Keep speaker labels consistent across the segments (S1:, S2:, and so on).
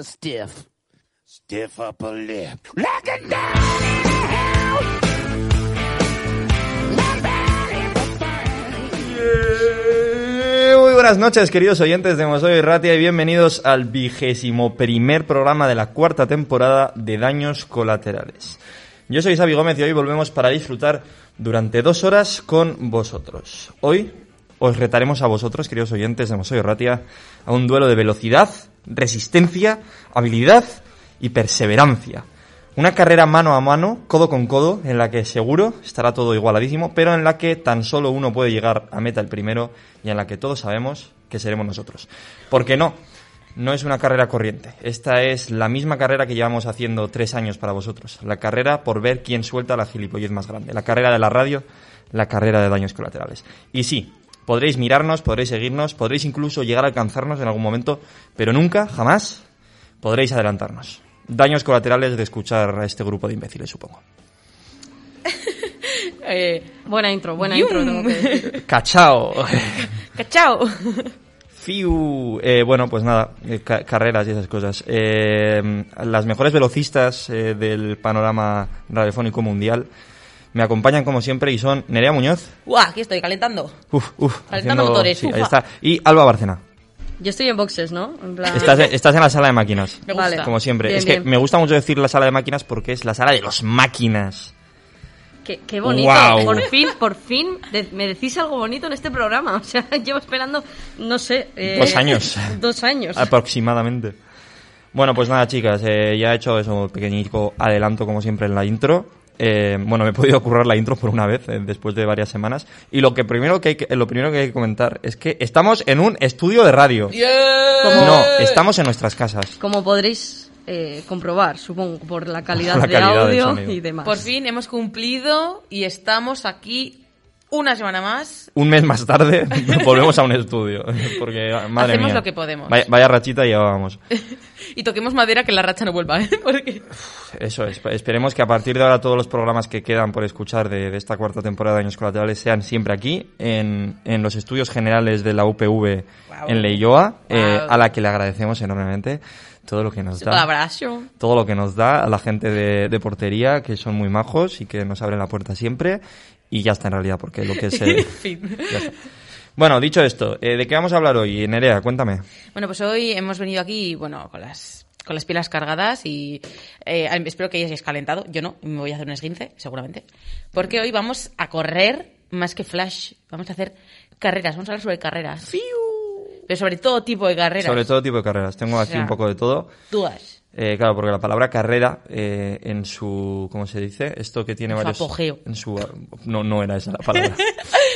S1: a stiff, stiff upper lip. Like a
S2: Muy buenas noches, queridos oyentes de Mosoy Ratia, y bienvenidos al vigésimo primer programa de la cuarta temporada de Daños Colaterales. Yo soy Xavi Gómez y hoy volvemos para disfrutar durante dos horas con vosotros. Hoy os retaremos a vosotros, queridos oyentes de Mosoy Ratia, a un duelo de velocidad, resistencia, habilidad y perseverancia. Una carrera mano a mano, codo con codo, en la que seguro estará todo igualadísimo, pero en la que tan solo uno puede llegar a meta el primero y en la que todos sabemos que seremos nosotros. Porque no, no es una carrera corriente. Esta es la misma carrera que llevamos haciendo tres años para vosotros. La carrera por ver quién suelta la gilipollez más grande. La carrera de la radio, la carrera de daños colaterales. Y sí, podréis mirarnos, podréis seguirnos, podréis incluso llegar a alcanzarnos en algún momento, pero nunca, jamás, podréis adelantarnos. Daños colaterales de escuchar a este grupo de imbéciles, supongo.
S3: Eh,
S4: Buena intro, buena
S3: Yum.
S4: intro. Tengo que decir.
S2: ¡Cachao!
S3: ¡Cachao!
S2: Fiu. Eh, bueno, pues nada, eh, ca- carreras y esas cosas. Eh, las mejores velocistas del panorama radiofónico mundial me acompañan como siempre y son Nerea Muñoz.
S3: ¡Guau! Aquí estoy calentando.
S2: Uf, uf.
S3: Calentando motores,
S2: sí, ahí
S3: ufa.
S2: está. Y Alba Bárcena.
S4: Yo estoy en boxes, ¿no? En plan...
S2: Estás, estás en la sala de máquinas.
S3: Me gusta.
S4: Vale.
S2: Como siempre.
S4: Bien,
S2: es que
S4: bien.
S2: me gusta mucho decir la sala de máquinas porque es la sala de los máquinas.
S4: Qué, qué bonito.
S2: Guau.
S4: Por fin, por fin de- me decís algo bonito en este programa. O sea, llevo esperando, no sé. eh,
S2: Dos años.
S4: Dos años.
S2: Aproximadamente. Bueno, pues nada, chicas, eh, ya he hecho eso, pequeñico adelanto como siempre en la intro. Eh, bueno, me he podido currar la intro por una vez eh, después de varias semanas. Y lo que primero que hay que, lo primero que hay que comentar es que estamos en un estudio de radio.
S4: Como-
S2: No, estamos en nuestras casas.
S4: Como podréis eh, comprobar, supongo, por la calidad,
S2: La
S4: de
S2: calidad del
S4: audio y demás.
S3: Por fin hemos cumplido y estamos aquí una semana más.
S2: Un mes más tarde volvemos a un estudio. Porque, madre
S3: Hacemos
S2: mía.
S3: lo que podemos.
S2: Vaya, vaya rachita llevábamos.
S3: Y toquemos madera que la racha no vuelva, ¿eh? Porque...
S2: Eso es. Esperemos que a partir de ahora todos los programas que quedan por escuchar de, de esta cuarta temporada de Años Colaterales sean siempre aquí, en, en los estudios generales de la UPV en Leioa, eh,
S3: Wow.
S2: a la que le agradecemos enormemente todo lo que nos da.
S3: Colaboración.
S2: Todo lo que nos da a la gente de, de portería, que son muy majos y que nos abren la puerta siempre. Y ya está en realidad, porque lo que es... el-
S3: fin.
S2: ya. Bueno, dicho esto, eh, ¿de qué vamos a hablar hoy? Nerea, cuéntame.
S3: Bueno, pues hoy hemos venido aquí, bueno, con las con las pilas cargadas y eh, espero que hayáis calentado. Yo no, me voy a hacer un esguince, seguramente. Porque hoy vamos a correr más que flash. Vamos a hacer carreras, vamos a hablar sobre carreras. Pero sobre todo tipo de carreras.
S2: Sobre todo tipo de carreras. Tengo aquí
S3: O sea,
S2: un poco de todo.
S3: Todas.
S2: Eh, claro, porque la palabra carrera, eh, en su, ¿cómo se dice? Esto que tiene
S3: En su
S2: varios...
S3: apogeo.
S2: En su, no, no era esa la palabra.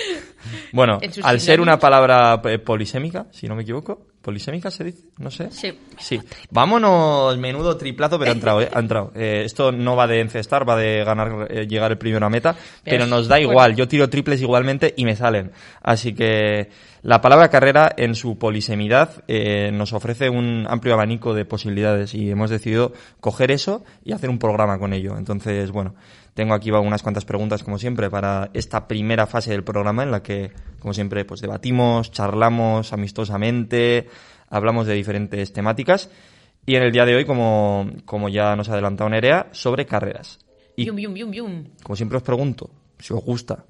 S2: bueno, al ser una palabra eh, polisémica, si no me equivoco, polisémica se dice, no sé.
S4: Sí.
S2: Sí. Vámonos, menudo triplazo, pero ha entrado, ¿eh? Ha entrado. Eh, esto no va de encestar, va de ganar, eh, llegar el primero a meta, pero,
S3: Pero
S2: nos da igual. Yo tiro triples igualmente y me salen. Así que la palabra carrera, en su polisemidad, eh, nos ofrece un amplio abanico de posibilidades y hemos decidido coger eso y hacer un programa con ello. Entonces, bueno, tengo aquí unas cuantas preguntas, como siempre, para esta primera fase del programa en la que, como siempre, pues debatimos, charlamos amistosamente, hablamos de diferentes temáticas. Y en el día de hoy, como, como ya nos ha adelantado Nerea, sobre carreras. Y
S3: Yum, yum, yum, yum.
S2: como siempre os pregunto, si os gusta,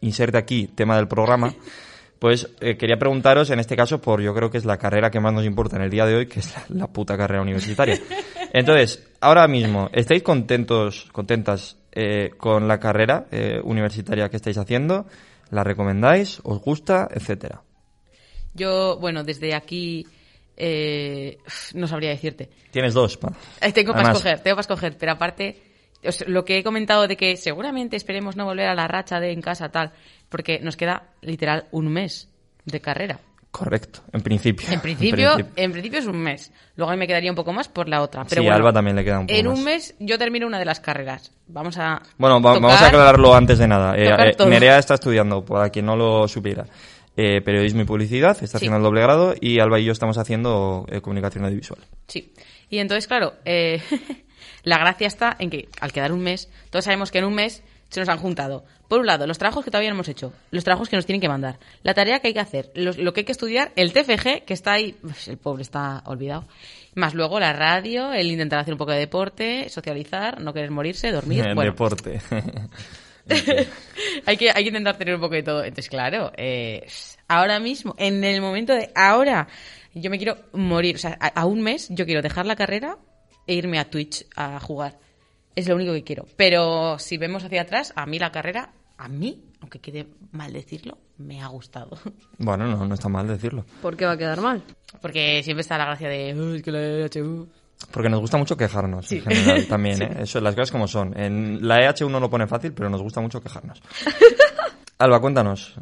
S2: inserte aquí tema del programa, pues eh, quería preguntaros en este caso por yo creo que es la carrera que más nos importa en el día de hoy, que es la, la puta carrera universitaria. Entonces, ahora mismo, ¿estáis contentos, contentas eh, con la carrera eh, universitaria que estáis haciendo? ¿La recomendáis? ¿Os gusta? Etcétera.
S3: Yo, bueno, desde aquí eh, no sabría decirte.
S2: Tienes dos. pa.
S3: Tengo para escoger, tengo para escoger, pero aparte, os- lo que he comentado de que seguramente esperemos no volver a la racha de en casa tal, porque nos queda literal un mes de carrera.
S2: Correcto, en principio.
S3: En principio, en principio es un mes. Luego a mí me quedaría un poco más por la otra. Pero
S2: Sí,
S3: bueno,
S2: Alba también le queda un poco
S3: En
S2: más.
S3: un mes yo termino una de las carreras. Vamos a.
S2: Bueno, va- vamos a aclararlo antes de nada. Eh, eh. Nerea está estudiando, para quien no lo supiera, eh, periodismo y publicidad, está
S3: Sí.
S2: haciendo el doble grado y Alba y yo estamos haciendo eh, comunicación audiovisual.
S3: Sí. Y entonces, claro, eh, la gracia está en que al quedar un mes, todos sabemos que en un mes se nos han juntado. Por un lado, los trabajos que todavía no hemos hecho, los trabajos que nos tienen que mandar, la tarea que hay que hacer, los- lo que hay que estudiar, el TFG, que está ahí, el pobre está olvidado. Más luego la radio, el intentar hacer un poco de deporte, socializar, no querer morirse, dormir.
S2: El
S3: bueno,
S2: deporte.
S3: hay, que, hay que intentar tener un poco de todo. Entonces, claro, eh, ahora mismo, en el momento de ahora, yo me quiero morir. O sea, a, a un mes yo quiero dejar la carrera e irme a Twitch a jugar. Es lo único que quiero. Pero si vemos hacia atrás, a mí la carrera, a mí, aunque quede mal decirlo, me ha gustado.
S2: bueno, no, no está mal decirlo.
S4: ¿Por qué va a quedar mal?
S3: Porque siempre está la gracia de, "Uy, es que la EHU...
S2: Porque nos gusta mucho quejarnos,
S3: Sí.
S2: en general, también, ¿eh? Eso, las cosas como son. En la EH uno lo pone fácil, pero nos gusta mucho quejarnos. Alba, cuéntanos.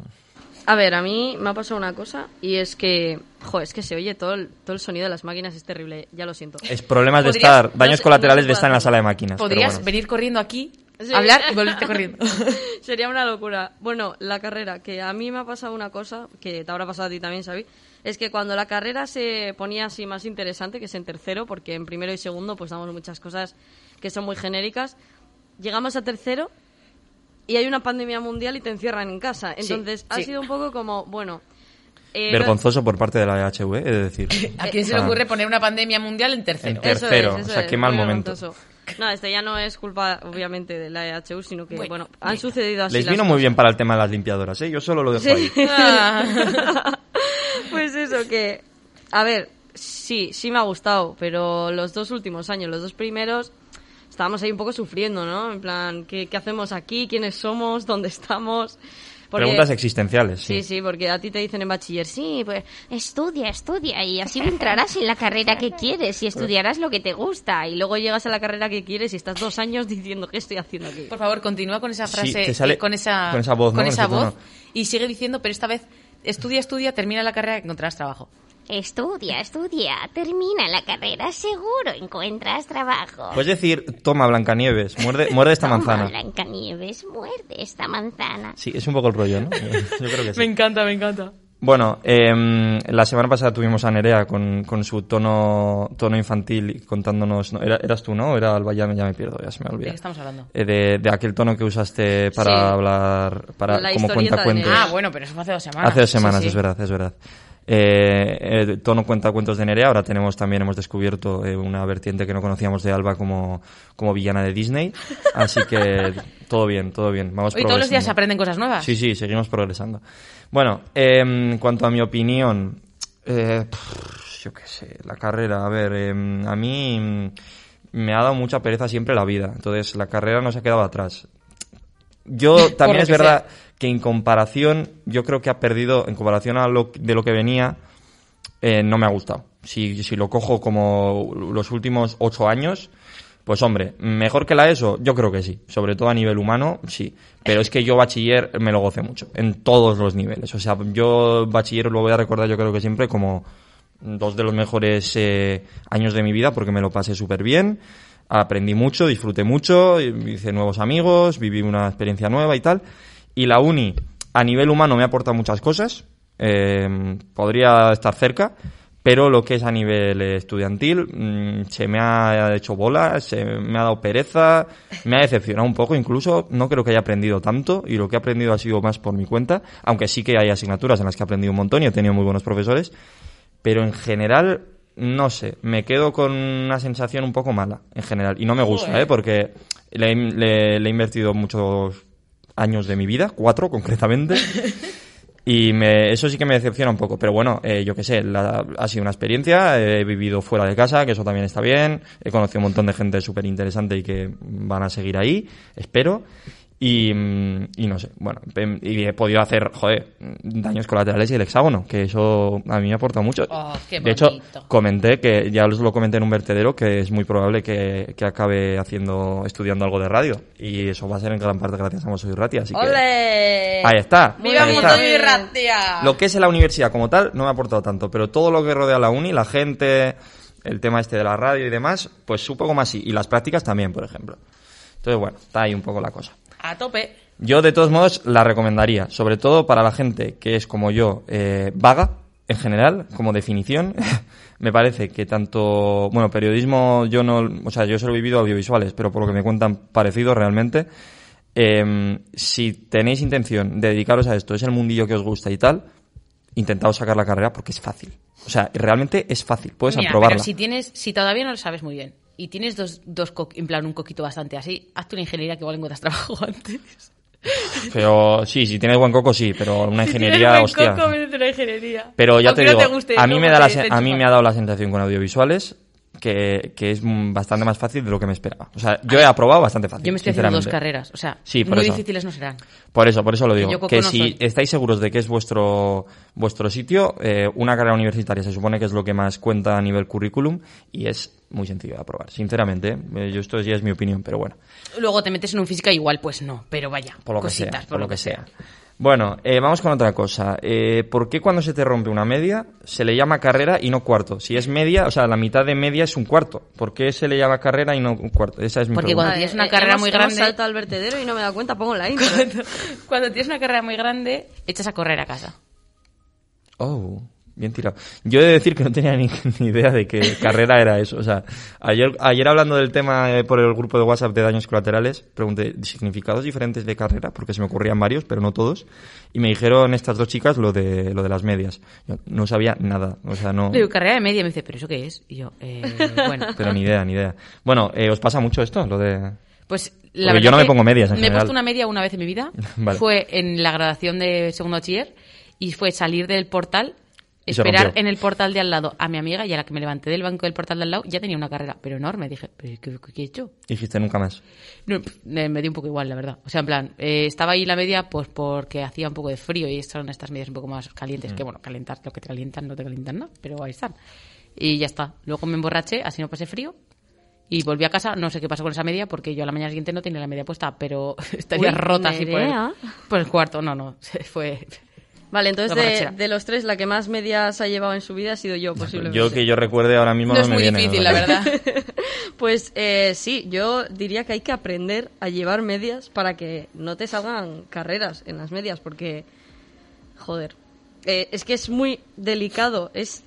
S4: A ver, a mí me ha pasado una cosa y es que, jo, es que se oye todo el, todo el sonido de las máquinas, es terrible, ya lo siento.
S2: Es problemas de estar, daños
S4: no
S2: colaterales
S4: no
S2: de estar en la sala de máquinas.
S3: Podrías
S2: bueno.
S3: venir corriendo aquí,
S4: Sí.
S3: hablar y volverte corriendo.
S4: Sería una locura. Bueno, la carrera, que a mí me ha pasado una cosa, que te habrá pasado a ti también, Xavi, es que cuando la carrera se ponía así más interesante, que es en tercero, porque en primero y segundo pues damos muchas cosas que son muy genéricas, llegamos a tercero y hay una pandemia mundial y te encierran en casa. Entonces ha
S3: sí.
S4: sido un poco como, bueno... eh,
S2: Vergonzoso por parte de la EHV, es decir.
S3: ¿A quién se le
S2: Ah.
S3: ocurre poner una pandemia mundial en tercero?
S2: En
S4: Eso
S2: tercero,
S4: es, eso
S2: o sea,
S4: es,
S2: qué mal momento.
S4: vergonzoso. No, esto ya no es culpa, obviamente, de la EHU, sino que,
S3: Bueno,
S4: bueno, han sucedido así
S2: Les
S4: las
S2: vino muy bien para el tema de las limpiadoras, ¿eh? Yo solo lo dejo ahí.
S3: Ah.
S4: Pues eso, que. A ver, sí, sí me ha gustado, pero los dos últimos años, los dos primeros, estábamos ahí un poco sufriendo, ¿no? En plan, ¿qué, qué hacemos aquí? ¿Quiénes somos? ¿Dónde estamos? Porque-
S2: Preguntas existenciales, sí.
S4: Sí, sí, porque a ti te dicen en bachiller, sí, pues
S5: Estudia, estudia y así entrarás en la carrera que quieres y estudiarás lo que te gusta.
S4: y luego llegas a la carrera que quieres y estás dos años diciendo, ¿qué estoy haciendo aquí?
S3: Por favor, continúa con esa frase,
S2: sale
S3: eh, con, esa,
S2: con esa voz, ¿no?
S3: con esa voz, y sigue diciendo, pero esta vez estudia, estudia, termina la carrera y encontrarás trabajo.
S5: Estudia, estudia, termina la carrera, seguro encuentras trabajo.
S2: Puedes decir, toma Blancanieves, muerde, muerde esta
S5: Toma,
S2: manzana.
S5: Blancanieves, muerde esta manzana.
S2: Sí, es un poco el rollo, ¿no? Yo creo que sí.
S3: encanta, me encanta.
S2: Bueno, em, la semana pasada tuvimos a Nerea con, con su tono, tono infantil y contándonos... no, era- eras tú, ¿no? Era Alba, ya me, ya me pierdo, ya se me
S3: ¿De
S2: olvida.
S3: qué estamos hablando?
S2: Eh, de, de aquel tono que usaste para
S4: Sí.
S2: hablar, para
S4: La
S2: como cuenta
S4: de
S2: cuentos.
S3: Ah, bueno, pero eso fue hace dos semanas.
S2: Hace dos semanas,
S3: Sí, sí.
S2: es verdad, es verdad. Eh, eh, tono cuenta cuentos de Nerea, ahora tenemos también, hemos descubierto eh, una vertiente que no conocíamos de Alba como, como villana de Disney, así que todo bien, todo bien, vamos
S3: Hoy todos los días se aprenden cosas nuevas.
S2: Sí, sí, seguimos progresando. Bueno, en cuanto a mi opinión, eh, pff, yo qué sé, la carrera, a ver, eh, a mí me ha dado mucha pereza siempre la vida, entonces la carrera no se ha quedado atrás. Yo también es verdad que en comparación, yo creo que ha perdido, en comparación a lo de lo que venía, eh, no me ha gustado. Si, si lo cojo como los últimos ocho años, pues hombre, mejor que la ESO, yo creo que sí. Sobre todo a nivel humano, sí. Pero es que yo bachiller me lo gocé mucho, en todos los niveles. O sea, yo bachiller lo voy a recordar yo creo que siempre como dos de los mejores eh, años de mi vida porque me lo pasé súper bien. Aprendí mucho, disfruté mucho, hice nuevos amigos, viví una experiencia nueva y tal. Y la uni, a nivel humano, me ha aportado muchas cosas. Eh, podría estar cerca, pero lo que es a nivel estudiantil mm, se me ha hecho bola, se me ha dado pereza, me ha decepcionado un poco incluso. No creo que haya aprendido tanto y lo que he aprendido ha sido más por mi cuenta, aunque sí que hay asignaturas en las que he aprendido un montón y he tenido muy buenos profesores. Pero en general, no sé, me quedo con una sensación un poco mala, en general. Y no me gusta. ¿eh? Porque le, le- le he invertido muchos años de mi vida, cuatro concretamente. Y me, eso sí que me decepciona un poco. Pero bueno, eh, yo qué sé, la- ha sido una experiencia. He vivido fuera de casa, que eso también está bien. He conocido un montón de gente súper interesante y que van a seguir ahí, espero. Y, mm, y no sé, bueno, em, y he podido hacer, joder, daños colaterales y el hexágono, que eso a mí me ha aportado mucho.
S3: Oh, qué
S2: de hecho, comenté que, ya os lo comenté en un vertedero, que es muy probable que, que acabe haciendo, estudiando algo de radio. Y eso va a ser en gran parte gracias a Mosso y Rati, así que... Ahí está.
S3: ¡Viva Ratia!
S2: Lo que es la universidad como tal no me ha aportado tanto, pero todo lo que rodea la uni, la gente, el tema este de la radio y demás, pues un poco más sí. Y las prácticas también, por ejemplo. Entonces, bueno, está ahí un poco la cosa.
S3: A tope.
S2: Yo, de todos modos, la recomendaría, sobre todo para la gente que es como yo, eh, vaga, en general, como definición. me parece que tanto, bueno, periodismo, yo no, o sea, yo solo he vivido audiovisuales, pero por lo que me cuentan, parecido realmente. em, si tenéis intención de dedicaros a esto, es el mundillo que os gusta y tal, intentaos sacar la carrera porque es fácil. O sea, realmente es fácil, puedes
S3: Mira,
S2: aprobarla.
S3: pero si tienes, si todavía no lo sabes muy bien y tienes dos, dos co- en plan un coquito bastante así, hazte una ingeniería que igual encuentras trabajo antes.
S2: Pero sí, si tienes buen coco, sí, pero una
S3: Si
S2: ingeniería,
S3: buen
S2: hostia.
S3: coco, una ingeniería.
S2: Pero ya
S3: Aunque
S2: te
S3: no
S2: digo,
S3: guste,
S2: a, mí me da la
S3: te- te
S2: a mí me ha dado la sensación con audiovisuales que, que es bastante más fácil de lo que me esperaba. O sea, yo he aprobado bastante fácil.
S3: Yo me estoy haciendo dos carreras, o sea,
S2: Sí,
S3: muy
S2: eso.
S3: difíciles no serán.
S2: Por eso, por eso lo digo.
S3: yo
S2: Que si
S3: soy.
S2: estáis seguros de que es vuestro, vuestro sitio, eh, una carrera universitaria se supone que es lo que más cuenta a nivel currículum y es muy sencillo de aprobar. Sinceramente, eh, yo esto ya es mi opinión, pero bueno,
S3: Luego te metes en un física igual, pues no, pero vaya,
S2: por lo que
S3: cositas,
S2: sea. Por lo que sea. Bueno, eh, vamos con otra cosa. Eh, ¿Por qué cuando se te rompe una media se le llama carrera y no cuarto? Si es media, o sea, la mitad de media es un cuarto. ¿Por qué se le llama carrera y no un cuarto? Esa es mi
S3: Porque
S2: pregunta.
S3: cuando tienes una
S4: Eh,
S3: carrera
S4: hemos-
S3: muy grande-
S4: saltado al vertedero y no me dado cuenta, pongo la intro.
S3: Cuando tienes una carrera muy grande, echas a correr a casa.
S2: Oh, bien tirado. Yo he de decir que no tenía ni, ni idea de qué carrera era eso. O sea, ayer, ayer hablando del tema eh, por el grupo de WhatsApp de daños colaterales, pregunté significados diferentes de carrera, porque se me ocurrían varios, pero no todos. Y me dijeron estas dos chicas lo de, lo de las medias. Yo no sabía nada. O sea, no.
S3: Digo, carrera de media, me dice, ¿pero eso qué es? Y yo, eh, bueno.
S2: Pero ni idea, ni idea. Bueno, eh, ¿os pasa mucho esto? Lo de.
S3: Pues
S2: Porque
S3: la verdad
S2: yo no me pongo medias, en
S3: Me he
S2: general.
S3: puesto una media una vez en mi vida.
S2: Vale.
S3: Fue en la graduación de segundo bachiller y fue salir del portal, esperar en el portal de al lado a mi amiga y a la que me levanté del banco del portal de al lado ya tenía una carrera, pero enorme. Dije, ¿pero qué, qué he hecho?
S2: Dijiste nunca más.
S3: No, me, me dio un poco igual, la verdad. O sea, en plan, eh, estaba ahí la media pues porque hacía un poco de frío y son estas medias un poco más calientes,
S2: Mm.
S3: que bueno, calentar, lo que te calientan no te calientan nada, pero ahí están. Y ya está. Luego me emborraché, así no pasé frío. Y volví a casa, no sé qué pasó con esa media, porque yo a la mañana siguiente no tenía la media puesta, pero estaría
S4: Uy,
S3: rota así por el, por el cuarto. No, no, se fue...
S4: Vale, entonces de, los tres, la que más medias ha llevado en su vida ha sido yo, posiblemente.
S2: Yo que yo recuerde ahora mismo
S3: No
S2: no,
S3: es
S2: me
S3: muy
S2: viene.
S3: difícil, la verdad.
S4: Pues eh, sí, yo diría que hay que aprender a llevar medias para que no te salgan carreras en las medias, porque, joder, eh, es que es muy delicado. Es,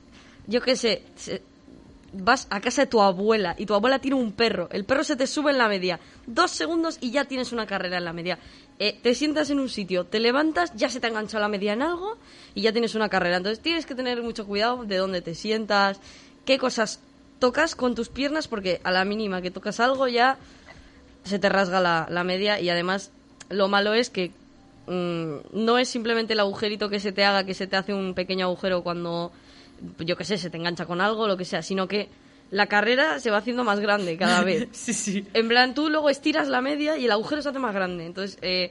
S4: yo qué sé, se- vas a casa de tu abuela y tu abuela tiene un perro. El perro se te sube en la media. Dos segundos y ya tienes una carrera en la media. Eh, te sientas en un sitio, te levantas, ya se te ha enganchado la media en algo y ya tienes una carrera. Entonces tienes que tener mucho cuidado de dónde te sientas, qué cosas tocas con tus piernas, porque a la mínima que tocas algo ya se te rasga la, la media y además lo malo es que mm, no es simplemente el agujerito que se te haga, que se te hace un pequeño agujero cuando, yo qué sé, se te engancha con algo, lo que sea, sino que la carrera se va haciendo más grande cada vez.
S3: sí, sí.
S4: En plan, tú luego estiras la media y el agujero se hace más grande. Entonces, eh,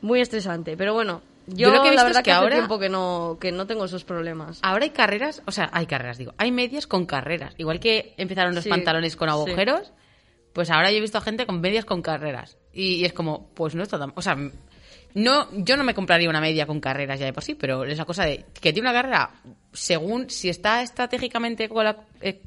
S4: muy estresante. Pero bueno, yo,
S3: Yo lo que he visto
S4: la verdad
S3: es que
S4: que hace
S3: ahora-
S4: tiempo que no, que no tengo esos problemas.
S3: Ahora hay carreras, o sea, hay carreras, digo, hay medias con carreras. Igual que empezaron los
S4: Sí,
S3: pantalones con
S4: sí.
S3: agujeros, pues ahora yo he visto a gente con medias con carreras. Y, y es como, pues no está tan... O sea, no, yo no me compraría una media con carreras ya de por sí, pero es la cosa de que tiene una carrera según si está estratégicamente cola- eh,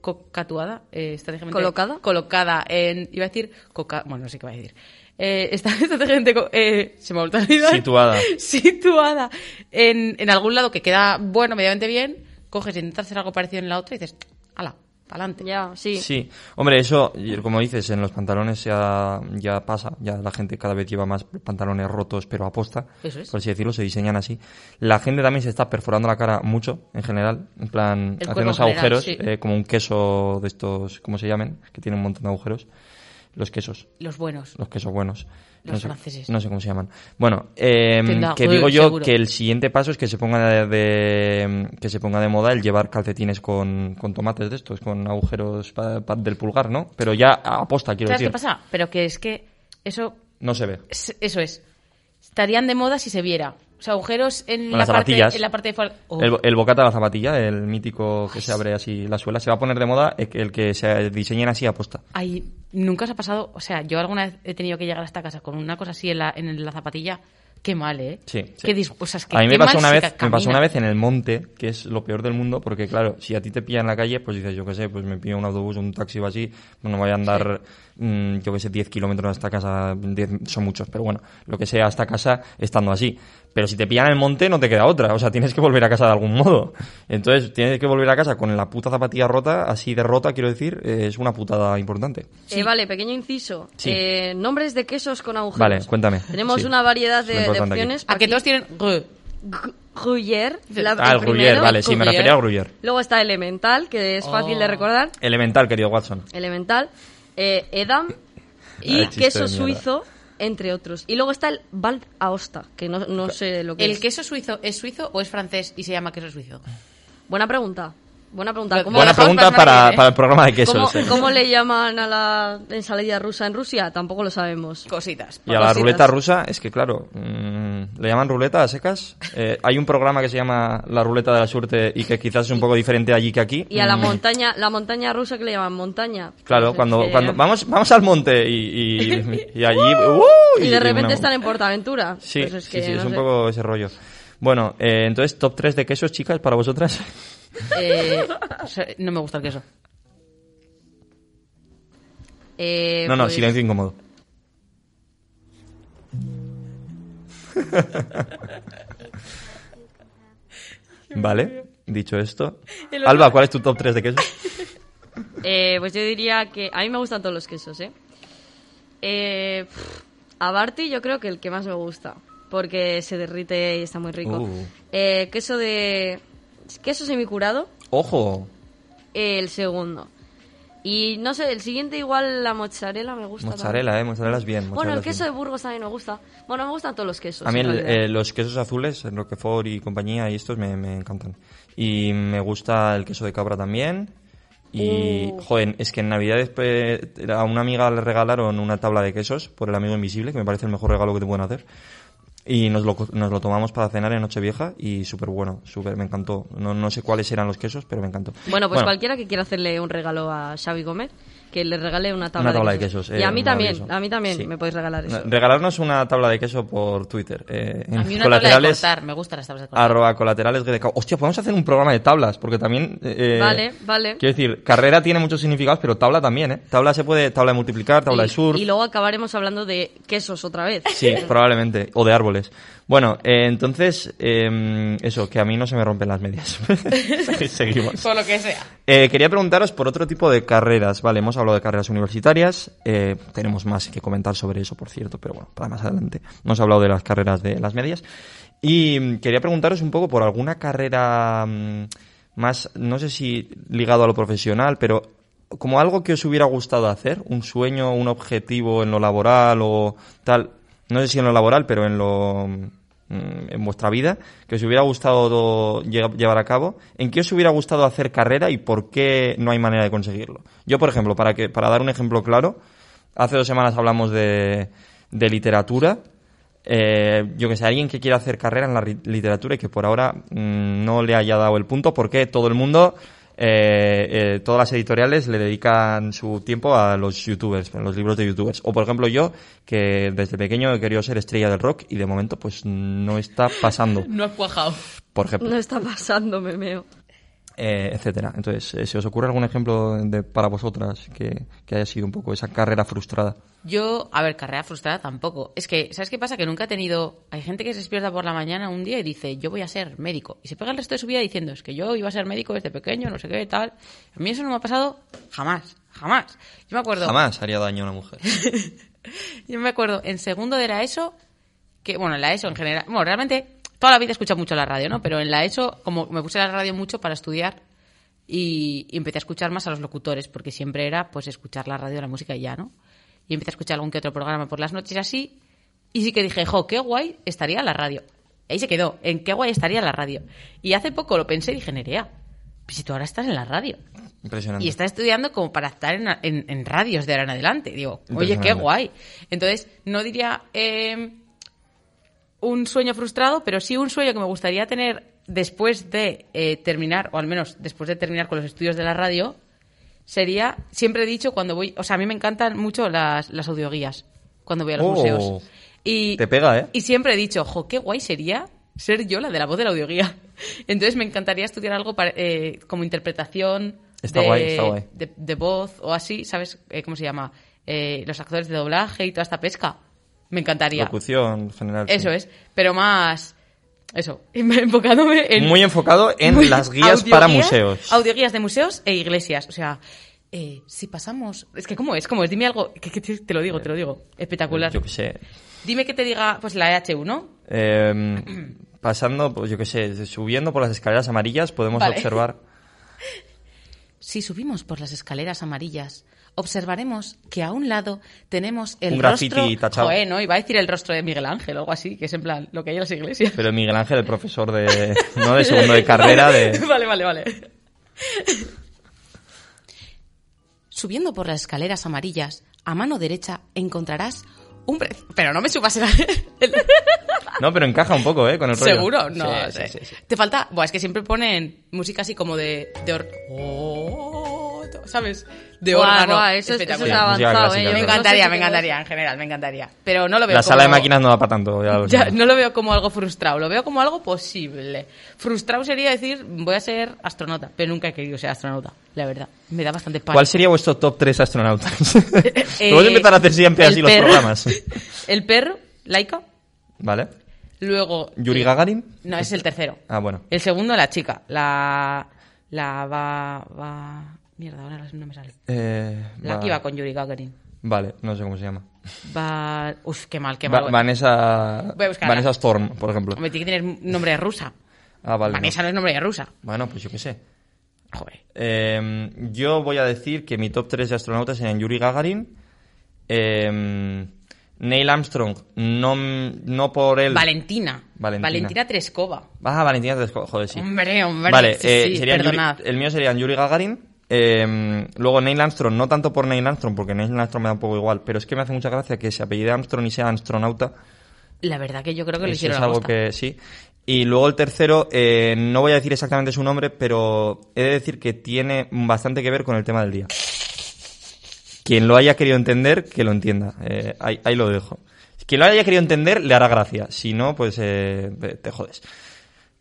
S3: cocatuada, eh, estratégicamente
S4: ¿Colocada?
S3: colocada en, iba a decir, coca, bueno, no sé qué va a decir. Eh, está estratégicamente, eh, se me ha vuelto a olvidar.
S2: Situada.
S3: situada en, en algún lado que queda bueno, medianamente bien, coges y intentas hacer algo parecido en la otra y dices, ala, pa'lante.
S4: Ya, sí.
S2: Sí, hombre, eso, como dices, en los pantalones ya, ya pasa, ya la gente cada vez lleva más pantalones rotos, pero aposta,
S3: Eso es.
S2: por así decirlo, se diseñan así. La gente también se está perforando la cara mucho, en general, en plan,
S3: El
S2: haciendo unos agujeros,
S3: sí.
S2: eh, como un queso de estos, ¿cómo se llaman? Que tiene un montón de agujeros. Los quesos.
S3: Los buenos.
S2: Los quesos buenos.
S3: Los
S2: no sé,
S3: franceses.
S2: No sé cómo se llaman. Bueno, eh,
S3: Tendrá,
S2: que digo yo
S3: seguro.
S2: que el siguiente paso es que se ponga de, de- que se ponga de moda el llevar calcetines con, con tomates de estos, con agujeros pa- pa- del pulgar, ¿no? Pero ya aposta, quiero
S3: ¿Sabes
S2: decir.
S3: qué pasa? Pero que es que eso,
S2: No se ve.
S3: es- eso es. Estarían de moda si se viera. O sea, agujeros en, la,
S2: las
S3: parte, en la parte de fuera. Oh,
S2: El, el bocata de la zapatilla, el mítico que se abre así la suela, se va a poner de moda el que- se diseñen así a posta.
S3: Ay, nunca os ha pasado. O sea, yo alguna vez he tenido que llegar a esta casa con una cosa así en la, en la zapatilla. Qué mal, ¿eh?
S2: Sí, sí.
S3: Qué dis- o sea, es que
S2: a mí me pasó una
S3: se
S2: vez, me pasó una vez en el monte, que es lo peor del mundo, porque claro, si a ti te pillan en la calle, pues dices, yo qué sé, pues me pillo un autobús, un taxi o así, pues no voy a andar, mm, yo qué sé, 10 kilómetros hasta casa, 10 son muchos, pero bueno, lo que sea hasta casa estando así. Pero si te pillan en el monte no te queda otra, o sea, tienes que volver a casa de algún modo. Entonces, tienes que volver a casa con la puta zapatilla rota, así de rota, quiero decir, eh, es una putada importante.
S4: Eh, vale, pequeño inciso.
S2: Sí.
S4: Eh, nombres de quesos con agujeros.
S2: Vale, cuéntame.
S4: Tenemos
S2: Sí.
S4: una variedad de, de
S2: aquí.
S4: opciones.
S3: A que
S4: Aquí,
S3: todos tienen...
S4: Gruyère. la-
S2: Ah, el. Gruyère, vale, sí, me
S3: Gruyère.
S2: refería a Gruyère.
S4: Luego está Elemental, que es fácil
S3: Oh.
S4: de recordar.
S2: Elemental, querido Watson.
S4: Elemental. eh, Edam. Y queso suizo, entre otros. Y luego está el Val Aosta, que no, no sé lo que
S3: ¿El
S4: es.
S3: queso suizo es suizo o es francés y se llama queso suizo?
S4: Buena pregunta. Buena pregunta.
S3: Bu-
S4: ¿Cómo,
S2: Buena pregunta
S3: para
S2: para,
S3: ¿eh?
S2: el programa de
S4: cómo-
S2: quesos. eh.
S4: cómo le llaman a la ensalada rusa en Rusia? Tampoco lo sabemos.
S3: Cositas.
S2: Y a la
S4: Cositas.
S2: ruleta rusa, es que claro, mm, le llaman ruleta a secas. Eh, hay un programa que se llama La Ruleta de la Suerte y que quizás es un poco diferente allí que aquí.
S4: Y a la
S2: Mm,
S4: montaña, la montaña rusa que le llaman montaña.
S2: Claro, cuando,
S4: que-
S2: cuando vamos, vamos al monte y, y, y allí... ¡uh!
S4: Y de repente
S2: una-
S4: están en Portaventura.
S2: Sí,
S4: Pues es
S2: sí,
S4: que
S2: sí, es
S4: no
S2: un
S4: sé.
S2: poco ese rollo. Bueno, eh, entonces, top 3 de quesos, chicas, para vosotras.
S3: Eh, no me gusta el queso.
S4: Eh,
S2: no, no,
S4: pues-
S2: silencio incómodo. vale, dicho esto. Alba, ¿cuál es tu top 3 de quesos?
S4: Eh, pues yo diría que a mí me gustan todos los quesos, ¿eh? eh pff, a Barty yo creo que el que más me gusta, porque se derrite y está muy rico.
S2: Uh.
S4: Eh, queso de... Queso semicurado,
S2: ¡Ojo!
S4: el segundo. Y no sé, el siguiente igual la mozzarella me gusta.
S2: Mozzarella, eh, mozzarella es bien.
S4: también. Bueno,
S2: mozzarella
S4: el
S2: es
S4: queso
S2: bien.
S4: de Burgos también me gusta. Bueno, me gustan todos los quesos.
S2: A mí el- eh, los quesos azules, el Roquefort y compañía y estos me, me encantan. Y me gusta el queso de cabra también. Y,
S4: Uh.
S2: joder, es que en Navidad después, a una amiga le regalaron una tabla de quesos por el amigo invisible, que me parece el mejor regalo que te pueden hacer. Y nos lo, nos lo tomamos para cenar en Nochevieja y súper bueno, súper, me encantó. No, no sé cuáles eran los quesos, pero me encantó.
S4: Bueno, pues cualquiera que quiera hacerle un regalo a Xavi Gómez, que le regale una tabla,
S2: Una tabla de quesos.
S4: y
S2: eh,
S4: a mí también, a mí también
S2: Sí.
S4: me podéis regalar eso.
S2: Regalarnos una tabla de queso por Twitter. Eh,
S3: A mí una tabla de
S2: colaterales,
S3: cortar. Me gustan las tablas de cortar.
S2: arroba colaterales. Hostia, podemos hacer un programa de tablas, porque también... eh,
S4: Vale, vale.
S2: Quiero decir, carrera tiene muchos significados, pero tabla también, ¿eh? Tabla se puede, tabla de multiplicar, tabla de
S4: y,
S2: surf.
S4: y luego acabaremos hablando de quesos otra vez.
S2: Sí, probablemente. O de árboles. Bueno, eh, entonces, eh, eso, que a mí no se me rompen las medias. Seguimos.
S3: Por lo que sea.
S2: Eh, quería preguntaros por otro tipo de carreras. Vale, hemos hablado de carreras universitarias. eh, tenemos más que comentar sobre eso, por cierto, pero bueno, para más adelante. No hemos hablado de las carreras de las medias. Y mm, quería preguntaros un poco por alguna carrera mm, más, no sé si ligado a lo profesional, pero como algo que os hubiera gustado hacer, un sueño, un objetivo en lo laboral o tal. No sé si en lo laboral, pero en lo mm, en vuestra vida que os hubiera gustado lle- llevar a cabo, en qué os hubiera gustado hacer carrera y por qué no hay manera de conseguirlo. Yo, por ejemplo, para que para dar un ejemplo claro, hace dos semanas hablamos de, de literatura. Eh, yo que sé, alguien que quiera hacer carrera en la literatura y que por ahora mm, no le haya dado el punto porque todo el mundo, eh, eh, todas las editoriales le dedican su tiempo a los youtubers, a los libros de youtubers. O por ejemplo yo, que desde pequeño he querido ser estrella del rock y de momento pues no está pasando,
S3: No has cuajado.
S2: por ejemplo,
S4: No está pasando, me meo.
S2: eh, etcétera. Entonces, eh, ¿se os ocurre algún ejemplo de, para vosotras que, que haya sido un poco esa carrera frustrada?
S3: Yo, a ver, carrera frustrada tampoco. Es que, ¿sabes qué pasa? Que nunca he tenido... Hay gente que se despierta por la mañana un día y dice, yo voy a ser médico. Y se pega el resto de su vida diciendo, es que yo iba a ser médico desde pequeño, no sé qué, tal. A mí eso no me ha pasado jamás, jamás. Yo me acuerdo...
S2: Jamás haría daño a una mujer.
S3: Yo me acuerdo en segundo de la ESO, que bueno, en la ESO en general, bueno, realmente toda la vida he escuchado mucho la radio, ¿no? Pero en la ESO, como me puse la radio mucho para estudiar y, y empecé a escuchar más a los locutores, porque siempre era pues escuchar la radio, la música y ya, ¿no? Y empecé a escuchar algún que otro programa por las noches así, y sí que dije, jo, qué guay estaría la radio. Ahí se quedó, en qué guay estaría la radio. Y hace poco lo pensé y dije, Nerea, pues si tú ahora estás en la radio.
S2: Impresionante.
S3: Y está estudiando como para estar en, en- en radios de ahora en adelante. Digo, oye, qué guay. Entonces, no diría eh, un sueño frustrado, pero sí un sueño que me gustaría tener después de eh, terminar, o al menos después de terminar con los estudios de la radio, sería, siempre he dicho cuando voy, o sea, a mí me encantan mucho las, las audioguías cuando voy a los
S2: Oh.
S3: museos. Y,
S2: Te pega, ¿eh?
S3: y siempre he dicho, jo, qué guay sería ser yo la de la voz de la audioguía. Entonces me encantaría estudiar algo para- eh, como interpretación
S2: Está
S3: de,
S2: guay, está guay.
S3: de- de voz o así, ¿sabes Eh, cómo se llama? Eh, los actores de doblaje y toda esta pesca. Me encantaría.
S2: Locución, general. sí.
S3: Eso es, pero más eso, enfocándome en...
S2: Muy enfocado en
S3: muy-
S2: las guías para museos.
S3: Audioguías de museos e iglesias. O sea, eh, si pasamos... Es que, ¿cómo es? ¿Cómo es? Dime algo... que- que te, te lo digo, te lo digo. Espectacular.
S2: Yo qué sé.
S3: Dime que te diga, pues la EHU, ¿no?
S2: Eh, pasando, pues yo qué sé, subiendo por las escaleras amarillas podemos
S3: Vale.
S2: observar...
S3: Si subimos por las escaleras amarillas, observaremos que a un lado tenemos el
S2: Un graffiti
S3: rostro...
S2: tachado.
S3: Joder, ¿no? Iba a decir el rostro de Miguel Ángel o algo así, que es en plan lo que hay en las iglesias.
S2: Pero Miguel Ángel, el profesor de... No de segundo de carrera, de...
S3: Vale, vale, vale. Subiendo por las escaleras amarillas, a mano derecha encontrarás un... pre- Pero no me subas el... el-
S2: No, pero encaja un poco, ¿eh? Con el rollo.
S3: ¿Seguro? No,
S2: Sí,
S3: sé.
S2: sí, sí, sí.
S3: Te falta... Buah, es que siempre ponen música así como de... de or- Oh, ¿Sabes? De
S4: Buah,
S3: órgano.
S4: buah, eso, es- eso es avanzado, ¿eh?
S3: Me
S4: no sé
S3: encantaría, me encantaría, en general, me encantaría. Pero no lo veo
S2: La
S3: como...
S2: sala de máquinas no da para tanto, ya lo
S3: Ya, no lo veo como algo frustrado, lo veo como algo posible. Frustrado sería decir, voy a ser astronauta, pero nunca he querido ser astronauta, la verdad. Me da bastante pánico.
S2: ¿Cuál sería vuestro top 3 astronautas?
S3: Eh,
S2: Vamos a empezar a hacer siempre así los programas.
S3: El perro, Laika.
S2: ¿Vale?
S3: Luego...
S2: ¿Yuri
S3: eh,
S2: Gagarin?
S3: No, es el tercero.
S2: Ah, bueno.
S3: El segundo, la chica. La... La va... va... Mierda, ahora no me sale.
S2: Eh,
S3: La
S2: va-
S3: que iba con Yuri Gagarin.
S2: Vale, no sé cómo se llama.
S3: Va... Uf, qué mal, qué
S2: Va-
S3: mal.
S2: Vanessa...
S3: Voy a.
S2: Vanessa Storm, por ejemplo.
S3: Me tiene que tener nombre de rusa.
S2: Ah, vale.
S3: Vanessa no es nombre de rusa.
S2: Bueno, pues yo qué sé.
S3: Joder.
S2: Eh, yo voy a decir que mi top 3 de astronautas serían Yuri Gagarin, eh, Neil Armstrong, no, no por él.
S3: Valentina.
S2: Valentina.
S3: Valentina Treskova.
S2: Ah, Valentina Tereskova, joder, sí.
S3: Hombre, hombre.
S2: Vale,
S3: sí,
S2: eh,
S3: sí,
S2: serían Yuri- el mío serían Yuri Gagarin. Eh, luego Neil Armstrong, no tanto por Neil Armstrong, porque Neil Armstrong me da un poco igual, pero es que me hace mucha gracia que se apellide Armstrong y sea astronauta.
S3: La verdad que yo creo que lo hicieron
S2: es algo que sí. Y luego el tercero, eh, no voy a decir exactamente su nombre, pero he de decir que tiene bastante que ver con el tema del día. Quien lo haya querido entender, que lo entienda. Eh, ahí, ahí lo dejo. Quien lo haya querido entender, le hará gracia. Si no, pues eh, te jodes.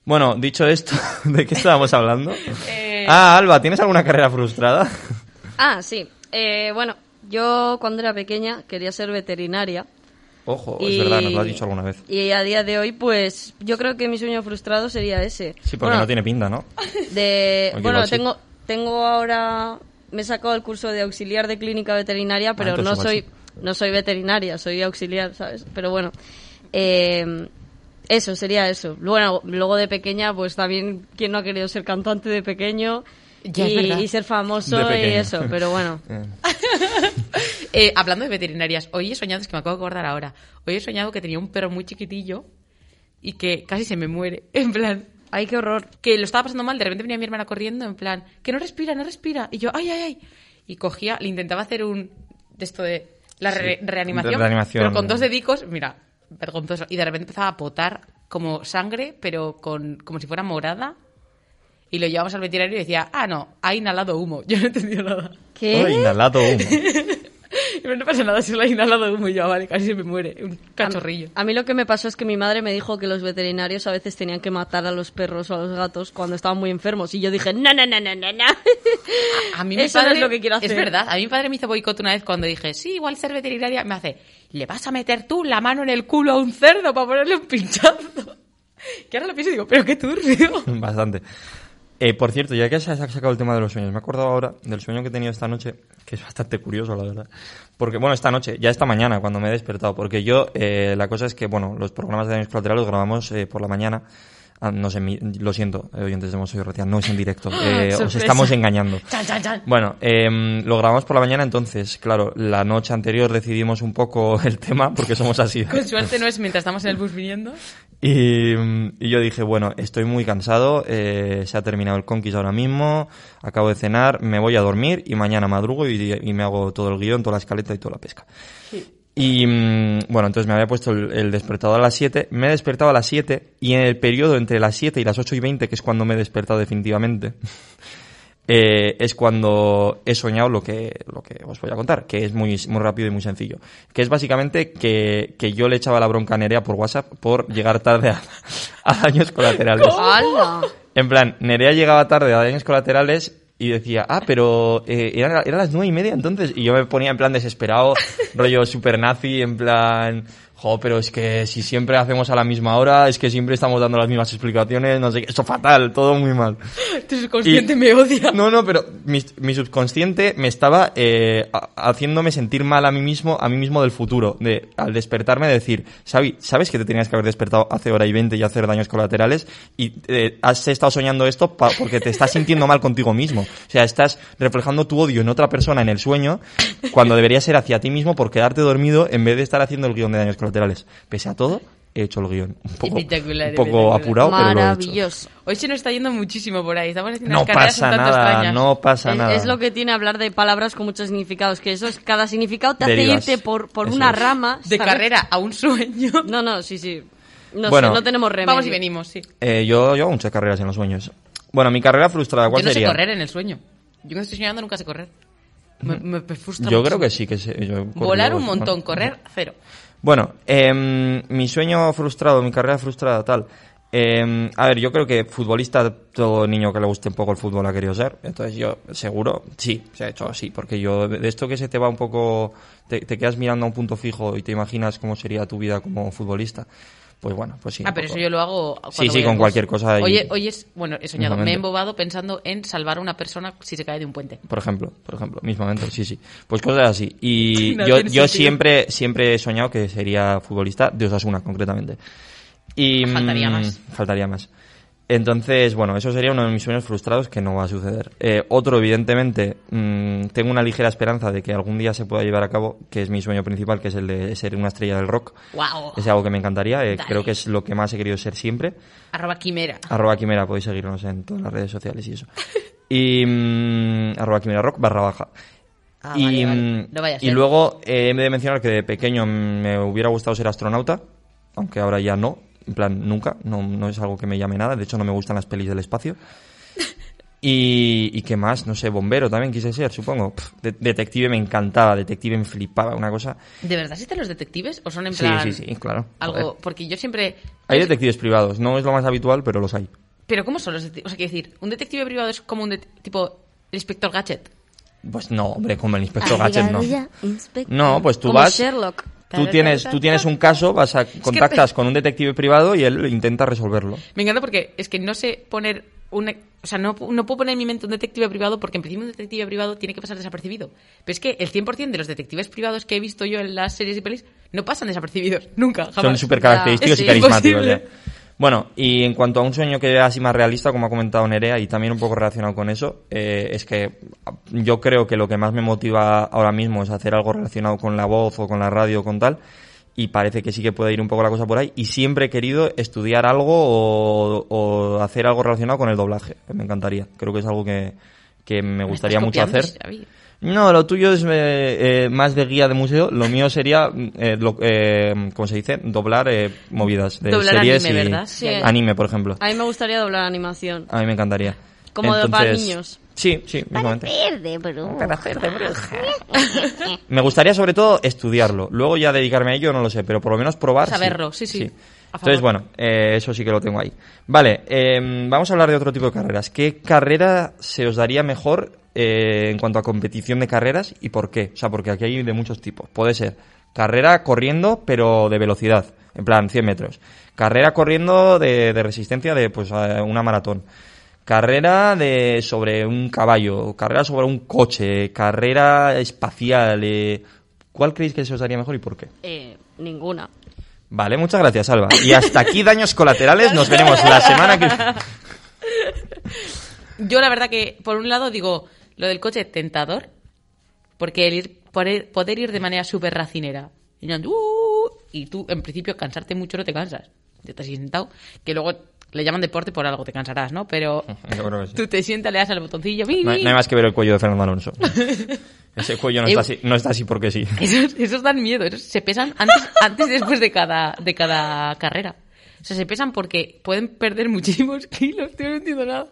S2: Bueno, dicho esto, ¿de qué estábamos hablando?
S3: Eh,
S2: Ah, Alba, ¿tienes alguna carrera frustrada?
S4: Ah, sí. Eh, bueno, yo cuando era pequeña quería ser veterinaria.
S2: Ojo, es verdad, nos lo has dicho alguna vez.
S4: Y a día de hoy, pues, yo creo que mi sueño frustrado sería ese.
S2: Sí, porque
S4: Bueno,
S2: no tiene pinta, ¿no?
S4: De, bueno,
S2: sí.
S4: tengo, tengo ahora, me he sacado el curso de auxiliar de clínica veterinaria, pero
S2: Ah, entonces
S4: no soy,
S2: sí.
S4: no soy veterinaria, soy auxiliar, ¿sabes? Pero bueno, eh, eso sería eso. Bueno, luego de pequeña, pues también, ¿quién no ha querido ser cantante de pequeño?
S3: Ya,
S4: y, ser famoso y eso, pero bueno.
S2: Eh,
S3: Eh, hablando de veterinarias, hoy he soñado, es que me acabo de acordar ahora, hoy he soñado que tenía un perro muy chiquitillo y que casi se me muere. En plan,
S4: Ay, qué horror.
S3: que lo estaba pasando mal, de repente venía mi hermana corriendo, en plan, que no respira, no respira. Y yo, ay, ay, ay. Y cogía, le intentaba hacer un. de esto de. la re- reanimación,
S2: de reanimación.
S3: Pero con dos dedicos, mira, vergonzoso. Y de repente empezaba a potar como sangre, pero con como si fuera morada. Y lo llevamos al veterinario y decía, ah, no, ha inhalado humo. Yo no he entendido nada.
S4: ¿Qué?
S2: oh, inhalado humo.
S3: No pasa nada, solo ha inhalado humo y yo, "Ah, vale, casi se me muere. Un cachorrillo.
S4: A mí lo que me pasó es que mi madre me dijo que los veterinarios a veces tenían que matar a los perros o a los gatos cuando estaban muy enfermos. Y yo dije, no, no, no, no, no, no.
S3: A mí mi
S4: Eso no
S3: padre,
S4: es lo que quiero hacer.
S3: Es verdad, a mí mi padre me hizo boicot una vez cuando dije, sí, igual ser veterinaria, me hace, ¿le vas a meter tú la mano en el culo a un cerdo para ponerle un pinchazo? Que ahora lo pienso y digo, pero qué turbio.
S2: Bastante. Eh, por cierto, ya que se ha sacado el tema de los sueños, me he acordado ahora del sueño que he tenido esta noche, que es bastante curioso, la verdad. Porque, bueno, esta noche, ya esta mañana, cuando me he despertado, porque yo, eh, la cosa es que, bueno, los programas de daños colaterales los grabamos eh, por la mañana. Ah, no sé, lo siento, eh, oyentes de Mosoy Ratia, no es en directo. Eh, os estamos engañando.
S3: Chan, chan, chan.
S2: Bueno, em, lo grabamos por la mañana, entonces, claro, la noche anterior decidimos un poco el tema, porque somos así.
S3: Con suerte no es mientras estamos en el bus viniendo.
S2: Y, mm, y yo dije, bueno, estoy muy cansado, eh, se ha terminado el Conquist ahora mismo, acabo de cenar, me voy a dormir y mañana madrugo y, y me hago todo el guion, toda la escaleta y toda la pesca. Y mm, bueno, entonces me había puesto el, el despertador a las 7, me he despertado a las 7 y en el periodo entre las 7 y las 8 y 20, que es cuando me he despertado definitivamente, eh, es cuando he soñado lo que, lo que os voy a contar, que es muy, muy rápido y muy sencillo. Que es básicamente que, que yo le echaba la bronca a Nerea por WhatsApp por llegar tarde a, a daños colaterales.
S4: ¡Hala!
S2: En plan, Nerea llegaba tarde a daños colaterales y decía, ah, pero eh, era, era las nueve y media entonces. Y yo me ponía en plan desesperado, rollo super nazi, en plan, Jo, pero es que si siempre hacemos a la misma hora, es que siempre estamos dando las mismas explicaciones, no sé qué. Esto fatal, todo muy mal.
S3: Tu subconsciente
S2: Y-
S3: me odia.
S2: No, no, pero mi, mi subconsciente me estaba eh, ha- haciéndome sentir mal a mí mismo, a mí mismo del futuro. De, al despertarme, decir, Xavi, ¿sabes que te tenías que haber despertado hace hora y 20 y hacer daños colaterales? Y eh, has estado soñando esto porque te estás sintiendo mal contigo mismo. O sea, estás reflejando tu odio en otra persona en el sueño, cuando debería ser hacia ti mismo por quedarte dormido en vez de estar haciendo el guion de daños colaterales. Pese a todo, he hecho el guion. Un poco,
S3: Espectacular,
S2: un poco
S3: espectacular.
S2: apurado, pero lo he hecho.
S4: Maravilloso.
S3: Hoy se nos está yendo muchísimo por ahí. Estamos haciendo
S2: No
S3: unas carreras
S2: pasa
S3: un tanto
S2: nada,
S3: extrañas.
S2: no pasa
S4: Es,
S2: nada.
S4: es lo que tiene hablar de palabras con muchos significados, que eso es, cada significado te
S2: Derivas.
S4: hace irte por, por una
S2: es.
S4: rama.
S3: De carrera a un sueño.
S4: No, no, sí, sí. No
S2: Bueno.
S4: sé, no tenemos remedio.
S3: Vamos y venimos, sí.
S2: Eh, yo, yo hago muchas carreras en los sueños. Bueno, mi carrera frustrada, ¿cuál
S3: Yo no
S2: sería?
S3: sé correr en el sueño. Yo cuando estoy soñando nunca sé correr. Me, me- me frustra
S2: Yo creo que sí que sé. yo
S3: Volar un montón, correr cero.
S2: Bueno, em, mi sueño frustrado, mi carrera frustrada, tal. Em, a ver, yo creo que futbolista, todo niño que le guste un poco el fútbol ha querido ser. Entonces yo, seguro, sí, se ha hecho así. Porque yo, de esto que se te va un poco, te quedas mirando a un punto fijo y te imaginas cómo sería tu vida como futbolista. Pues bueno, pues sí.
S3: ah, pero
S2: poco.
S3: eso yo lo hago.
S2: Sí, sí, con cualquier cosa y-
S3: Oye, hoy es. Bueno, he soñado. Me he embobado pensando en salvar a una persona si se cae de un puente.
S2: Por ejemplo, por ejemplo, mismamente, sí, sí. Pues cosas así. Y
S3: No
S2: yo, yo siempre, siempre he soñado que sería futbolista de Osasuna, concretamente. Y,
S3: Faltaría
S2: mm,
S3: más.
S2: Faltaría más. Entonces, bueno, eso sería uno de mis sueños frustrados que no va a suceder. Eh, otro, evidentemente, mm, tengo una ligera esperanza de que algún día se pueda llevar a cabo, que es mi sueño principal, que es el de ser una estrella del rock.
S3: ¡Wow!
S2: Es algo que me encantaría, eh, creo que es lo que más he querido ser siempre.
S3: Arroba quimera.
S2: Arroba Quimera, podéis seguirnos en todas las redes sociales y eso. Y mm, arroba Quimera Rock barra baja.
S3: Ah,
S2: y,
S3: vale, vale.
S2: mm,
S3: No vaya a
S2: y
S3: ser.
S2: luego eh, he de mencionar que de pequeño me hubiera gustado ser astronauta, aunque ahora ya no, en plan nunca, no, no es algo que me llame nada, de hecho no me gustan las pelis del espacio. Y, y qué más, no sé, bombero también quise ser, supongo. Pff, de- detective me encantaba, detective me flipaba, una cosa.
S3: ¿De verdad existen los detectives o son en
S2: Sí,
S3: plan
S2: sí, sí, claro.
S3: algo?
S2: Joder.
S3: Porque yo siempre.
S2: Hay detectives privados, no es lo más habitual, pero los hay.
S3: Pero ¿cómo son los detectives? O sea, quiero decir, un detective privado es como un det- tipo el inspector Gadget.
S2: Pues no, hombre, como el inspector Gadget no.
S5: Ya, inspector.
S2: No, pues tú
S4: Como
S2: vas,
S4: Sherlock.
S2: Tú tienes, tú tienes un caso, vas a contactas con un detective privado y él intenta resolverlo.
S3: Me encanta porque es que no sé poner un... O sea, no, no puedo poner en mi mente un detective privado porque en principio un detective privado tiene que pasar desapercibido. Pero es que el 100% de los detectives privados que he visto yo en las series y pelis no pasan desapercibidos. Nunca, jamás.
S2: Son súper característicos y carismáticos. Bueno, y en cuanto a un sueño que así más realista, como ha comentado Nerea, y también un poco relacionado con eso, eh, es que yo creo que lo que más me motiva ahora mismo es hacer algo relacionado con la voz o con la radio o con tal, y parece que sí que puede ir un poco la cosa por ahí, y siempre he querido estudiar algo o, o hacer algo relacionado con el doblaje, me encantaría, creo que es algo que, que me gustaría mucho hacer. No, lo tuyo es eh, eh, más de guía de museo. Lo mío sería, eh, lo, eh, ¿cómo se dice? Doblar eh, movidas de
S3: Doblar
S2: series
S3: anime,
S2: y
S3: ¿verdad?
S4: Sí.
S2: anime, por ejemplo.
S4: A mí me gustaría doblar animación.
S2: A mí me encantaría.
S4: Como para
S2: Entonces,
S4: niños.
S2: Sí, sí,
S5: Para
S2: mismamente.
S5: hacer de bruja.
S2: Me gustaría sobre todo estudiarlo. Luego ya dedicarme a ello no lo sé, pero por lo menos probar.
S3: Saberlo, sí, sí. A
S2: Entonces,
S3: favor.
S2: bueno, eh, eso sí que lo tengo ahí. Vale, eh, vamos a hablar de otro tipo de carreras. ¿Qué carrera se os daría mejor eh, en cuanto a competición de carreras y por qué? O sea, porque aquí hay de muchos tipos. Puede ser carrera corriendo, pero de velocidad, en plan 100 metros. Carrera corriendo de, de resistencia de pues una maratón. Carrera de sobre un caballo, carrera sobre un coche, carrera espacial. eh, ¿Cuál creéis que se os daría mejor y por qué?
S4: Eh, ninguna.
S2: Vale, muchas gracias, Alba. Y hasta aquí daños colaterales. Nos veremos la semana que
S3: Yo la verdad que, por un lado, digo, lo del coche tentador, porque el ir, poder, poder ir de manera súper racinera, y, "Uh", y tú, en principio, cansarte mucho no te cansas. Te estás sentado, que luego le llaman deporte por algo, te cansarás, ¿no? Pero
S2: sí.
S3: tú te sientas, le das al botoncillo, ¡bi,
S2: No hay, no hay más que ver el cuello de Fernando Alonso. Ese cuello no está así, no está así porque sí.
S3: Esos, esos dan miedo, esos se pesan antes, antes y después de cada, de cada carrera. O sea, se pesan porque pueden perder muchísimos kilos, tío, no entiendo nada.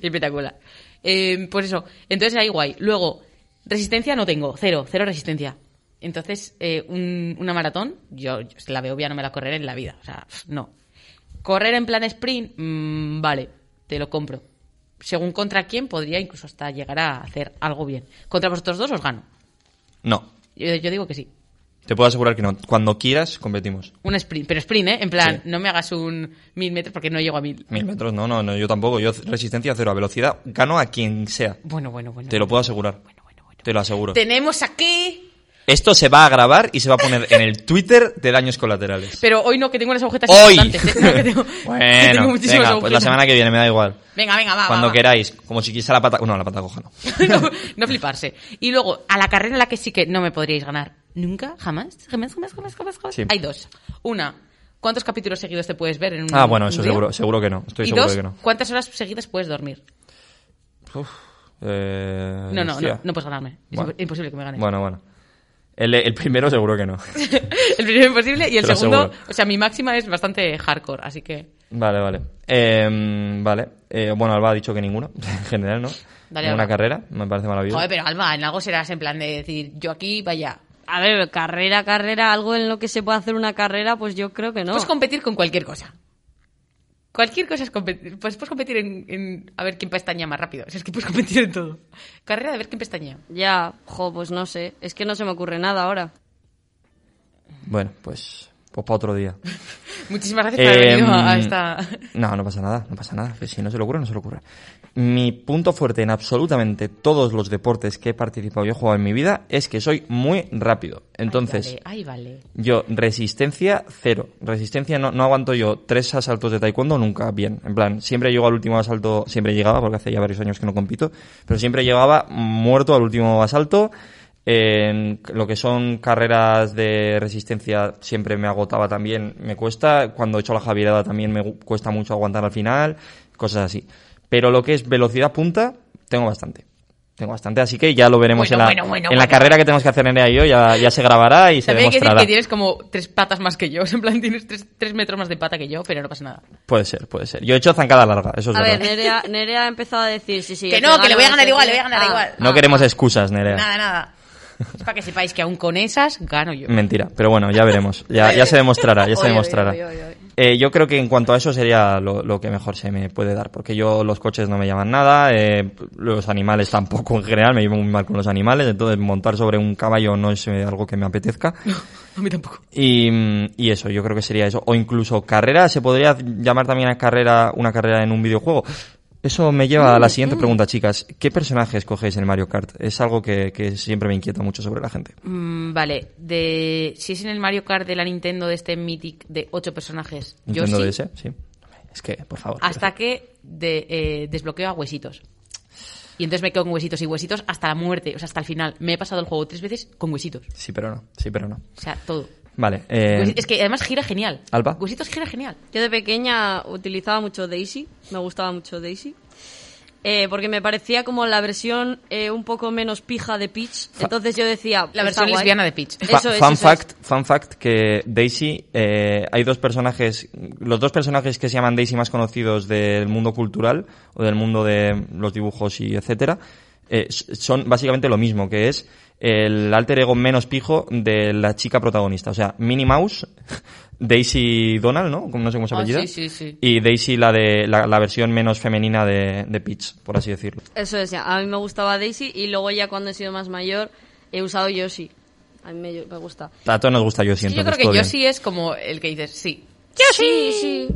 S3: Espectacular. Eh, pues eso, entonces ahí guay. Luego, resistencia no tengo, cero, cero resistencia. Entonces, eh, un- una maratón, yo, yo la veo ya no me la correré en la vida. O sea, no. Correr en plan sprint, mm, vale, te lo compro. Según contra quién, podría incluso hasta llegar a hacer algo bien. Contra vosotros dos os gano.
S2: No.
S3: Yo, yo digo que sí.
S2: Te puedo asegurar que no. Cuando quieras, competimos.
S3: Un sprint, pero sprint, ¿eh? En plan,
S2: Sí.
S3: no me hagas un mil metros porque no llego a mil.
S2: Mil metros, no, no, no, yo tampoco. Yo resistencia cero a velocidad. Gano a quien sea.
S3: Bueno, bueno, bueno.
S2: Te lo puedo asegurar.
S3: Bueno, bueno, bueno.
S2: Te lo aseguro.
S3: Tenemos aquí...
S2: Esto se va a grabar y se va a poner en el Twitter de daños colaterales.
S3: Pero hoy no, que tengo unas agujetas
S2: ¡Hoy!
S3: importantes. ¿eh? No, que tengo, que tengo
S2: Bueno,
S3: muchísimas
S2: venga, pues la semana que viene me da igual.
S3: Venga, venga, va,
S2: Cuando
S3: va, va.
S2: queráis, como si quisiera la pata... No, la pata coja no.
S3: no, no fliparse. Y luego, a la carrera en la que sí que no me podríais ganar. ¿Nunca? ¿Jamás? ¿Jamás, jamás, jamás, jamás? jamás?
S2: Sí.
S3: Hay dos. Una, ¿cuántos capítulos seguidos te puedes ver en un
S2: Ah, bueno, eso
S3: día?
S2: seguro, seguro que no. Estoy
S3: y
S2: seguro
S3: dos,
S2: de que no.
S3: ¿cuántas horas seguidas puedes dormir?
S2: Eh,
S3: No, no,
S2: hostia.
S3: no, no puedes ganarme. Es
S2: Bueno.
S3: imposible que me ganes.
S2: Bueno, bueno. El, el primero seguro que no.
S3: el primero imposible y el segundo, o sea, mi máxima es bastante hardcore, así que...
S2: Vale, vale. Eh, vale. Eh, bueno, Alba ha dicho que ninguno, en general, ¿no?
S3: Dale, Alba.
S2: carrera, me parece maravilloso.
S3: Joder, pero Alba, en algo serás en plan de decir, yo aquí, vaya.
S4: A ver, carrera, carrera, algo en lo que se puede hacer una carrera, pues yo creo que no.
S3: Puedes competir con cualquier cosa. Cualquier cosa es competir. Pues puedes competir en, en a ver quién pestañea más rápido. O sea, es que puedes competir en todo. Carrera de ver quién pestañea.
S4: Ya, jo, pues no sé. Es que no se me ocurre nada ahora.
S2: Bueno, pues, pues para otro día.
S3: Muchísimas gracias por haber venido a esta...
S2: No, no pasa nada, no pasa nada. Que si no se le ocurre, no se le ocurre. Mi punto fuerte en absolutamente todos los deportes que he participado y he jugado en mi vida es que soy muy rápido. Entonces,
S3: Ay, vale. ay, vale.
S2: yo, resistencia cero. Resistencia no, no aguanto yo tres asaltos de taekwondo nunca bien. En plan, siempre llego al último asalto, siempre llegaba, porque hace ya varios años que no compito, pero siempre llegaba muerto al último asalto. En lo que son carreras de resistencia siempre me agotaba también, me cuesta. Cuando he hecho la javierada también me cuesta mucho aguantar al final, cosas así. Pero lo que es velocidad punta, tengo bastante. Tengo bastante, así que ya lo veremos
S3: Bueno,
S2: en la,
S3: bueno, bueno,
S2: en la carrera que tenemos que hacer Nerea y yo, ya, ya se grabará y se
S3: También hay que decir
S2: demostrará.
S3: que tienes como tres patas más que yo. En plan, tienes tres, tres metros más de pata que yo, pero no pasa nada.
S2: Puede ser, puede ser. Yo he hecho zancada larga, eso es
S4: A ver,
S2: verdad.
S4: Nerea, Nerea ha empezado a decir, sí, sí.
S3: que no, que le voy a ganar igual, le voy a ganar
S4: Ah,
S3: igual.
S2: No queremos excusas, Nerea.
S3: Nada, nada. Es para que sepáis que aún con esas gano yo.
S2: Mentira, pero bueno, ya veremos. Ya, ya se demostrará, ya se
S4: Oy,
S2: demostrará.
S4: oy, oy.
S2: Eh, yo creo que en cuanto a eso sería lo, lo que mejor se me puede dar, porque yo los coches no me llaman nada, eh, los animales tampoco en general, me llevo muy mal con los animales, entonces montar sobre un caballo no es eh, algo que me apetezca.
S3: A mí tampoco.
S2: Y, y eso, yo creo que sería eso. O incluso carrera, ¿se podría llamar también a carrera una carrera en un videojuego? Eso me lleva a la siguiente pregunta, chicas. ¿Qué personaje escogéis en Mario Kart? Es algo que, que siempre me inquieta mucho sobre la gente.
S3: Mm, vale, de si es en el Mario Kart de la Nintendo de este Mythic de ocho personajes, yo
S2: Nintendo
S3: sí,
S2: DS, sí. Es que, por favor.
S3: hasta que de, eh, desbloqueo a huesitos. Y entonces me quedo con huesitos y huesitos hasta la muerte, o sea, hasta el final. Me he pasado el juego tres veces con huesitos.
S2: Sí, pero no. Sí, pero no.
S3: O sea, todo.
S2: Vale. Eh,
S3: Es que además gira genial.
S2: Alba.
S3: Huesitos gira genial.
S4: Yo de pequeña utilizaba mucho Daisy, me gustaba mucho Daisy. eh, porque me parecía como la versión eh, un poco menos pija de Peach. Entonces yo decía.
S3: La versión
S4: guay.
S3: lesbiana de Peach.
S2: fa-
S4: Eso es,
S2: fun
S4: eso es.
S2: fact, fun fact que Daisy, eh, hay dos personajes, los dos personajes que se llaman Daisy más conocidos del mundo cultural o del mundo de los dibujos y etcétera, eh, son básicamente lo mismo, que es el alter ego menos pijo de la chica protagonista. O sea, Minnie Mouse, Daisy Donald, ¿no? No sé cómo se
S3: Ah,
S2: apellida.
S3: sí, sí, sí.
S2: Y Daisy la de la, la versión menos femenina de, de Peach, por así decirlo.
S4: Eso es, ya. A mí me gustaba Daisy y luego ya cuando he sido más mayor he usado Yoshi. A mí me, me gusta.
S2: A todos nos gusta Yoshi,
S3: Es que yo
S2: entonces
S3: creo que
S2: bien.
S3: Yoshi es como el que dices, sí.
S4: Sí, sí.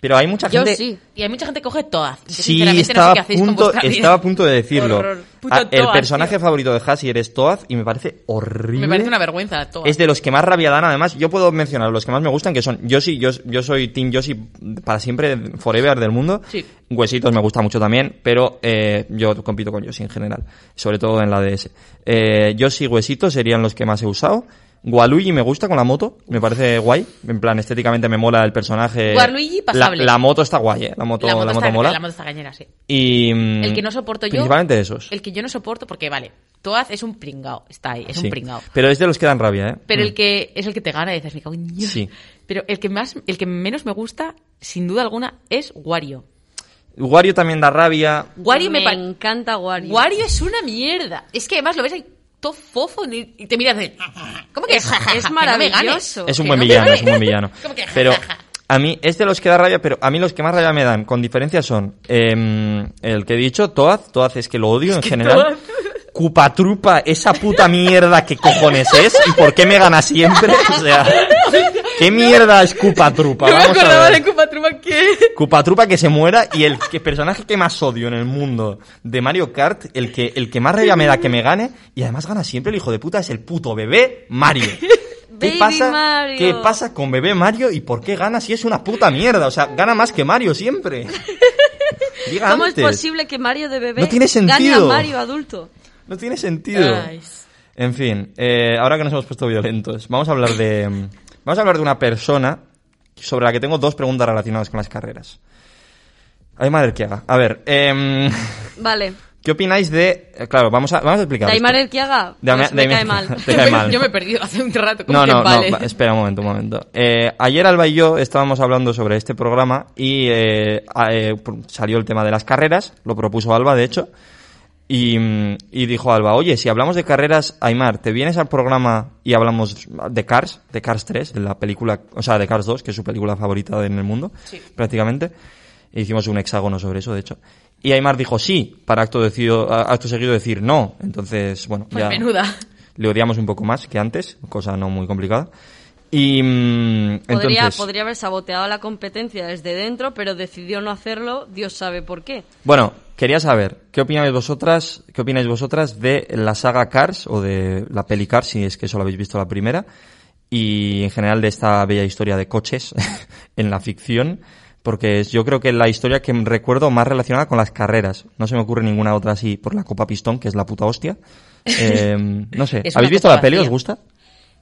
S2: Pero hay mucha
S4: Yo
S2: gente...
S4: sí.
S3: Y hay mucha gente que coge todas. Yo,
S2: Sí, estaba,
S3: no sé qué
S2: a
S3: hacéis con
S2: punto, estaba a punto de decirlo.
S3: Horror.
S2: Ah, el
S3: Toad,
S2: personaje
S3: tío.
S2: favorito de Hasir es Toad y me parece horrible.
S3: Me parece una vergüenza todas.
S2: Es de los que más rabia dan, además. Yo puedo mencionar los que más me gustan, que son Yoshi. Yo, yo soy Team Yoshi para siempre, forever del mundo.
S3: Sí.
S2: Huesitos me gusta mucho también, pero eh, yo compito con Yoshi en general, sobre todo en la DS. Eh, Yoshi y Huesitos serían los que más he usado. Waluigi me gusta con la moto, me parece guay. En plan, estéticamente me mola el personaje.
S3: Waluigi, pasable.
S2: La, la moto está guay, eh. La moto,
S3: la moto, está,
S2: mola.
S3: la moto está cañera, sí.
S2: Y, mm,
S3: El que no soporto yo.
S2: Principalmente esos.
S3: El que yo no soporto, porque vale, Toad es un pringao, está ahí, es
S2: Sí.
S3: un pringao.
S2: Pero es de los que dan rabia, ¿eh?
S3: Pero
S2: Mm.
S3: el que es el que te gana y dices, me cago en Dios.
S2: Sí.
S3: Pero el que más, el que menos me gusta, sin duda alguna, es Wario.
S2: Wario también da rabia.
S3: Wario me,
S4: me encanta Wario.
S3: Wario es una mierda. Es que además lo ves ahí todo fofo y te miras de... ¿Cómo que
S4: Es- es
S3: que
S4: maravilloso.
S2: Es un
S3: Que
S2: buen villano, es un buen villano.
S3: ¿Cómo que
S2: Pero a mí es de los que da rabia, pero a mí los que más rabia me dan, con diferencia, son em, el que he dicho, Toad. Toad es que lo odio en general. Cupatrupa, esa puta mierda, ¿qué cojones es? ¿Y por qué me gana siempre? O sea, ¿qué mierda es Cupatrupa?
S3: No me
S2: Vamos a ver.
S3: de Cupatrupa que...
S2: Cupatrupa que se muera y el que- personaje que más odio en el mundo de Mario Kart, el que, el que más rabia me da que me gane y además gana siempre el hijo de puta es el puto bebé Mario. ¿Qué
S4: Baby
S2: pasa,
S4: Mario.
S2: ¿Qué pasa con bebé Mario y por qué gana si es una puta mierda? O sea, gana más que Mario siempre. Diga
S4: ¿Cómo
S2: antes.
S4: es posible que Mario de bebé
S2: No tiene
S4: gane a. Mario adulto?
S2: No tiene sentido.
S3: Ay.
S2: En fin, eh, ahora que nos hemos puesto violentos, vamos a hablar de vamos a hablar de una persona sobre la que tengo dos preguntas relacionadas con las carreras. Aymar Erquiaga. A ver, em,
S4: Vale.
S2: ¿qué opináis de...? eh, Claro, vamos a, vamos a explicar.
S4: Daimar
S2: esto.
S4: que haga,
S2: De
S4: pues me
S2: de-
S4: cae mal.
S2: Te cae mal.
S3: Yo me he perdido hace un rato.
S2: No,
S3: que
S2: no,
S3: vale.
S2: no, espera un momento, un momento. Eh, ayer Alba y yo estábamos hablando sobre este programa y eh, eh, salió el tema de las carreras, lo propuso Alba, de hecho, y, y dijo Alba, oye, si hablamos de carreras, Aymar, ¿te vienes al programa y hablamos de Cars, de Cars 3, de la película, o sea, de Cars 2, que es su película favorita en el mundo, prácticamente? E hicimos un hexágono sobre eso, de hecho. Y Aymar dijo sí, para acto, decido, acto seguido decir no. Entonces, bueno,
S3: Pues
S2: ya
S3: menuda.
S2: le odiamos un poco más que antes, cosa no muy complicada. Y mm,
S4: Podría,
S2: entonces,
S4: podría haber saboteado la competencia desde dentro, pero decidió no hacerlo, Dios sabe por qué.
S2: bueno, quería saber qué opináis vosotras, qué opináis vosotras de la saga Cars o de la peli Cars, si es que solo habéis visto la primera, y en general de esta bella historia de coches en la ficción, porque es- yo creo que es la historia que recuerdo más relacionada con las carreras. No se me ocurre ninguna otra así por la Copa Pistón, que es la puta hostia. Eh, no sé, ¿habéis visto la peli? ¿Os gusta?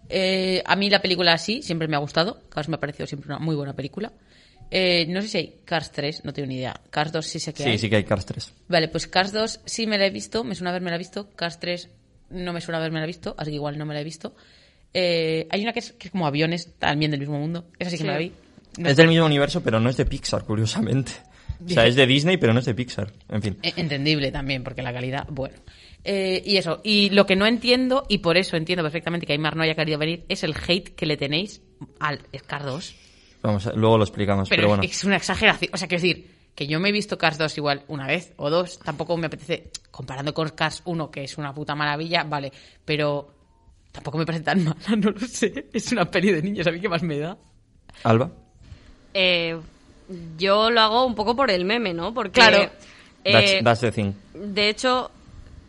S3: Eh, a mí la película sí, siempre me ha gustado. Cars me ha parecido siempre una muy buena película. Eh, no sé si hay Cars 3, no tengo ni idea. Cars 2 sí sé que
S2: Sí,
S3: hay.
S2: sí que hay Cars 3.
S3: Vale, pues Cars 2 sí me la he visto, me suena haberme la visto. Cars 3 no me suena haberme la visto, así que igual no me la he visto. Eh, hay una que es, que es como aviones, también del mismo mundo. Esa sí que
S4: Sí.
S3: me la vi. No
S2: Es del mismo universo, pero no es de Pixar, curiosamente. O sea, es de Disney, pero no es de Pixar. En fin.
S3: E- Entendible también, porque la calidad, bueno. Eh, y eso, y lo que no entiendo, y por eso entiendo perfectamente que Aymar no haya querido venir, es el hate que le tenéis al Cars 2.
S2: Vamos a- luego lo explicamos, pero,
S3: Pero,
S2: bueno.
S3: es una exageración. O sea, quiero decir, que yo me he visto Cars 2 igual una vez o dos, tampoco me apetece, comparando con Cars 1, que es una puta maravilla, vale, pero tampoco me parece tan mala, no lo sé. Es una peli de niños, ¿a mí qué más me da?
S2: Alba.
S4: Eh, yo lo hago un poco por el meme, ¿no? Porque,
S3: Claro.
S4: eh,
S2: That's, that's the thing.
S4: de hecho,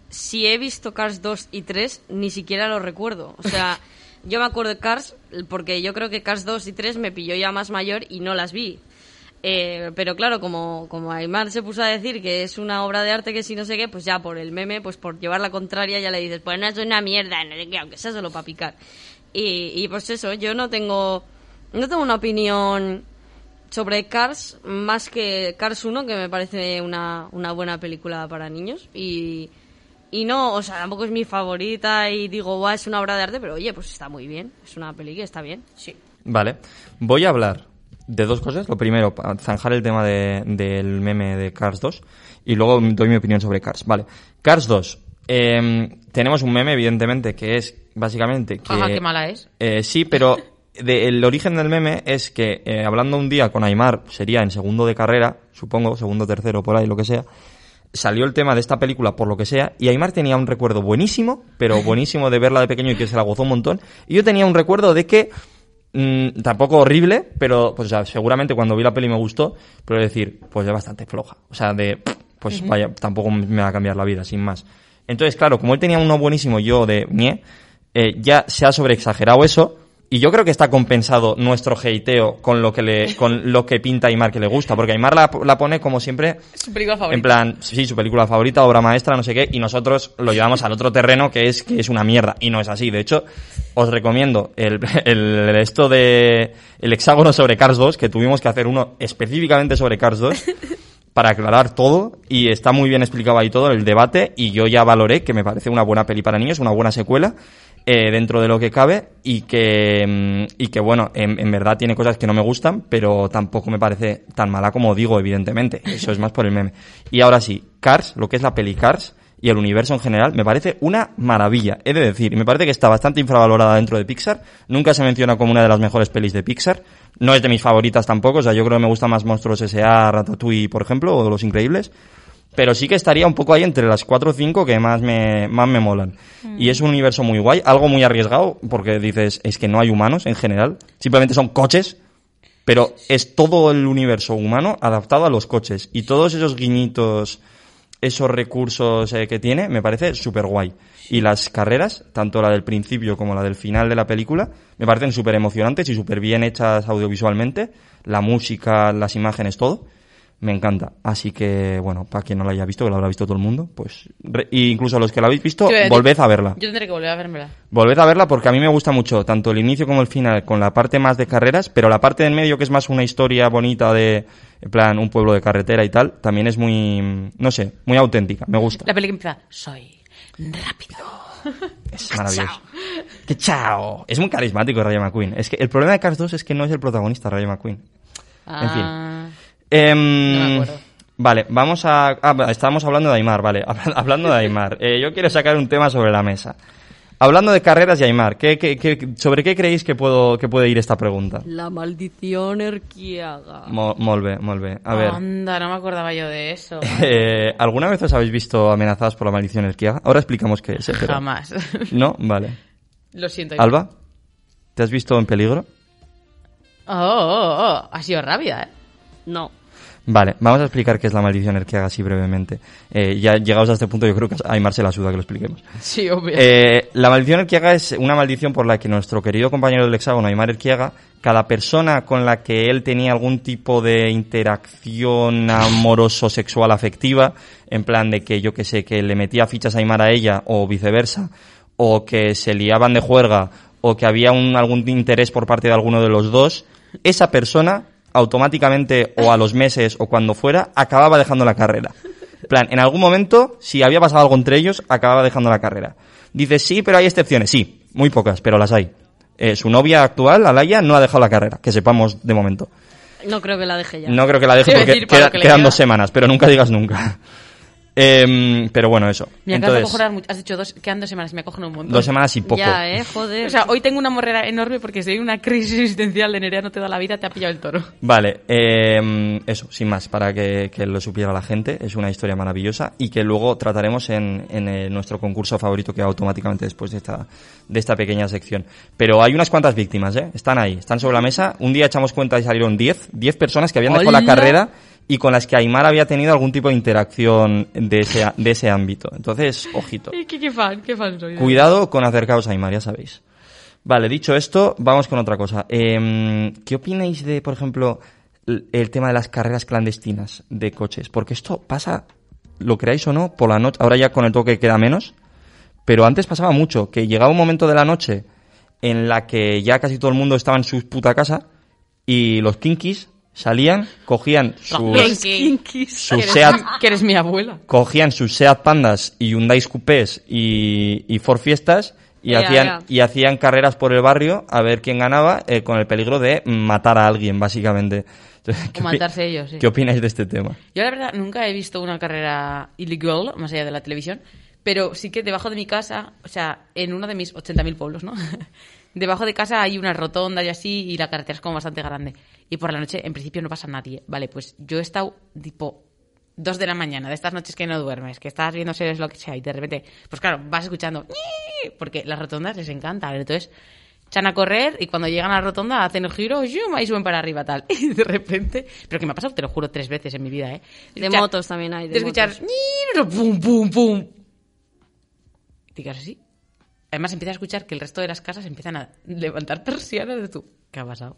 S4: si he visto Cars 2 y 3, ni siquiera lo recuerdo. O sea, yo me acuerdo de Cars porque yo creo que Cars 2 y 3 me pilló ya más mayor y no las vi. Eh, pero claro, como, como Aymar se puso a decir que es una obra de arte que si no sé qué, pues ya por el meme, pues por llevar la contraria ya le dices, pues no es una mierda, no sé qué, aunque sea solo para picar. Y, y pues eso, yo no tengo, no tengo una opinión sobre Cars más que Cars 1, que me parece una, una buena película para niños. Y, y no, o sea, tampoco es mi favorita y digo, "Buah, es una obra de arte, pero oye, pues está muy bien. Es una peli que está bien.
S3: Sí.
S2: Vale. Voy a hablar de dos cosas. Lo primero, para zanjar el tema de- del meme de Cars 2. Y luego doy mi opinión sobre Cars. Vale. Cars 2. Eh, tenemos un meme, evidentemente, que es básicamente que...
S3: Ajá, qué mala es.
S2: Eh, sí, pero de- el origen del meme es que eh, hablando un día con Aymar, sería en segundo de carrera, supongo, segundo, tercero, por ahí, lo que sea, salió el tema de esta película por lo que sea, y Aymar tenía un recuerdo buenísimo, pero buenísimo de verla de pequeño y que se la gozó un montón, y yo tenía un recuerdo de que, mm, tampoco horrible, pero pues o sea, seguramente cuando vi la peli me gustó, pero decir, pues es bastante floja, o sea, de, pues vaya, tampoco me va a cambiar la vida, sin más. Entonces, claro, como él tenía uno buenísimo, yo de ñe, eh, ya se ha sobreexagerado eso. Y yo creo que está compensado nuestro hateo con lo que le, con lo que pinta a Aymar que le gusta. Porque Aymar la, la pone como siempre,
S3: su película favorita.
S2: en plan, sí, su película favorita, obra maestra, no sé qué, y nosotros lo llevamos al otro terreno que es que es una mierda. Y no es así. De hecho, os recomiendo el, el, esto de, el hexágono sobre Cars 2, que tuvimos que hacer uno específicamente sobre Cars 2. para aclarar todo y está muy bien explicado ahí todo el debate y yo ya valoré que me parece una buena peli para niños, una buena secuela eh, dentro de lo que cabe y que, mm, y que bueno, en, en verdad tiene cosas que no me gustan, pero tampoco me parece tan mala como digo, evidentemente. Eso es más por el meme. Y ahora sí, Cars, lo que es la peli Cars y el universo en general, me parece una maravilla. He de decir, y me parece que está bastante infravalorada dentro de Pixar. Nunca se menciona como una de las mejores pelis de Pixar. No es de mis favoritas tampoco, o sea, yo creo que me gusta más Monstruos S.A., Ratatouille, por ejemplo, o Los Increíbles. Pero sí que estaría un poco ahí entre las 4 o 5 que más me, más me molan. Y es un universo muy guay, algo muy arriesgado, porque dices, es que no hay humanos en general, simplemente son coches, pero es todo el universo humano adaptado a los coches. Y todos esos guiñitos, esos recursos eh, que tiene, me parece súper guay. Y las carreras, tanto la del principio como la del final de la película, me parecen súper emocionantes y súper bien hechas audiovisualmente. La música, las imágenes, todo. Me encanta. Así que, bueno, para quien no la haya visto, que la habrá visto todo el mundo, pues, re- e incluso los que la habéis visto,
S3: Yo-
S2: volved a verla.
S3: Yo tendré que volver a vermela.
S2: Volved a verla porque a mí me gusta mucho tanto el inicio como el final con la parte más de carreras, pero la parte del medio que es más una historia bonita de, en plan, un pueblo de carretera y tal, también es muy, no sé, muy auténtica, me gusta.
S3: La peli que empieza, soy rápido.
S2: Es maravilloso. ¡Que chao! Es muy carismático Rayo McQueen. Es que el problema de Cars 2 es que no es el protagonista Rayo McQueen. En fin.
S3: Ah,
S2: Em,
S3: No me acuerdo.
S2: Vale, vamos a... Ah, estábamos hablando de Aymar, vale. Habla- Hablando de Aymar. Eh, yo quiero sacar un tema sobre la mesa. Hablando de carreras y Aymar, ¿qué, qué- qué- sobre qué creéis que, puedo, que puede ir esta pregunta?
S4: La maldición Erquiaga.
S2: Mo- Molve, molve. A ver,
S3: Anda, no me acordaba yo de eso.
S2: eh, ¿alguna vez os habéis visto amenazados por la maldición Erquiaga? Ahora explicamos qué es, eh, pero-
S3: Jamás.
S2: ¿No? Vale.
S3: Lo siento.
S2: Alba, ¿te has visto en peligro?
S3: Oh, oh, oh, Ha sido rápida, ¿eh?
S4: No.
S2: Vale, vamos a explicar qué es la maldición Erquiaga así brevemente. Eh, ya llegados a este punto yo creo que a Aymar se la suda que lo expliquemos.
S3: Sí, obvio.
S2: Eh, la maldición Erquiaga es una maldición por la que nuestro querido compañero del hexágono, Aymar Erquiaga, cada persona con la que él tenía algún tipo de interacción amoroso, sexual, afectiva, en plan de que yo que sé, que le metía fichas a Aymar a ella o viceversa, o que se liaban de juerga, o que había un, algún interés por parte de alguno de los dos, esa persona automáticamente o a los meses o cuando fuera acababa dejando la carrera. Plan, en algún momento, si había pasado algo entre ellos, acababa dejando la carrera. Dices, sí, pero hay excepciones. Sí, muy pocas, pero las hay. Eh, su novia actual, Alaya, no ha dejado la carrera, que sepamos de momento.
S4: No creo que la deje ya.
S2: No creo que la deje porque
S3: decir,
S2: queda-
S3: que
S2: quedan
S3: queda.
S2: dos semanas, pero nunca digas nunca. Em, pero bueno, eso.
S3: me acabas de
S2: Entonces,
S3: cojonar mucho. Has dicho dos, quedan dos semanas, me acogen un montón.
S2: dos semanas y poco.
S4: Ya, eh, joder.
S3: O sea, hoy tengo una morrera enorme porque si hay una crisis existencial de Nerea no te da la vida, te ha pillado el toro.
S2: Vale, eh, eso, sin más, para que, que lo supiera la gente, es una historia maravillosa y que luego trataremos en, en eh, nuestro concurso favorito que automáticamente después de esta, de esta pequeña sección. Pero hay unas cuantas víctimas, ¿eh? Están ahí, están sobre la mesa. Un día echamos cuenta y salieron 10, 10 personas que habían dejado la carrera y con las que Aymar había tenido algún tipo de interacción de ese, de ese ámbito. Entonces, ojito.
S3: ¿Qué, qué fan, qué fan soy.
S2: Cuidado con acercaros a Aymar, ya sabéis. Vale, dicho esto, vamos con otra cosa. Em, ¿Qué opináis de, por ejemplo, el tema de las carreras clandestinas de coches? Porque esto pasa, lo creáis o no, por la noche. Ahora ya con el toque queda menos. Pero antes pasaba mucho, que llegaba un momento de la noche en la que ya casi todo el mundo estaba en su puta casa y los kinkis salían, cogían sus, sus
S3: Que eres-
S2: Seat
S3: Que eres mi abuela.
S2: cogían sus Seat Pandas y Hyundai Coupés y, y Ford Fiestas y hacían y hacían carreras por el barrio a ver quién ganaba eh, con el peligro de matar a alguien básicamente. Entonces, ¿qué
S3: O
S2: opi-
S3: matarse ellos, sí.
S2: ¿Qué opináis de este tema?
S3: Yo la verdad nunca he visto una carrera illegal, más allá de la televisión, pero sí que debajo de mi casa, o sea, en uno de mis 80.000 pueblos, ¿no? debajo de casa hay una rotonda y así, y la carretera es como bastante grande. Y por la noche, en principio, no pasa nadie. Vale, pues yo he estado tipo dos de la mañana, de estas noches que no duermes, que estás viendo series, lo que sea, y de repente, pues claro, vas escuchando, porque las rotondas les encantan. Entonces, echan a correr y cuando llegan a la rotonda hacen el giro y suben para arriba tal. Y de repente, pero que me ha pasado, te lo juro, tres veces en mi vida, ¿eh?
S4: De
S3: Escuchar-
S4: motos también hay. De,
S3: de escuchar pum, pum, pum. Quedas así. Además empiezas a escuchar que el resto de las casas empiezan a levantar persianas de tú. ¿Qué ha pasado?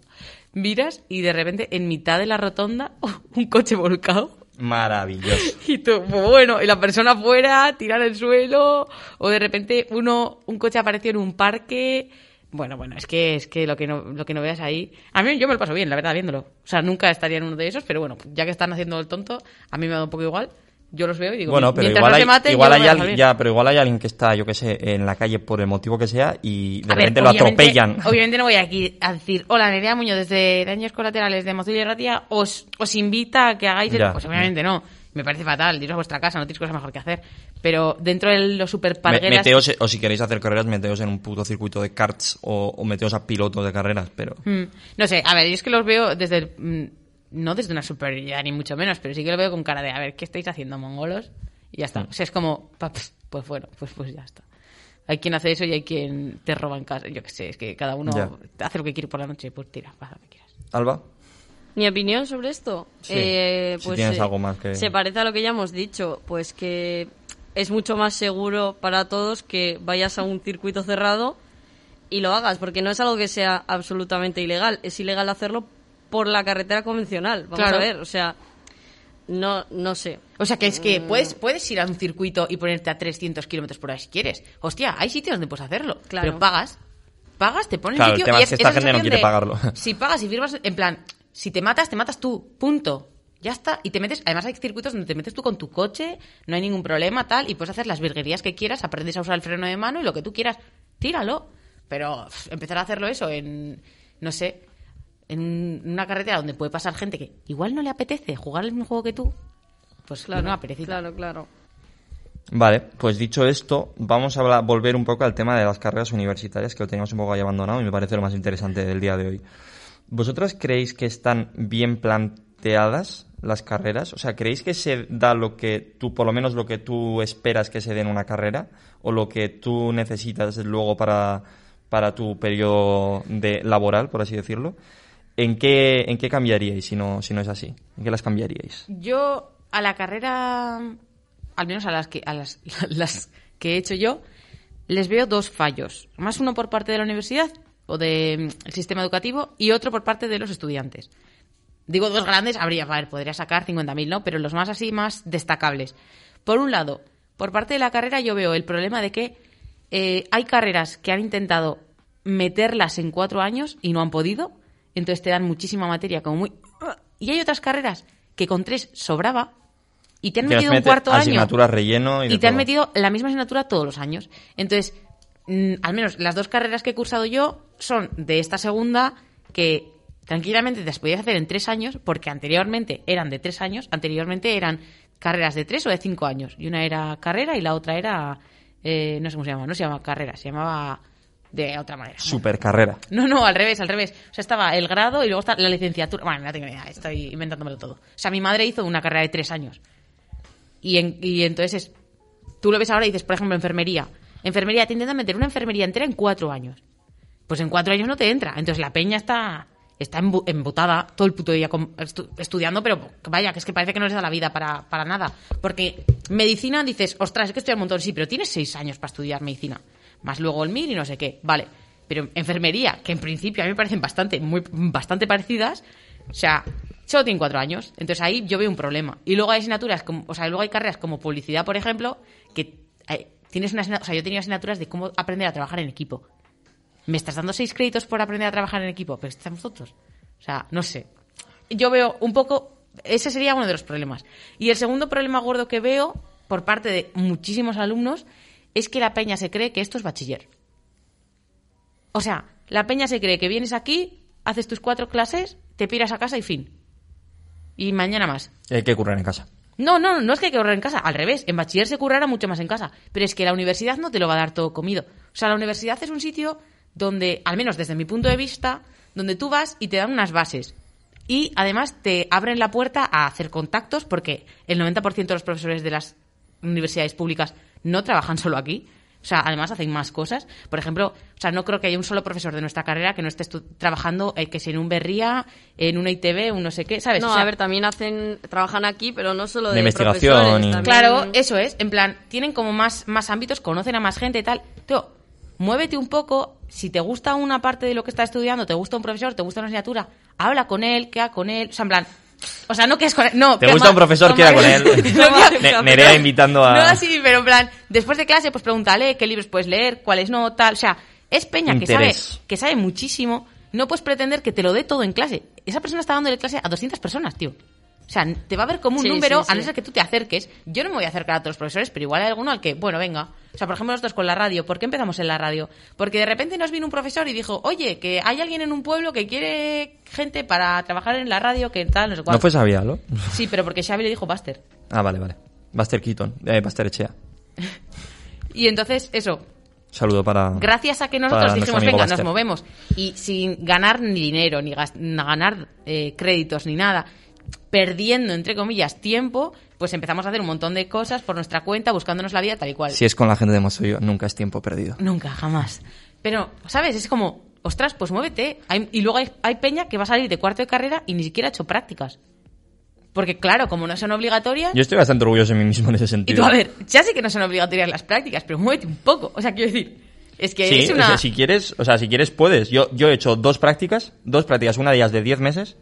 S3: Miras y de repente en mitad de la rotonda un coche volcado
S2: Maravilloso.
S3: y tú, bueno, y la persona afuera, tirar el suelo, o de repente uno, un coche apareció en un parque. Bueno, bueno, es que es que lo que no, lo que no veas ahí. A mí yo me lo paso bien, la verdad, viéndolo. O sea, nunca estaría en uno de esos, pero bueno, ya que están haciendo el tonto, a mí me da un poco igual. Yo los veo y digo,
S2: Bueno, pero
S3: mientras
S2: igual
S3: no
S2: hay,
S3: maten,
S2: igual hay alguien, ya, pero igual hay alguien que está, yo qué sé, en la calle por el motivo que sea y de
S3: A ver,
S2: repente lo
S3: obviamente-
S2: atropellan.
S3: Obviamente no voy aquí a decir, hola, Nerea Muñoz, desde Daños Colaterales de Mozilla y Ratia, os, os invita a que hagáis... el-". Pues obviamente no. Me parece fatal, iros a vuestra casa, no tenéis cosas mejor que hacer. Pero dentro de los super
S2: Me-
S3: pargueras...
S2: meteos, o si queréis hacer carreras, meteos en un puto circuito de karts o, o meteos a pilotos de carreras, pero...
S3: Mm, No sé, a ver, yo es que los veo desde el... mm, no desde una superioridad ni mucho menos, pero sí que lo veo con cara de, a ver, ¿qué estáis haciendo, mongolos? Y ya está. O sea, es como, pues, pues bueno, pues, pues ya está. Hay quien hace eso y hay quien te roba en casa. Yo qué sé, es que cada uno
S2: Ya.
S3: hace lo que quiere por la noche, pues tira, haz lo que quieras.
S2: Alba.
S4: Mi opinión sobre esto,
S2: Sí,
S4: eh,
S2: si
S4: pues
S2: tienes
S4: eh,
S2: algo más que-
S4: se parece a lo que ya hemos dicho, pues que es mucho más seguro para todos que vayas a un circuito cerrado y lo hagas, porque no es algo que sea absolutamente ilegal, es ilegal hacerlo por la carretera convencional. Vamos
S3: Claro.
S4: a ver, o sea, no, no sé.
S3: O sea, que es
S2: Mm.
S3: que puedes, puedes ir a un circuito y ponerte a 300 kilómetros por hora si quieres. Hostia, hay sitios donde puedes hacerlo.
S4: Claro.
S3: Pero pagas. Pagas, te pones
S2: Claro, el
S3: sitio
S2: tema
S3: y
S2: es que esta gente no quiere
S3: de,
S2: pagarlo.
S3: Si pagas y firmas, en plan, si te matas, te matas tú. Punto. Ya está. Y te metes, además hay circuitos donde te metes tú con tu coche, no hay ningún problema, tal, y puedes hacer las virguerías que quieras, aprendes a usar el freno de mano y lo que tú quieras. Tíralo. Pero pff, empezar a hacerlo eso en, no sé, en un- una carretera donde puede pasar gente que igual no le apetece jugar el mismo juego que tú, pues
S4: Claro,
S3: una perecita.
S4: claro, claro.
S2: Vale, pues dicho esto, vamos a hablar- volver un poco al tema de las carreras universitarias, que lo teníamos un poco ahí abandonado y me parece lo más interesante del día de hoy. ¿Vosotras creéis que están bien planteadas las carreras? O sea, ¿creéis que se da lo que tú, por lo menos lo que tú esperas que se dé en una carrera? ¿O lo que tú necesitas luego para, para tu periodo de laboral, por así decirlo? ¿En qué, en qué cambiaríais si no, si no es así? ¿En qué las cambiaríais?
S3: Yo a la carrera, al menos a las que a las, que he hecho yo, les veo dos fallos. Más uno por parte de la universidad o del sistema educativo y otro por parte de los estudiantes. Digo dos grandes, habría, a ver, podría sacar 50.000, ¿no? Pero los más así, más destacables. Por un lado, por parte de la carrera yo veo el problema de que eh, hay carreras que han intentado meterlas en cuatro años y no han podido, entonces te dan muchísima materia como muy... Y hay otras carreras que con tres sobraba y te han metido un cuarto año
S2: relleno y,
S3: y te han metido la misma asignatura todos los años. Entonces, mm, al menos las dos carreras que he cursado yo son de esta segunda que tranquilamente te las podías hacer en tres años porque anteriormente eran de tres años, anteriormente eran carreras de tres o de cinco años. Y una era carrera y la otra era, eh, no sé cómo se llama, no se llama carrera, se llamaba de otra manera.
S2: Super carrera.
S3: No, no, al revés, al revés. O sea, estaba el grado y luego está la licenciatura. Bueno, no tengo idea, estoy inventándomelo todo. O sea, mi madre hizo una carrera de tres años. Y, en- y entonces es, tú lo ves ahora y dices, por ejemplo, enfermería. Enfermería, te intentan meter una enfermería entera en cuatro años. Pues en cuatro años no te entra. Entonces la peña está, está embutada todo el puto día con- estu- estudiando, pero vaya, que es que parece que no les da la vida para, para nada. Porque medicina dices, ostras, es que estoy un montón, sí, pero tienes seis años para estudiar medicina. Más luego el mil y no sé qué. Vale. Pero enfermería, que en principio a mí me parecen bastante, muy, bastante parecidas, o sea, solo tienen cuatro años. Entonces ahí yo veo un problema. Y luego hay asignaturas, como, o sea, luego hay carreras como publicidad, por ejemplo, que eh, tienes una o sea, yo tenía asignaturas de cómo aprender a trabajar en equipo. ¿Me estás dando seis créditos por aprender a trabajar en equipo? Pero estamos nosotros. O sea, no sé. Yo veo un poco. Ese sería uno de los problemas. Y el segundo problema gordo que veo por parte de muchísimos alumnos es que la peña se cree que esto es bachiller. O sea, la peña se cree que vienes aquí, haces tus cuatro clases, te piras a casa y fin. Y mañana más.
S2: Hay que currar en casa.
S3: No, no, no es que hay que ahorrar en casa, al revés, en bachiller se currará mucho más en casa, pero es que la universidad no te lo va a dar todo comido. O sea, la universidad es un sitio donde, al menos desde mi punto de vista, donde tú vas y te dan unas bases. Y además te abren la puerta a hacer contactos porque el 90% de los profesores de las universidades públicas no trabajan solo aquí. O sea, además hacen más cosas. Por ejemplo, o sea, no creo que haya un solo profesor de nuestra carrera que no esté trabajando, eh, que sea en un Berría, en una ITV, un no sé qué, ¿sabes?
S4: No,
S3: O sea,
S4: a ver, también hacen, trabajan aquí, pero no solo
S2: De
S4: de,
S2: investigación
S4: profesores,
S2: y-
S4: también-
S3: Claro, eso es. En plan, tienen como más, más ámbitos, conocen a más gente y tal. Tío, muévete un poco. Si te gusta una parte de lo que estás estudiando, te gusta un profesor, te gusta una asignatura, habla con él, queda con él. O sea, en plan. O sea, no quedas con él. No,
S2: ¿Te gusta un profesor? Queda
S3: ma-
S2: con él.
S3: No,
S2: Nerea invitando a...
S3: no así, pero en plan, después de clase, pues pregúntale qué libros puedes leer, cuáles no, tal. O sea, es peña que sabe, que sabe muchísimo. No puedes pretender que te lo dé todo en clase. Esa persona está dándole clase a 200 personas, tío. O sea, te va a ver como un
S4: Sí,
S3: número,
S4: sí,
S3: a no ser que tú te acerques. Yo no me voy a acercar a todos los profesores, pero igual hay alguno al que, bueno, venga. O sea, por ejemplo, nosotros con la radio. ¿Por qué empezamos en la radio? Porque de repente nos vino un profesor y dijo, oye, que hay alguien en un pueblo que quiere gente para trabajar en la radio, que tal, no sé cuál.
S2: No fue Sabía, ¿no?
S3: Sí, pero porque Xavi le dijo Buster.
S2: Ah, vale, vale. Buster Keaton. Eh, Buster Echea.
S3: Y entonces, eso.
S2: Saludo para...
S3: Gracias a que nosotros dijimos, venga,
S2: Baster.
S3: nos movemos. Y sin ganar ni dinero, ni ganar eh, créditos, ni nada, perdiendo, entre comillas, tiempo, pues empezamos a hacer un montón de cosas por nuestra cuenta, buscándonos la vida tal y cual.
S2: Si es con la gente de Mosoyo, nunca es tiempo perdido.
S3: Nunca, jamás. Pero, ¿sabes? Es como, ostras, pues muévete. Hay- y luego hay, hay peña que va a salir de cuarto de carrera y ni siquiera ha hecho prácticas. Porque, claro, como no son obligatorias...
S2: Yo estoy bastante orgulloso de mí mismo en ese
S3: Y
S2: sentido.
S3: tú, a ver, ya sé que no son obligatorias las prácticas, pero muévete un poco. O sea, quiero decir, es que
S2: Sí,
S3: es
S2: o
S3: una...
S2: sea, si quieres, o sea, si quieres puedes. Yo, yo he hecho dos prácticas, dos prácticas, una de ellas de 10 meses,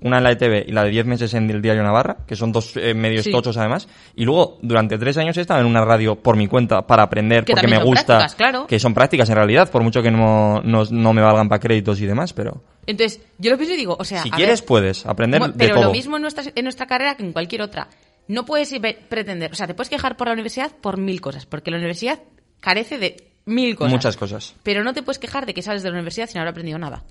S2: una en la ETV y la de 10 meses en el Diario Navarra, que son dos eh, medios
S3: Sí.
S2: tochos además. Y luego, durante tres años he estado en una radio por mi cuenta para aprender,
S3: Que
S2: porque me gusta.
S3: claro.
S2: Que son prácticas en realidad, por mucho que no, no, no me valgan para créditos y demás, pero
S3: Entonces, yo lo pienso y digo, o sea...
S2: si
S3: a
S2: quieres
S3: ver,
S2: puedes aprender de
S3: pero
S2: todo.
S3: lo mismo en nuestra, en nuestra carrera que en cualquier otra. No puedes pretender, o sea, te puedes quejar por la universidad por mil cosas, porque la universidad carece de mil cosas.
S2: Muchas cosas.
S3: Pero no te puedes quejar de que sales de la universidad sin haber aprendido nada.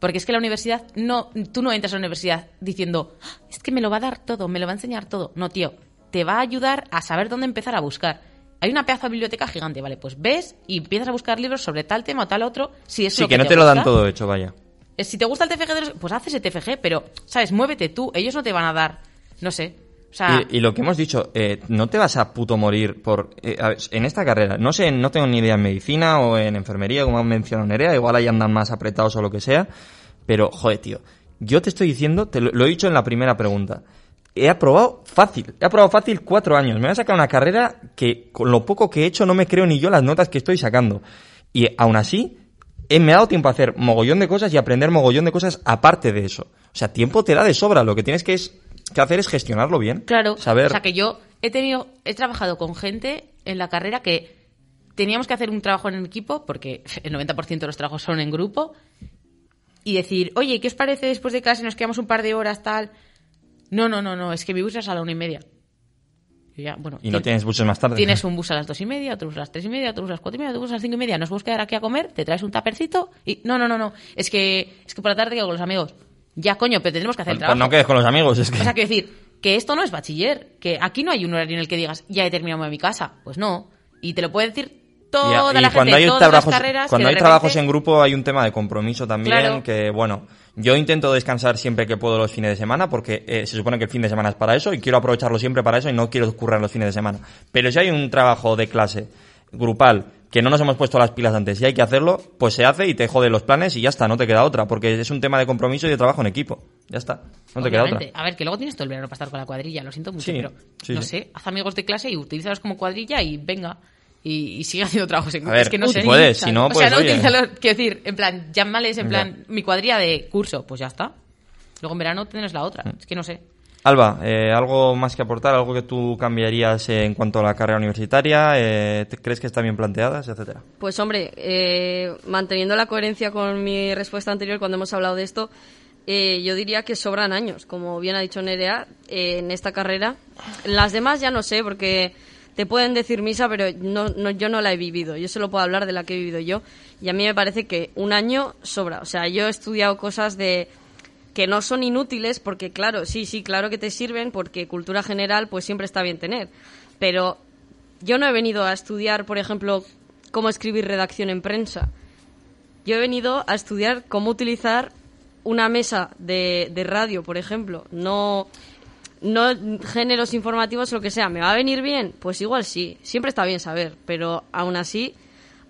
S3: Porque es que la universidad, no, tú no entras a la universidad diciendo, "Ah, es que me lo va a dar todo, me lo va a enseñar todo. No, tío, te va a ayudar a saber dónde empezar a buscar. Hay una pedazo de biblioteca gigante, ¿vale? Pues ves y empiezas a buscar libros sobre tal tema o tal otro, si es
S2: Sí,
S3: lo
S2: que
S3: que
S2: no te lo dan todo hecho, vaya.
S3: Eh, Si te gusta el TFG, pues haces el TFG, pero, ¿sabes? Muévete tú. Ellos no te van a dar, no sé.
S2: Y, lo que hemos dicho, eh, no te vas a puto morir por eh, en esta carrera. No sé, no tengo ni idea en medicina o en enfermería, como han mencionado Nerea, igual ahí andan más apretados o lo que sea. Pero, joder, tío, yo te estoy diciendo, te lo, he dicho en la primera pregunta. He aprobado fácil, he aprobado fácil cuatro años. Me voy a sacar una carrera que con lo poco que he hecho no me creo ni yo las notas que estoy sacando. Y aún así, me ha dado tiempo a hacer mogollón de cosas y aprender mogollón de cosas aparte de eso. O sea, tiempo te da de sobra. Lo que tienes que, es, que hacer es gestionarlo bien.
S3: claro.
S2: Saber.
S3: O sea, que yo he tenido, he trabajado con gente en la carrera que teníamos que hacer un trabajo en equipo, porque el 90% de los trabajos son en grupo, y decir, oye, ¿qué os parece después de clase? Nos quedamos un par de horas, tal. No, no, no, no, es que mi bus es a la una y media. Y ya, bueno,
S2: Y no
S3: tien-
S2: tienes buses más tarde.
S3: Tienes un bus a las dos y media, otro bus a las tres y media, otro bus a las cuatro y media, otro bus a las cinco y media. Nos vamos a quedar aquí a comer, te traes un tapercito y... No, no, no, no. Es que, es que por la tarde quedo con los amigos. Ya, coño, pero tendremos que hacer
S2: Pues,
S3: el
S2: pues
S3: trabajo.
S2: no quedes con los amigos, es que.
S3: O sea, quiero decir, que esto no es bachiller, que aquí no hay un horario en el que digas, ya he terminado mi casa. Pues no. Y te lo puede decir toda
S2: y
S3: la
S2: cuando
S3: gente
S2: hay
S3: todas
S2: trabajos,
S3: las carreras.
S2: cuando hay trabajos en grupo hay un tema de compromiso también
S3: Claro.
S2: que bueno yo intento descansar siempre que puedo los fines de semana porque eh, se supone que el fin de semana es para eso y quiero aprovecharlo siempre para eso y no quiero currar los fines de semana pero si hay un trabajo de clase grupal que no nos hemos puesto las pilas antes y hay que hacerlo pues se hace y te jode los planes y ya está no te queda otra porque es un tema de compromiso y de trabajo en equipo ya está no te queda otra.
S3: A ver, que luego tienes todo el verano para estar con la cuadrilla, lo siento mucho,
S2: Sí,
S3: pero
S2: sí,
S3: no
S2: sí.
S3: sé, haz amigos de clase y utilízalos como cuadrilla y venga. Y, y sigue haciendo trabajos en es que no sé.
S2: puedes, si no,
S3: o sea,
S2: pues,
S3: no
S2: oye.
S3: quiero decir, en plan, llámales en
S2: Ya.
S3: plan mi cuadrilla de curso, pues ya está. Luego en verano tienes la otra,
S2: Mm.
S3: es que no sé.
S2: Alba, eh, ¿algo más que aportar? ¿Algo que tú cambiarías en cuanto a la carrera universitaria? Eh, ¿te- ¿Crees que están bien planteadas, etcétera?
S4: Pues hombre, eh, manteniendo la coherencia con mi respuesta anterior cuando hemos hablado de esto, eh, yo diría que sobran años, como bien ha dicho Nerea, eh, en esta carrera. Las demás ya no sé, porque te pueden decir misa, pero no, no, yo no la he vivido. Yo solo puedo hablar de la que he vivido yo. Y a mí me parece que un año sobra. O sea, yo he estudiado cosas de que no son inútiles, porque claro, sí, sí, claro que te sirven, porque cultura general pues siempre está bien tener. Pero yo no he venido a estudiar, por ejemplo, cómo escribir redacción en prensa. Yo he venido a estudiar cómo utilizar una mesa de, radio, por ejemplo. No, no géneros informativos, lo que sea. ¿Me va a venir bien? Pues igual sí. Siempre está bien saber. Pero aún así,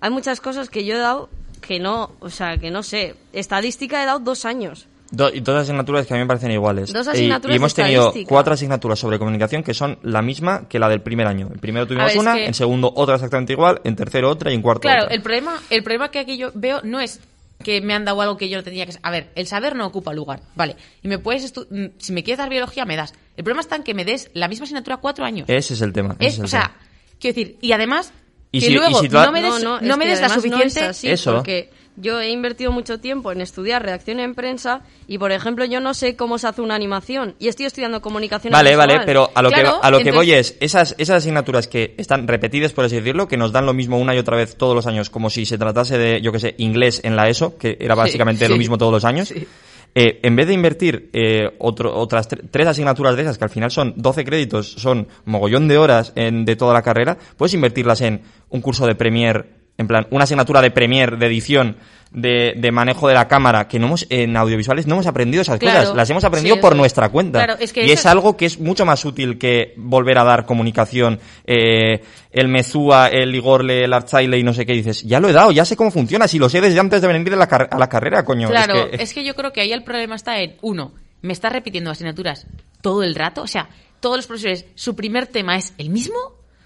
S4: hay muchas cosas que yo he dado que no, o sea, que no sé. Estadística he dado dos años.
S2: Do- y dos asignaturas que a mí me parecen iguales.
S4: Dos
S2: Y-
S4: asignaturas
S2: y, hemos
S4: de
S2: tenido cuatro asignaturas sobre comunicación que son la misma que la del primer año. En primero tuvimos
S3: ver,
S2: una,
S3: que-
S2: en segundo otra exactamente igual, en tercero otra y en cuarto
S3: Claro,
S2: otra.
S3: el problema, el problema que aquí yo veo no es que me han dado algo que yo no tenía que... A ver, el saber no ocupa lugar, vale. Y me puedes... estu- mm, Si me quieres dar biología, me das. El problema está en que me des la misma asignatura cuatro años.
S2: Ese es el tema. ese
S3: Es,
S2: es el
S3: o sea,
S2: tema.
S3: quiero decir, y además,
S2: Y
S3: que
S2: si- y
S3: luego
S2: si
S3: no me des,
S4: no,
S3: no,
S4: es
S3: me
S4: que
S3: des la
S4: además no es
S3: suficiente...
S4: así,
S2: Eso.
S4: Porque yo he invertido mucho tiempo en estudiar redacción en prensa y, por ejemplo, yo no sé cómo se hace una animación y estoy estudiando comunicación
S2: Vale, vale, pero a lo
S3: Claro,
S2: que, a lo que voy es, esas, esas asignaturas que están repetidas, por así decirlo, que nos dan lo mismo una y otra vez todos los años, como si se tratase de, yo que sé, inglés en la ESO, que era
S3: Sí,
S2: básicamente lo mismo todos los años,
S3: Sí.
S2: eh, en vez de invertir eh, otro- otras tre- tres asignaturas de esas, que al final son 12 créditos, son mogollón de horas en, de toda la carrera, puedes invertirlas en un curso de Premiere En plan, una asignatura de Premiere, de edición, de, de manejo de la cámara, que no hemos, en audiovisuales no hemos aprendido esas
S3: Claro.
S2: cosas. Las hemos aprendido
S3: Sí,
S2: por nuestra cuenta.
S3: Claro, es que
S2: y
S3: eso-
S2: es algo que es mucho más útil que volver a dar comunicación, eh, el Mezúa, el Igorle, el Archaile y no sé qué dices. Ya lo he dado, ya sé cómo funciona, si lo sé desde antes de venir a la, a la carrera, coño.
S3: Claro,
S2: es que,
S3: yo creo que ahí el problema está en, uno, me está repitiendo asignaturas todo el rato, o sea, todos los profesores, su primer tema es el mismo.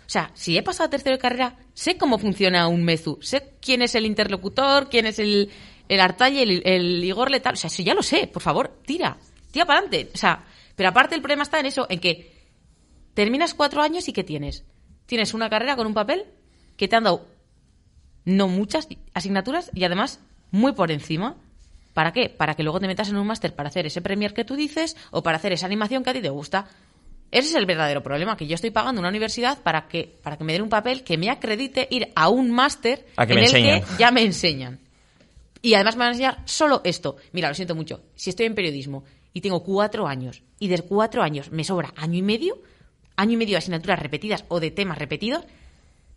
S3: O sea, si he pasado tercero de carrera, sé cómo funciona un Mezu, sé quién es el interlocutor, quién es el, el Artalle, el, el Igor Letal, o sea, eso ya lo sé, por favor, tira, tira para adelante. O sea, pero aparte el problema está en eso, en que terminas cuatro años y ¿qué tienes? Tienes una carrera con un papel que te han dado no muchas asignaturas y además muy por encima. ¿Para qué? Para que luego te metas en un máster para hacer ese premier que tú dices o para hacer esa animación que a ti te gusta. Ese es el verdadero problema, que yo estoy pagando una universidad para que, para que me den un papel que me acredite ir a un máster en el que ya me enseñan. Y además me van a enseñar solo esto. Mira, lo siento mucho. Si estoy en periodismo y tengo cuatro años y de cuatro años me sobra año y medio, año y medio de asignaturas repetidas o de temas repetidos,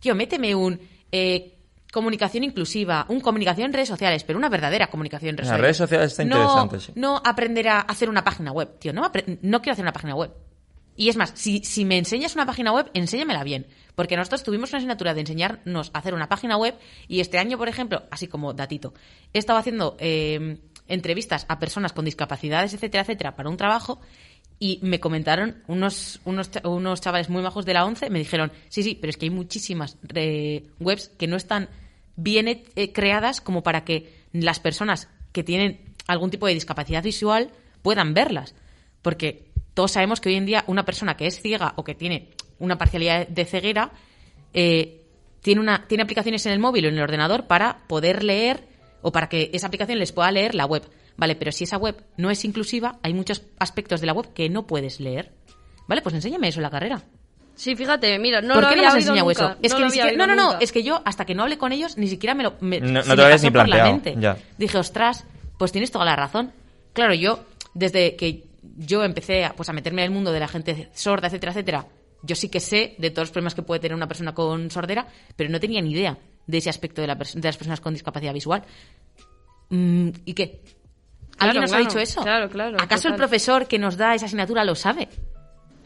S3: tío, méteme un eh, comunicación inclusiva, un comunicación en redes sociales, pero una verdadera comunicación en redes
S2: En las
S3: sociales.
S2: redes sociales está
S3: No-
S2: interesante, sí.
S3: No aprender a hacer una página web, tío. No, no quiero hacer una página web. Y es más, si, si me enseñas una página web, enséñamela bien. Porque nosotros tuvimos una asignatura de enseñarnos a hacer una página web y este año, por ejemplo, así como datito, he estado haciendo eh, entrevistas a personas con discapacidades, etcétera, etcétera, para un trabajo y me comentaron unos, unos, unos chavales muy majos de la 11, me dijeron, sí, sí, pero es que hay muchísimas eh, webs que no están bien eh, creadas como para que las personas que tienen algún tipo de discapacidad visual puedan verlas. Porque todos sabemos que hoy en día una persona que es ciega o que tiene una parcialidad de ceguera eh, tiene, una, tiene aplicaciones en el móvil o en el ordenador para poder leer o para que esa aplicación les pueda leer la web. Vale, pero si esa web no es inclusiva, hay muchos aspectos de la web que no puedes leer. Vale, pues enséñame eso en la carrera.
S4: Sí, fíjate, mira, no
S3: ¿Por
S4: lo
S3: qué no
S4: había
S3: me has
S4: oído
S3: enseñado
S4: nunca.
S3: eso? Es
S4: no
S3: que
S4: lo
S3: ni
S4: había
S3: siquiera- no, no, no,
S4: nunca.
S3: es que yo hasta que no hablé con ellos ni siquiera me lo me,
S2: No- no te
S3: me pasó
S2: ni
S3: por la mente.
S2: ya.
S3: Dije, ostras, pues tienes toda la razón. Claro, yo desde que yo empecé a, pues a meterme en el mundo de la gente sorda, etcétera, etcétera, yo sí que sé de todos los problemas que puede tener una persona con sordera, pero no tenía ni idea de ese aspecto de, la pers- de las personas con discapacidad visual. Mm, ¿Y qué? ¿Alguien
S4: Claro,
S3: nos ha dicho eso?
S4: claro, claro,
S3: ¿Acaso el profesor que nos da esa asignatura lo sabe?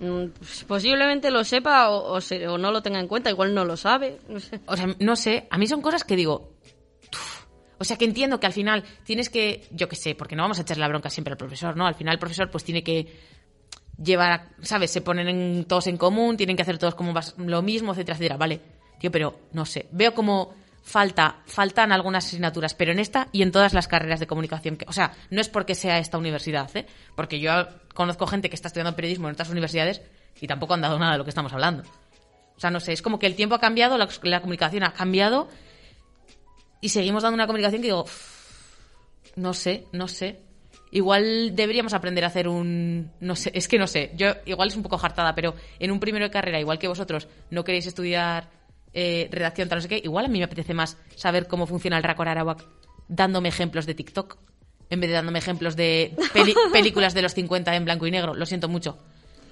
S4: Mm, pues posiblemente lo sepa o, o se- o no lo tenga en cuenta, igual no lo sabe. no sé.
S3: O sea, no sé, a mí son cosas que digo. O sea, que entiendo que al final tienes que, yo qué sé, porque no vamos a echar la bronca siempre al profesor, ¿no? Al final el profesor pues tiene que llevar, ¿sabes? Se ponen en- todos en común, tienen que hacer todos como lo mismo, etcétera, etcétera. Vale, tío, pero no sé, veo como falta, faltan algunas asignaturas, pero en esta y en todas las carreras de comunicación. Que, o sea, no es porque sea esta universidad, ¿eh? Porque yo conozco gente que está estudiando periodismo en otras universidades y tampoco han dado nada de lo que estamos hablando. O sea, no sé, es como que el tiempo ha cambiado, la comunicación ha cambiado y seguimos dando una comunicación que digo, "Uf, no sé, no sé. Igual deberíamos aprender a hacer un... No sé, es que no sé. Yo igual es un poco hartada, pero en un primero de carrera, igual que vosotros no queréis estudiar eh, redacción, tal no sé qué, igual a mí me apetece más saber cómo funciona el Racor Arawak dándome ejemplos de TikTok en vez de dándome ejemplos de peli- películas de los 50 en blanco y negro. Lo siento mucho.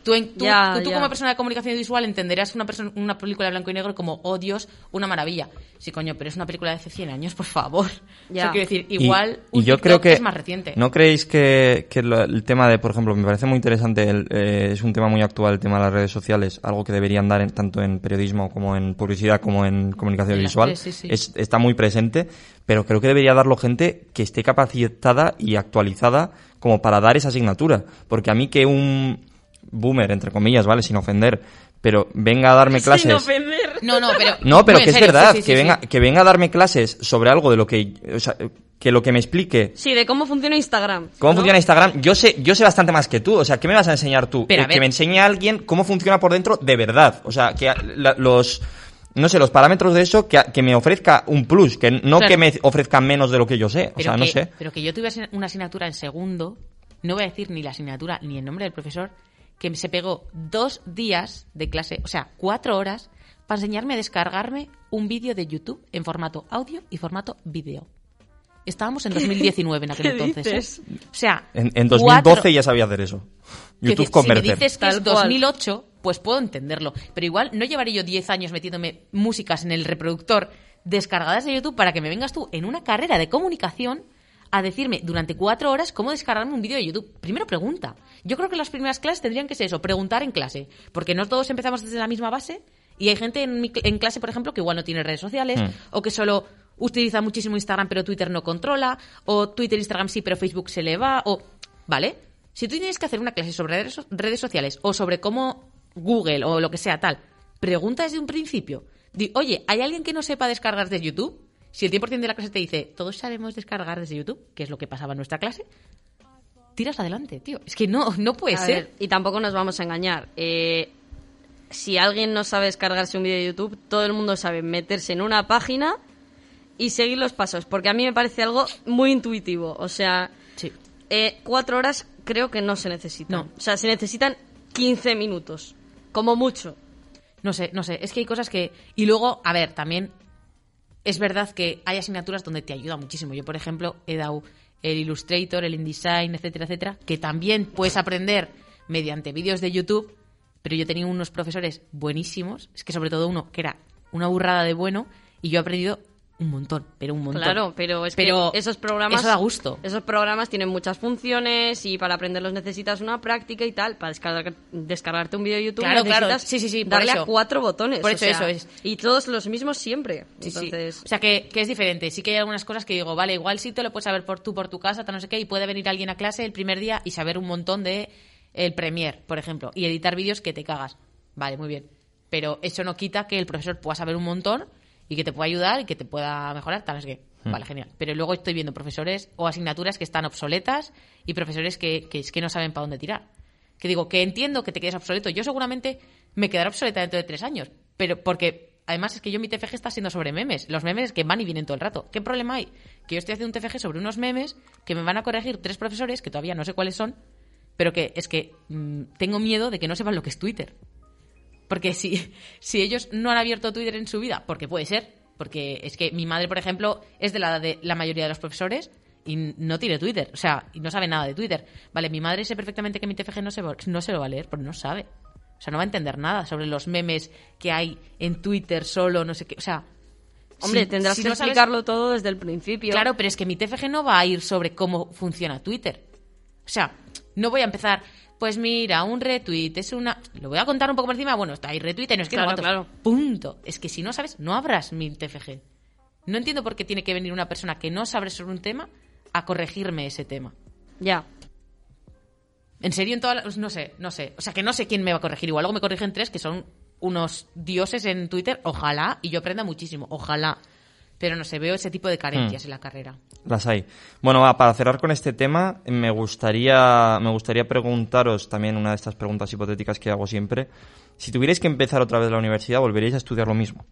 S3: Tú, en- como persona de comunicación visual entenderás una, persona, una película de blanco y negro como, oh Dios, una maravilla. Sí, coño, pero es una película de hace 100 años, por favor. Eso quiero decir,
S2: Y-
S3: igual
S2: y,
S3: un
S2: yo creo que
S3: es más reciente.
S2: ¿No creéis que, que lo- el tema de, por ejemplo, me parece muy interesante, el, eh, es un tema muy actual, el tema de las redes sociales, algo que deberían dar en- tanto en periodismo como en publicidad como en comunicación
S3: En las
S2: visual,
S3: tres, sí, sí.
S2: Es- está muy presente, pero creo que debería darlo gente que esté capacitada y actualizada como para dar esa asignatura, porque a mí que un boomer, entre comillas, ¿vale? Sin ofender, pero venga a darme clases...
S4: Sin ofender.
S3: No, no, pero...
S2: No, pero que es
S3: serio,
S2: verdad,
S3: sí, sí,
S2: que,
S3: sí,
S2: venga,
S3: sí.
S2: que venga a darme clases sobre algo de lo que, o sea, que lo que me explique
S4: Sí, de cómo funciona Instagram.
S2: cómo
S4: ¿no?
S2: funciona Instagram, yo sé, yo sé bastante más que tú, o sea, ¿qué me vas a enseñar tú?
S3: Pero, a
S2: Eh, que me enseñe a alguien cómo funciona por dentro de verdad, o sea, que a- la- los, no sé, los parámetros de eso, que, que me ofrezca un plus, que no
S3: Claro.
S2: que me ofrezca menos de lo que yo sé, o sea, no
S3: que-
S2: sé.
S3: Pero que yo asign- una asignatura en segundo, no voy a decir ni la asignatura ni el nombre del profesor, que se pegó dos días de clase, o sea, cuatro horas, para enseñarme a descargarme un vídeo de YouTube en formato audio y formato vídeo. Estábamos en 2019 en aquel
S4: ¿Qué
S3: entonces. ¿eh? O sea,
S2: En, en
S3: cuatro-
S2: 2012 ya sabía hacer eso.
S3: que
S2: YouTube
S3: si- Si me dices que
S4: Tal
S3: es
S4: cual.
S3: 2008, pues puedo entenderlo. Pero igual no llevaré yo 10 años metiéndome músicas en el reproductor descargadas de YouTube para que me vengas tú en una carrera de comunicación a decirme durante cuatro horas cómo descargarme un vídeo de YouTube. Primero pregunta. Yo creo que las primeras clases tendrían que ser eso, preguntar en clase. Porque no todos empezamos desde la misma base y hay gente en, mi en clase, por ejemplo, que igual no tiene redes sociales
S2: Mm.
S3: o que solo utiliza muchísimo Instagram pero Twitter no controla o Twitter, Instagram sí pero Facebook se le va o... ¿Vale? Si tú tienes que hacer una clase sobre redes, so- redes sociales o sobre cómo Google o lo que sea tal, pregunta desde un principio. Di, oye, ¿hay alguien que no sepa descargar desde YouTube? Si el 100% de la clase te dice, todos sabemos descargar desde YouTube, que es lo que pasaba en nuestra clase, tiras adelante, tío. Es que no, no puede
S4: A
S3: ser.
S4: ver, y tampoco nos vamos a engañar. Eh, si alguien no sabe descargarse un vídeo de YouTube, todo el mundo sabe meterse en una página y seguir los pasos, porque a mí me parece algo muy intuitivo. O sea,
S3: Sí.
S4: eh, cuatro horas creo que no se necesitan.
S3: No.
S4: O sea, se necesitan 15 minutos, como mucho.
S3: No sé, no sé. Es que hay cosas que. Y luego, a ver, también es verdad que hay asignaturas donde te ayuda muchísimo. Yo, por ejemplo, he dado el Illustrator, el InDesign, etcétera, etcétera, que también puedes aprender mediante vídeos de YouTube, pero yo tenía unos profesores buenísimos, es que sobre todo uno que era una burrada de bueno, y yo he aprendido un montón, pero un montón.
S4: Claro, pero es
S3: Pero
S4: que esos programas.
S3: eso da gusto.
S4: Esos programas tienen muchas funciones y para aprenderlos necesitas una práctica y tal. Para descargar, descargarte un vídeo de YouTube
S3: Claro, claro.
S4: necesitas
S3: Sí, sí, sí, por
S4: darle a cuatro botones.
S3: Por eso,
S4: sea,
S3: eso es.
S4: Y todos los mismos siempre.
S3: Sí, sí.
S4: Entonces,
S3: O sea, que, que es diferente. Sí que hay algunas cosas que digo, vale, igual sí te lo puedes saber por tú, por tu casa, tal no sé qué, y puede venir alguien a clase el primer día y saber un montón de el Premiere, por ejemplo, y editar vídeos que te cagas. Vale, muy bien. Pero eso no quita que el profesor pueda saber un montón y que te pueda ayudar y que te pueda mejorar, tal no sé qué. Vale, genial. Pero luego estoy viendo profesores o asignaturas que están obsoletas y profesores que, que es que no saben para dónde tirar. Que digo, que entiendo que te quedes obsoleto. Yo seguramente me quedaré obsoleta dentro de tres años. Pero porque, además, es que yo mi TFG está siendo sobre memes. Los memes que van y vienen todo el rato. ¿Qué problema hay? Que yo estoy haciendo un TFG sobre unos memes que me van a corregir tres profesores, que todavía no sé cuáles son, pero que es que mm, tengo miedo de que no sepan lo que es Twitter. Porque si, si ellos no han abierto Twitter en su vida, porque puede ser, porque es que mi madre, por ejemplo, es de la de la mayoría de los profesores y no tiene Twitter, o sea, y no sabe nada de Twitter. Vale, mi madre sé perfectamente que mi TFG no se, no se lo va a leer, porque no sabe. O sea, no va a entender nada sobre los memes que hay en Twitter solo, no sé qué. O sea,
S4: hombre,
S3: si-
S4: tendrás
S3: si
S4: que
S3: no sabes-
S4: explicarlo todo desde el principio.
S3: Claro, pero es que mi TFG no va a ir sobre cómo funciona Twitter. O sea, no voy a empezar, pues mira, un retweet es una... Lo voy a contar un poco por encima, bueno, está ahí retweet, no es que no
S4: Claro,
S3: cuántos.
S4: claro.
S3: Punto. Es que si no sabes, no abras mi TFG. No entiendo por qué tiene que venir una persona que no sabe sobre un tema a corregirme ese tema.
S4: Ya.
S3: En serio, en todas las- No sé, no sé. O sea, que no sé quién me va a corregir. Igual luego me corrigen tres que son unos dioses en Twitter. Ojalá. Y yo aprenda muchísimo. Ojalá. Pero no sé, veo ese tipo de carencias
S2: Hmm.
S3: en la carrera.
S2: Las hay. Bueno, va, para cerrar con este tema, me gustaría, me gustaría preguntaros también una de estas preguntas hipotéticas que hago siempre. Si tuvierais que empezar otra vez la universidad, ¿volveríais a estudiar lo mismo?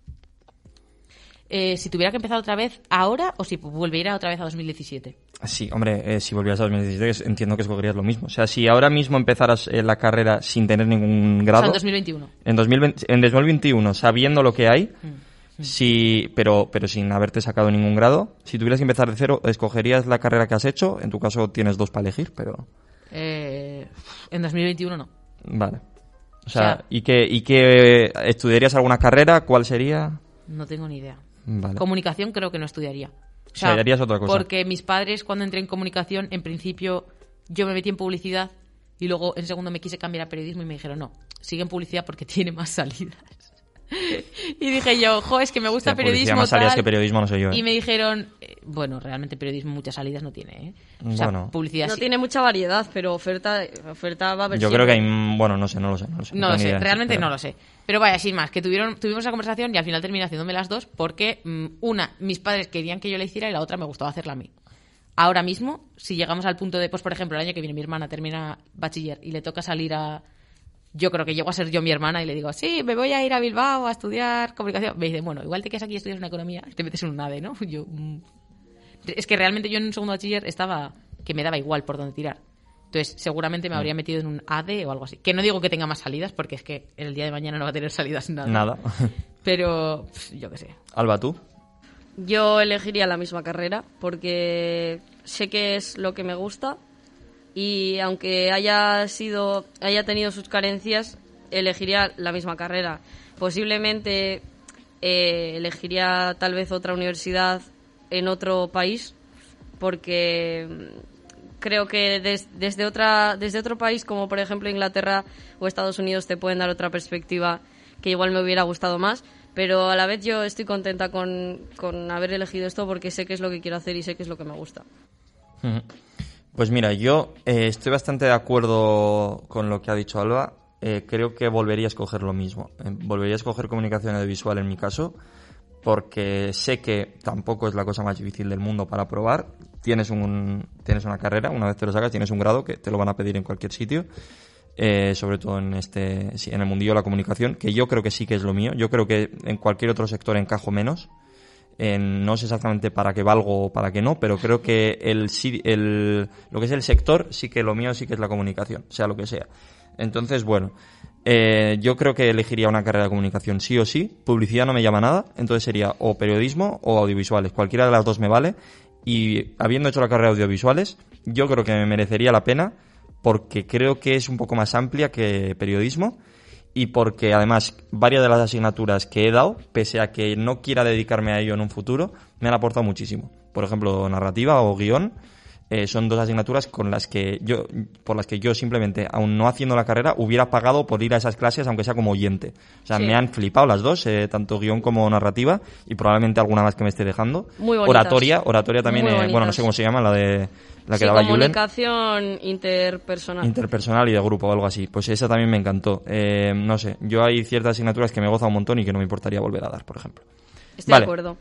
S3: Eh, si tuviera que empezar otra vez ahora o si volviera otra vez a 2017.
S2: Sí, hombre, eh, si volvieras a 2017 entiendo que escogerías lo mismo. O sea, si ahora mismo empezaras eh, la carrera sin tener ningún
S3: O
S2: grado...
S3: sea, en 2021.
S2: En 2020 en 2021, sabiendo lo que hay,
S3: Mm,
S2: si, pero, pero sin haberte sacado ningún grado, si tuvieras que empezar de cero, ¿escogerías la carrera que has hecho? En tu caso tienes dos para elegir, pero...
S3: Eh, en 2021 no.
S2: Vale. O
S3: O
S2: sea,
S3: sea-
S2: ¿y qué, ¿y qué estudiarías alguna carrera? ¿Cuál sería?
S3: No tengo ni idea.
S2: Vale.
S3: Comunicación creo que no estudiaría. O
S2: sea, harías otra cosa.
S3: Porque mis padres, cuando entré en comunicación, en principio yo me metí en publicidad y luego en segundo me quise cambiar a periodismo y me dijeron, no, sigue en publicidad porque tiene más salidas. y dije yo, jo, es que me gusta
S2: Hostia, publicidad
S3: periodismo.
S2: más salidas
S3: tal".
S2: que periodismo no sé yo, ¿eh?
S3: Y me dijeron, eh, bueno, realmente periodismo muchas salidas no tiene, ¿eh? O sea,
S2: Bueno.
S3: publicidad
S4: No
S3: sí.
S4: tiene mucha variedad, pero oferta, oferta va a haber
S2: Yo creo que hay... mm, Bueno, no sé, no lo sé. No lo sé,
S3: No
S2: tengo
S3: lo
S2: ni
S3: sé,
S2: idea,
S3: realmente
S2: pero-
S3: no lo sé. Pero vaya, sin más, que tuvieron, tuvimos esa conversación y al final terminé haciéndome las dos porque mm, una, mis padres querían que yo la hiciera y la otra me gustaba hacerla a mí. Ahora mismo, si llegamos al punto de, pues por ejemplo, el año que viene mi hermana termina bachiller y le toca salir a... Yo creo que llego a ser yo mi hermana y le digo, sí, me voy a ir a Bilbao a estudiar comunicación. Me dice, bueno, igual te quedas aquí y estudias una economía y te metes en un ADE, ¿no? Yo, mm. Es que realmente yo en un segundo bachiller estaba que me daba igual por dónde tirar. Entonces, seguramente me habría metido en un ADE o algo así. Que no digo que tenga más salidas, porque es que el día de mañana no va a tener salidas nada.
S2: Nada.
S3: Pero, yo qué sé.
S2: Alba, ¿tú?
S4: Yo elegiría la misma carrera porque sé que es lo que me gusta y aunque haya sido haya tenido sus carencias elegiría la misma carrera. Posiblemente eh, elegiría tal vez otra universidad en otro país, porque mm, creo que des- desde, otra, desde otro país, como por ejemplo Inglaterra o Estados Unidos, te pueden dar otra perspectiva que igual me hubiera gustado más. Pero a la vez yo estoy contenta con, con haber elegido esto porque sé qué es lo que quiero hacer y sé qué es lo que me gusta.
S2: Pues mira, yo eh, estoy bastante de acuerdo con lo que ha dicho Alba. Eh, creo que volvería a escoger lo mismo. Eh, volvería a escoger comunicación audiovisual en mi caso, porque sé que tampoco es la cosa más difícil del mundo para probar. Tienes, un, tienes una carrera, una vez te lo sacas, tienes un grado que te lo van a pedir en cualquier sitio. eh, sobre todo en este en el mundillo de la comunicación, que yo creo que sí que es lo mío. Yo creo que en cualquier otro sector encajo menos. Eh, no sé exactamente para qué valgo o para qué no, pero creo que el, el, lo que es el sector, sí que lo mío sí que es la comunicación, sea lo que sea. Entonces, bueno, eh, yo creo que elegiría una carrera de comunicación sí o sí. Publicidad no me llama nada, entonces sería o periodismo o audiovisuales. Cualquiera de las dos me vale. Y habiendo hecho la carrera de audiovisuales, yo creo que me merecería la pena porque creo que es un poco más amplia que periodismo y porque además varias de las asignaturas que he dado, pese a que no quiera dedicarme a ello en un futuro, me han aportado muchísimo. Por ejemplo, narrativa o guion eh, son dos asignaturas con las que yo, por las que yo simplemente, aún no haciendo la carrera, hubiera pagado por ir a esas clases, aunque sea como oyente. O sea,
S4: Sí.
S2: me han flipado las dos, eh, tanto guion como narrativa, y probablemente alguna más que me esté dejando.
S4: Muy bonitas.
S2: oratoria, oratoria también, eh, bueno, no sé cómo se llama, la de la que
S4: Sí,
S2: daba Julen.
S4: comunicación interpersonal.
S2: Interpersonal y de grupo o algo así. Pues esa también me encantó. Eh, no sé, yo hay ciertas asignaturas que me goza un montón y que no me importaría volver a dar, por ejemplo.
S4: Estoy
S2: Vale.
S4: de acuerdo.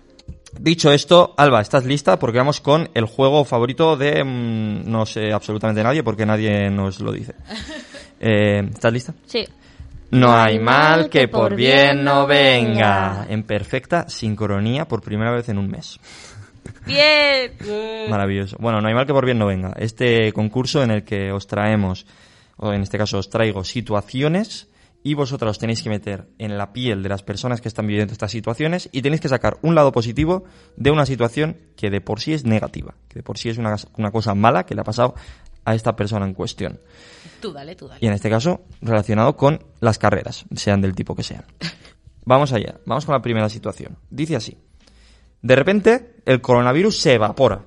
S2: Dicho esto, Alba, ¿estás lista? Porque vamos con el juego favorito de mm, no sé absolutamente nadie porque nadie nos lo dice. Eh, ¿Estás lista?
S5: Sí.
S2: No hay mal que por bien no venga. En perfecta sincronía por primera vez en un mes.
S4: Bien.
S2: Maravilloso. Bueno, no hay mal que por bien no venga. Este concurso en el que os traemos, o en este caso os traigo situaciones y vosotros os tenéis que meter en la piel de las personas que están viviendo estas situaciones y tenéis que sacar un lado positivo de una situación que de por sí es negativa, que de por sí es una, una cosa mala que le ha pasado a esta persona en cuestión.
S3: Tú dale, tú dale.
S2: Y en este caso, relacionado con las carreras, sean del tipo que sean. Vamos allá, vamos con la primera situación. Dice así. De repente, el coronavirus se evapora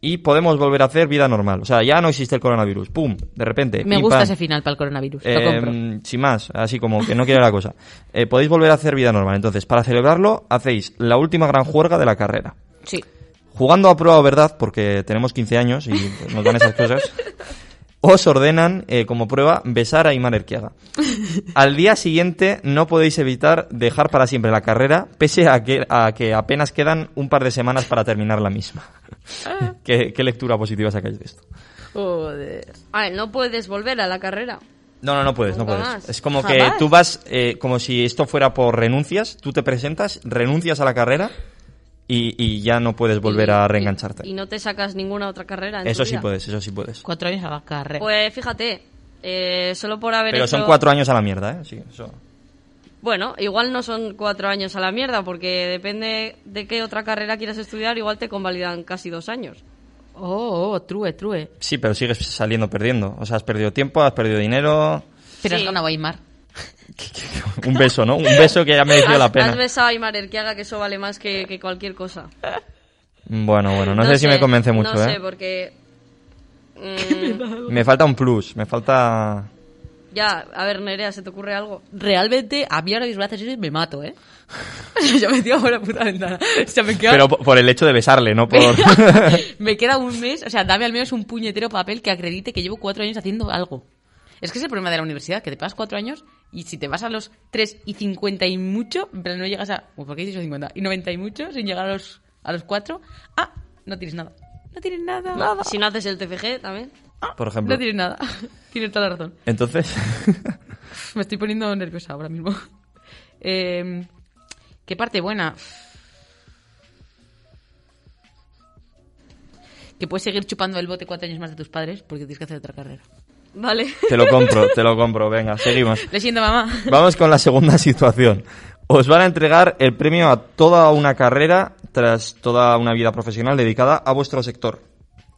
S2: y podemos volver a hacer vida normal. O sea, ya no existe el coronavirus. ¡Pum! De repente.
S3: Me gusta ese final para el coronavirus.
S2: Eh,
S3: Lo compro.
S2: sin más, así como que no quiere la cosa. Eh, podéis volver a hacer vida normal. Entonces, para celebrarlo, hacéis la última gran juerga de la carrera.
S3: Sí.
S2: Jugando a prueba o verdad, porque tenemos 15 años y nos dan esas cosas, os ordenan eh, como prueba besar a Imar Erquiaga. Al día siguiente no podéis evitar dejar para siempre la carrera, pese a que, a que apenas quedan un par de semanas para terminar la misma. ¿Qué, qué lectura positiva sacáis de esto?
S3: Joder.
S4: A ver, no puedes volver a la carrera.
S2: No, no, no puedes, no puedes.
S4: más.
S2: Es como que
S3: Jamás.
S2: tú vas, eh, como si esto fuera por renuncias, tú te presentas, renuncias a la carrera y, y ya no puedes volver
S4: Y-
S2: a
S4: y-
S2: reengancharte.
S4: Y, no te sacas ninguna otra carrera. En
S2: Eso
S4: tu
S2: sí
S4: vida.
S2: puedes, eso sí puedes.
S3: Cuatro años a la carrera.
S4: Pues fíjate, eh, solo por haber
S2: Pero
S4: hecho...
S2: son cuatro años a la mierda, ¿eh? Sí, eso.
S4: Bueno, igual no son cuatro años a la mierda, porque depende de qué otra carrera quieras estudiar, igual te convalidan casi dos años.
S3: Oh, oh, true, true.
S2: Sí, pero sigues saliendo perdiendo. O sea, has perdido tiempo, has perdido dinero.
S3: Pero
S4: Sí.
S3: has ganado a Aymar.
S2: Un beso, ¿no? Un beso que ya mereció la
S4: Has, has
S2: pena.
S4: besado a Aymar Erquiaga, que eso vale más que, que cualquier cosa.
S2: Bueno, bueno, no, sé, si me convence mucho,
S4: No
S2: ¿eh?
S4: sé, porque... mm,
S2: Me falta un plus, me falta...
S4: ya, a ver, Nerea, ¿se te ocurre algo?
S3: Realmente, a mí ahora eso y me mato, ¿eh? Yo me tiro por la puta ventana. O sea, me queda,
S2: Pero po- por el hecho de besarle, no por...
S3: me queda un mes. O sea, dame al menos un puñetero papel que acredite que llevo cuatro años haciendo algo. Es que es el problema de la universidad, que te pasas cuatro años y si te vas a los tres y cincuenta y mucho, pero no llegas a... Pues, ¿Por qué dices 50? Y 90 y mucho, sin llegar a los, a los cuatro, ah, no tienes nada. No tienes nada. Nada.
S4: Si no haces el TFG también.
S2: Por ejemplo.
S3: No tienes nada. tienes toda la razón.
S2: Entonces...
S3: Me estoy poniendo nerviosa ahora mismo. Eh, ¿Qué parte buena? Que puedes seguir chupando el bote cuatro años más de tus padres porque tienes que hacer otra carrera.
S4: Vale.
S2: te lo compro, te lo compro. Venga, seguimos.
S3: Le siento, mamá.
S2: Vamos con la segunda situación. Os van a entregar el premio a toda una carrera tras toda una vida profesional dedicada a vuestro sector.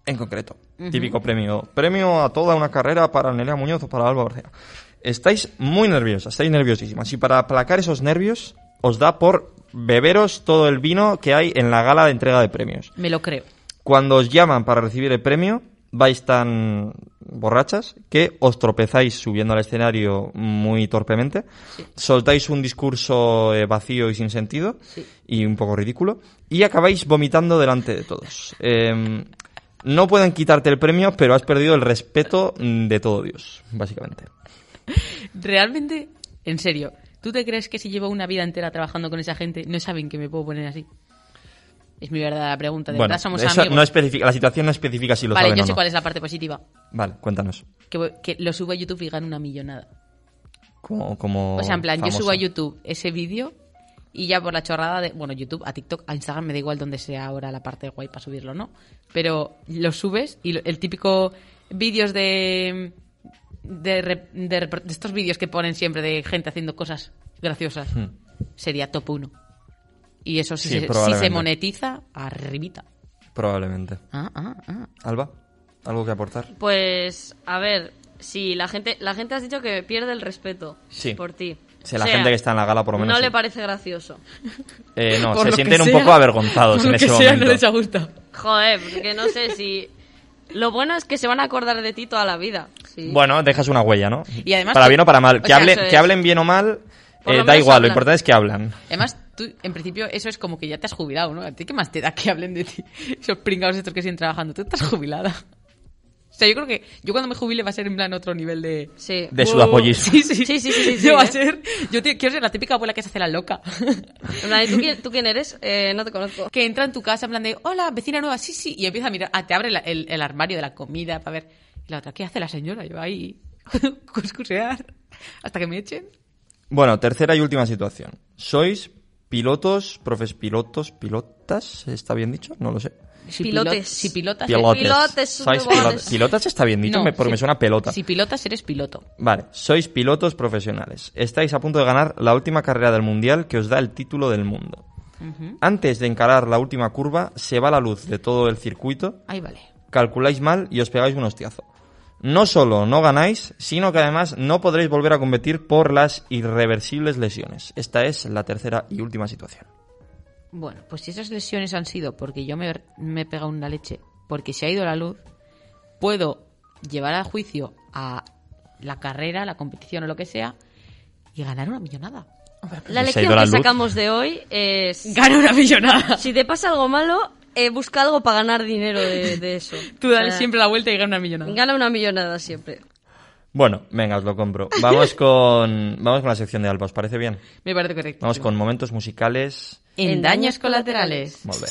S2: En concreto. Típico premio. Premio a toda una carrera para Nerea Muñoz o para Alba Barcea. Estáis muy nerviosas, estáis nerviosísimas. Y para aplacar esos nervios, os da por beberos todo el vino que hay en la gala de entrega de premios.
S3: Me lo creo.
S2: Cuando os llaman para recibir el premio, vais tan borrachas que os tropezáis subiendo al escenario muy torpemente, soltáis un discurso eh, vacío y sin sentido y un poco ridículo y acabáis vomitando delante de todos. Eh, no pueden quitarte el premio, pero has perdido el respeto de todo Dios, básicamente.
S3: Realmente, en serio, ¿tú te crees que si llevo una vida entera trabajando con esa gente no saben que me puedo poner así? Es mi verdadera pregunta. ¿De
S2: Bueno,
S3: verdad somos
S2: eso
S3: amigos?
S2: no especifica, la situación no especifica si lo
S3: vale,
S2: saben
S3: yo
S2: o
S3: sé
S2: no.
S3: cuál es la parte positiva.
S2: Vale, cuéntanos.
S3: Que, lo subo a YouTube y gano una millonada.
S2: Como, como
S3: O sea, en plan, yo subo a YouTube ese vídeo y ya por la chorrada de. Bueno, YouTube, a TikTok, a Instagram, me da igual donde sea ahora la parte guay para subirlo, ¿no? Pero lo subes y el típico vídeos de. De, re- de de estos vídeos que ponen siempre de gente haciendo cosas graciosas sería top 1. Y eso si.
S2: Sí,
S3: se, si
S2: probablemente.
S3: se monetiza, arribita.
S2: Probablemente.
S3: Ah, ah, ah.
S2: Alba, ¿algo que aportar?
S4: Pues, a ver, si la gente, la gente has dicho que pierde el respeto
S2: Sí.
S4: por ti.
S2: Si
S4: O
S2: la
S4: sea,
S2: gente que está en la gala, por lo menos.
S4: No
S2: sí.
S4: le parece gracioso.
S2: Eh, no,
S3: Por
S2: se sienten un
S3: sea,
S2: poco avergonzados
S3: por
S2: en
S3: lo
S2: ese
S3: que sea,
S2: momento.
S3: no les ha gustado.
S4: Joder, porque no sé si... Lo bueno es que se van a acordar de ti toda la vida. Sí.
S2: Bueno, dejas una huella, ¿no?
S3: Y además
S2: para
S3: que-
S2: bien o para mal.
S3: o
S2: Que,
S3: sea,
S2: que hablen bien o mal, eh, da igual, lo importante es que hablan.
S3: Además, tú, en principio, eso es como que ya te has jubilado, ¿no? ¿A ti qué más te da que hablen de ti? Esos pringados estos que siguen trabajando. Tú estás jubilada. O sea, yo creo que yo cuando me jubile va a ser en plan otro nivel de...
S4: Sí.
S2: De sudapollismo.
S3: Sí, sí,
S4: Sí, sí, sí, sí, sí,
S3: yo va a
S4: ¿eh?
S3: ser... Yo te- quiero ser la típica abuela que se hace la loca.
S4: En plan, ¿y ¿Tú quién, ¿Tú quién eres? Eh, no te conozco.
S3: que entra en tu casa en plan de, hola, vecina nueva, sí, sí, y empieza a mirar, ah, te abre la- el, el armario de la comida para ver. Y la otra, ¿qué hace la señora? Yo ahí, cuscusear, hasta que me echen.
S2: Bueno, tercera y última situación. Sois pilotos, profes pilotos, pilotas, ¿está bien dicho? No lo sé.
S3: Si
S4: Pilotes.
S3: pilot- si pilotas...
S2: Pilotes.
S4: Pilotes,
S2: ¿Sois
S4: pilotes.
S2: pilotas? ¿Pilotas está bien dicho?
S3: No,
S2: Me- porque
S3: si-
S2: me suena pelota.
S3: Si pilotas, eres piloto.
S2: Vale, sois pilotos profesionales. Estáis a punto de ganar la última carrera del mundial que os da el título del mundo. Antes de encarar la última curva, se va la luz de todo el circuito,
S3: Ahí vale.
S2: calculáis mal y os pegáis un hostiazo. No solo no ganáis, sino que además no podréis volver a competir por las irreversibles lesiones. Esta es la tercera y última situación.
S3: Bueno, pues si esas lesiones han sido porque yo me, me he pegado una leche, porque se ha ido la luz, puedo llevar a juicio a la carrera, la competición o lo que sea y ganar una millonada.
S4: La
S2: Se ha
S4: lección
S2: la
S4: que
S2: luz.
S4: sacamos de hoy es...
S3: Gana una millonada.
S4: Si te pasa algo malo, eh, busca algo para ganar dinero de, de eso.
S3: Tú dale
S4: O sea,
S3: siempre la vuelta y gana una millonada.
S4: Gana una millonada siempre.
S2: Bueno, venga, os lo compro. Vamos con, vamos con la sección de Alba, ¿os parece bien?
S3: Me parece correcto.
S2: Vamos con momentos musicales.
S3: En daños colaterales.
S2: Volver.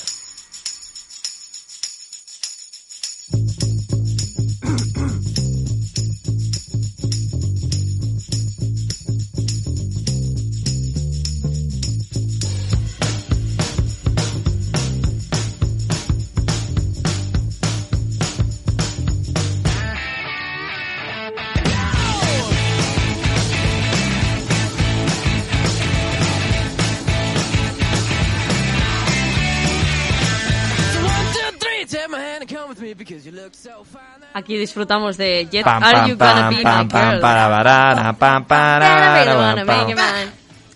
S4: Aquí disfrutamos de Jet,
S2: Pam,
S4: Are
S2: pam,
S4: You Gonna
S2: pam,
S4: Be My Girl?
S2: para, para.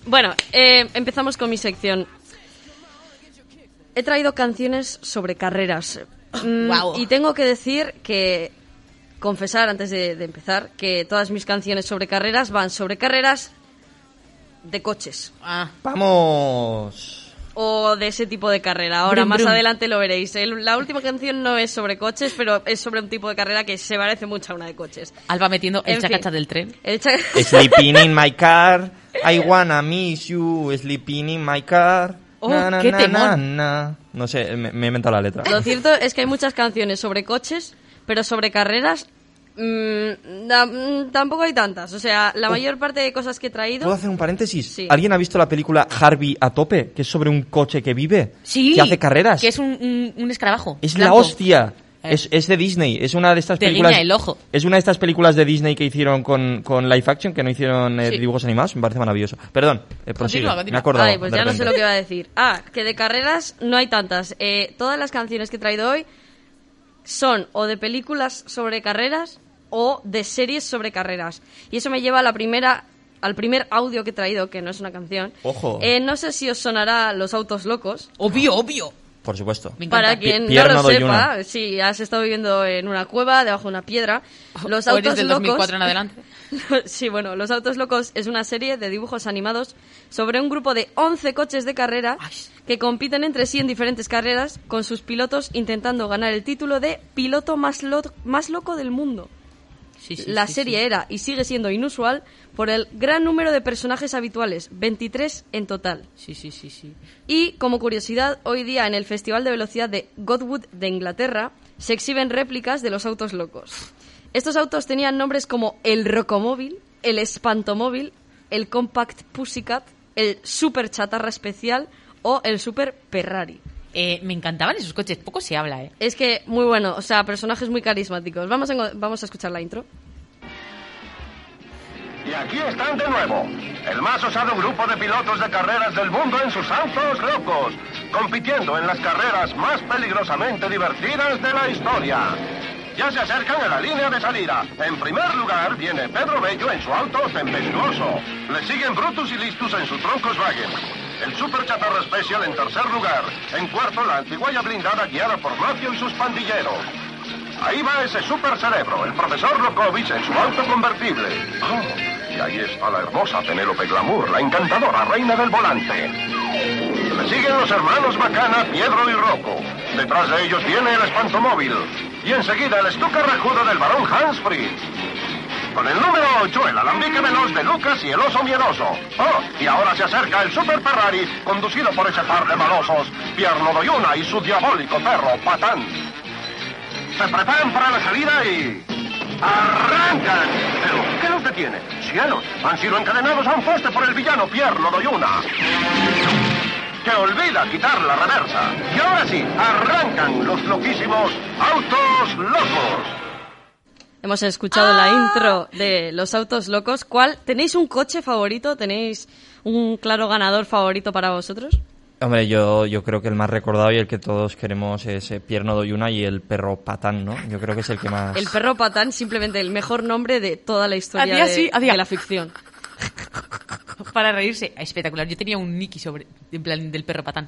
S4: Bueno, eh, empezamos con mi sección. He traído canciones sobre carreras. Mm,
S3: Guau.
S4: Y tengo que decir que, confesar antes de, de empezar, que todas mis canciones sobre carreras van sobre carreras de coches.
S3: Ah,
S2: Vamos.
S4: O de ese tipo de carrera. Ahora,
S3: Brum,
S4: más
S3: brum.
S4: adelante lo veréis. El- la última canción no es sobre coches, pero es sobre un tipo de carrera que se parece mucho a una de coches.
S3: Alba metiendo el chacacha del tren.
S4: El cha-
S2: Sleeping in my car, I wanna miss you, sleeping in my car.
S3: Oh,
S2: na, na,
S3: qué
S2: na, na. No sé, me, me he inventado la letra.
S4: Lo cierto es que hay muchas canciones sobre coches, pero sobre carreras mm, da- mm, tampoco hay tantas. O sea, la mayor parte de cosas que he traído...
S2: ¿Puedo hacer un paréntesis?
S4: Sí.
S2: ¿Alguien ha visto la película Harvey a tope? Que es sobre un coche que vive.
S3: Sí.
S2: Que hace carreras.
S3: Que es un, un, un escarabajo.
S2: Es la hostia.
S3: Eh.
S2: Es, es de Disney. Es una de estas
S3: Te
S2: películas.
S3: el ojo.
S2: Es una de estas películas de Disney que hicieron con, con live action, que no hicieron eh,
S3: Sí.
S2: dibujos animados. Me parece maravilloso. Perdón, eh, prosigue.
S3: Continúa,
S2: Me
S3: continúa.
S2: acordado.
S4: Ay, pues ya no sé lo que iba a decir. Ah, que de carreras no hay tantas. Eh, todas las canciones que he traído hoy son o de películas sobre carreras o de series sobre carreras. Y eso me lleva a la primera al primer audio que he traído, que no es una canción.
S2: Ojo.
S4: Eh, no sé si os sonará Los Autos Locos.
S3: Obvio, obvio.
S2: Por supuesto.
S4: Para quien
S2: Pierre
S4: no lo sepa, si has estado viviendo en una cueva, debajo de una piedra, Los
S3: O eres
S4: Autos
S3: del
S4: Locos...
S3: 2004 en adelante.
S4: sí, bueno, Los Autos Locos es una serie de dibujos animados sobre un grupo de 11 coches de carrera
S3: Ay.
S4: que compiten entre sí en diferentes carreras con sus pilotos intentando ganar el título de piloto más, lo- más loco del mundo.
S3: Sí, sí,
S4: La
S3: sí,
S4: serie era y sigue siendo inusual por el gran número de personajes habituales, 23 en total.
S3: Sí, sí, sí, sí.
S4: Y como curiosidad, hoy día en el Festival de Velocidad de Godwood de Inglaterra se exhiben réplicas de los autos locos. Estos autos tenían nombres como el Rocomóvil, el Espantomóvil, el Compact Pussycat, el Super Chatarra Especial o el Super Ferrari.
S3: Eh, me encantaban esos coches. Poco se habla, ¿eh?
S4: Es que muy bueno, o sea, personajes muy carismáticos. Vamos a, vamos a escuchar la intro.
S6: Y aquí están de nuevo, el más osado grupo de pilotos de carreras del mundo en sus autos locos, compitiendo en las carreras más peligrosamente divertidas de la historia. Ya se acercan a la línea de salida. En primer lugar viene Pedro Bello en su auto tempestuoso. Le siguen Brutus y Listus en su Troncoswagen. El Super Chatarra Special en tercer lugar. En cuarto, la antiguaya blindada guiada por Macio y sus pandilleros. Ahí va ese super cerebro, el profesor Lokovic en su auto convertible. Oh, y ahí está la hermosa Penélope Glamour, la encantadora reina del volante. Le siguen los hermanos Bacana, Piedro y Rocco. Detrás de ellos viene el espantomóvil. Y enseguida el estuca rajudo del barón Hansfree. Con el número 8, el alambique veloz de Lucas y el oso miedoso. Oh, y ahora se acerca el Super Ferrari, conducido por ese par de malosos, Pierno Doyuna y su diabólico perro, Patán. Se preparan para la salida y... ¡Arrancan! ¿Pero qué los detiene? ¡Cielos! Han sido encadenados a un poste por el villano Pierno Doyuna. Que olvida quitar la reversa. Y ahora sí, arrancan los loquísimos autos locos.
S4: Hemos escuchado la intro de Los Autos Locos. ¿Cuál? ¿Tenéis un coche favorito? ¿Tenéis un claro ganador favorito para vosotros?
S2: Hombre, yo, yo creo que el más recordado y el que todos queremos es eh, Pierno Doyuna y el perro Patán, ¿no? Yo creo que es el que más...
S4: El perro patán, simplemente el mejor nombre de toda la historia de la ficción.
S3: Para reírse. Espectacular. Yo tenía un Nicky sobre, en plan del perro patán.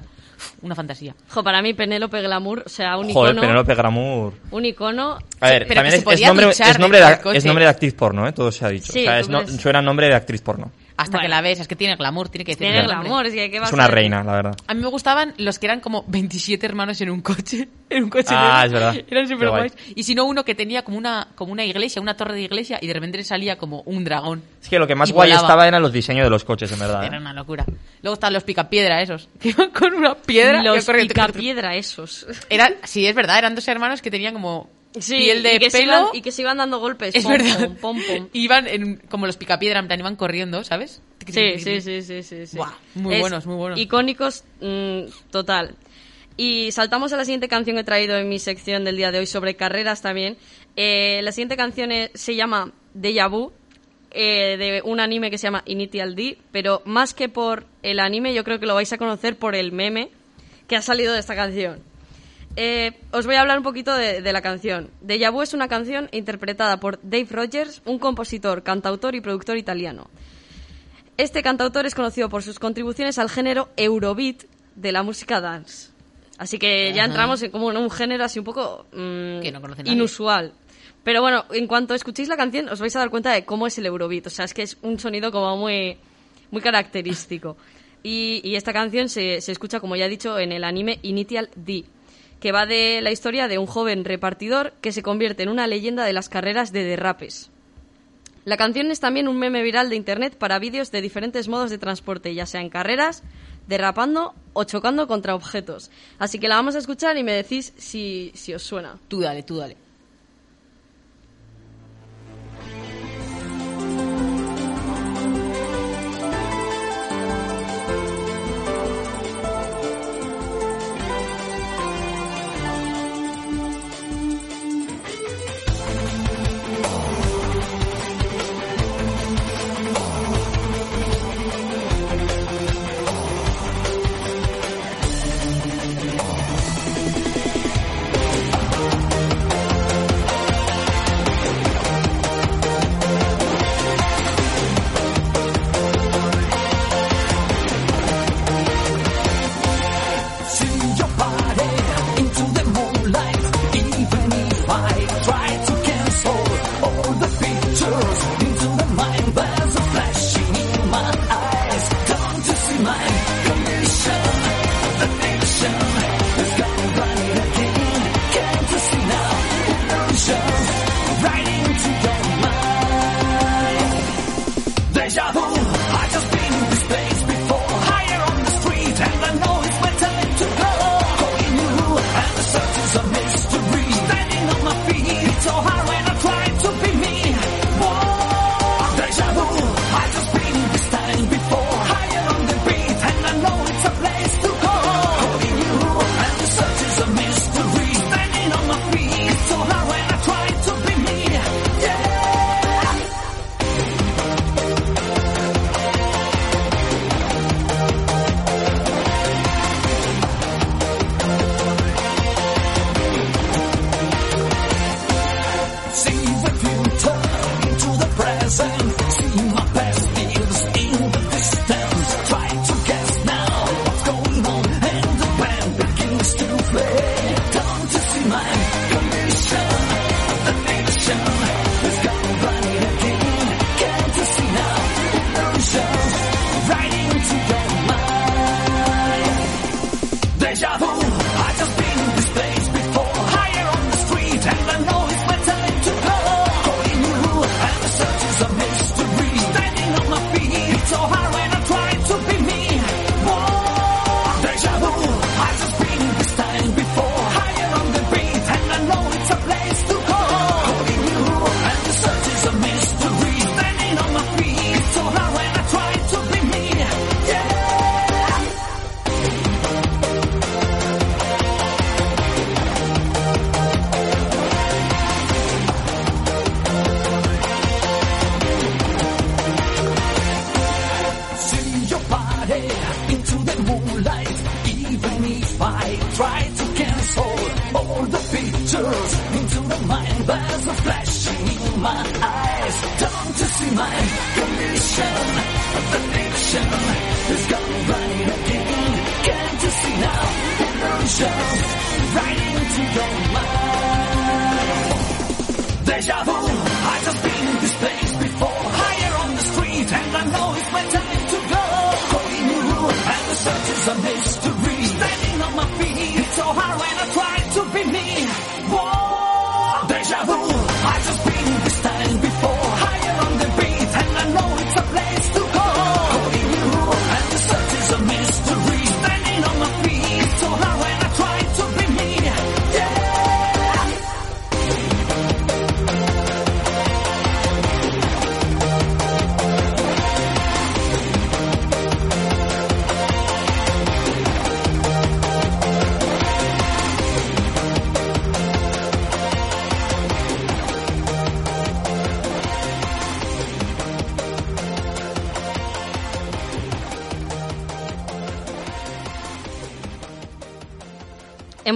S3: Una fantasía.
S4: Jo, para mí Penélope Glamour, o sea, un
S2: Joder,
S4: icono,
S2: Penélope Glamour.
S4: un icono.
S2: A ver,
S3: pero
S2: también
S3: que se
S2: es,
S3: podía
S2: nombre,
S3: duchar
S2: es, nombre
S3: dentro
S2: de,
S3: coche.
S2: es nombre de actriz porno, ¿eh? Todo se ha dicho.
S4: Sí,
S2: o sea, es
S4: tú
S2: no-
S4: ves.
S2: suena nombre de actriz porno.
S3: Hasta que la ves. Es que tiene glamour. Tiene que decir
S4: Tiene glamour, es que ¿qué va
S2: Es
S4: a
S2: una
S4: ser?
S2: reina, la verdad.
S3: A mí me gustaban los que eran como 27 hermanos en un coche. En un coche
S2: Ah,
S3: de-
S2: es verdad.
S3: Eran súper
S2: guay.
S3: guays. Y si no, uno que tenía como una, como una iglesia, una torre de iglesia, y de repente le salía como un dragón.
S2: Es que lo que más guay
S3: volaba.
S2: estaba eran los diseños de los coches, en verdad. ¿eh?
S3: Era una locura. Luego estaban los picapiedra esos, que iban con una piedra.
S4: Los picapiedra esos.
S3: Eran, sí, es verdad, eran dos hermanos que tenían como
S4: Sí,
S3: piel de
S4: y que se
S3: pelo.
S4: iban- y que se iban dando golpes.
S3: es
S4: pom,
S3: verdad.
S4: pom, pom.
S3: Iban en, como los picapiedra, en plan, iban corriendo, ¿sabes?
S4: Sí, sí, sí, sí, sí, sí.
S3: Buah, muy
S4: Es
S3: buenos, muy buenos.
S4: Icónicos, mm, total. Y saltamos a la siguiente canción que he traído en mi sección del día de hoy sobre carreras también. Eh, la siguiente canción es- se llama Deja Vu, eh, de un anime que se llama Initial D, pero más que por el anime, yo creo que lo vais a conocer por el meme que ha salido de esta canción. Eh, os voy a hablar un poquito de, de la canción. Deja Vu es una canción interpretada por Dave Rogers, un compositor, cantautor y productor italiano. Este cantautor es conocido por sus contribuciones al género Eurobeat de la música dance. Así que ya
S3: Ajá.
S4: entramos en como en un género así un poco mm,
S3: Que no
S4: inusual. Pero bueno, en cuanto escuchéis la canción os vais a dar cuenta de cómo es el Eurobeat. O sea, es que es un sonido como muy, muy característico. Y, y esta canción se, se escucha, como ya he dicho, en el anime Initial D, que va de la historia de un joven repartidor que se convierte en una leyenda de las carreras de derrapes. La canción es también un meme viral de internet para vídeos de diferentes modos de transporte, ya sea en carreras, derrapando o chocando contra objetos. Así que la vamos a escuchar y me decís si, si os suena.
S3: Tú dale, tú dale.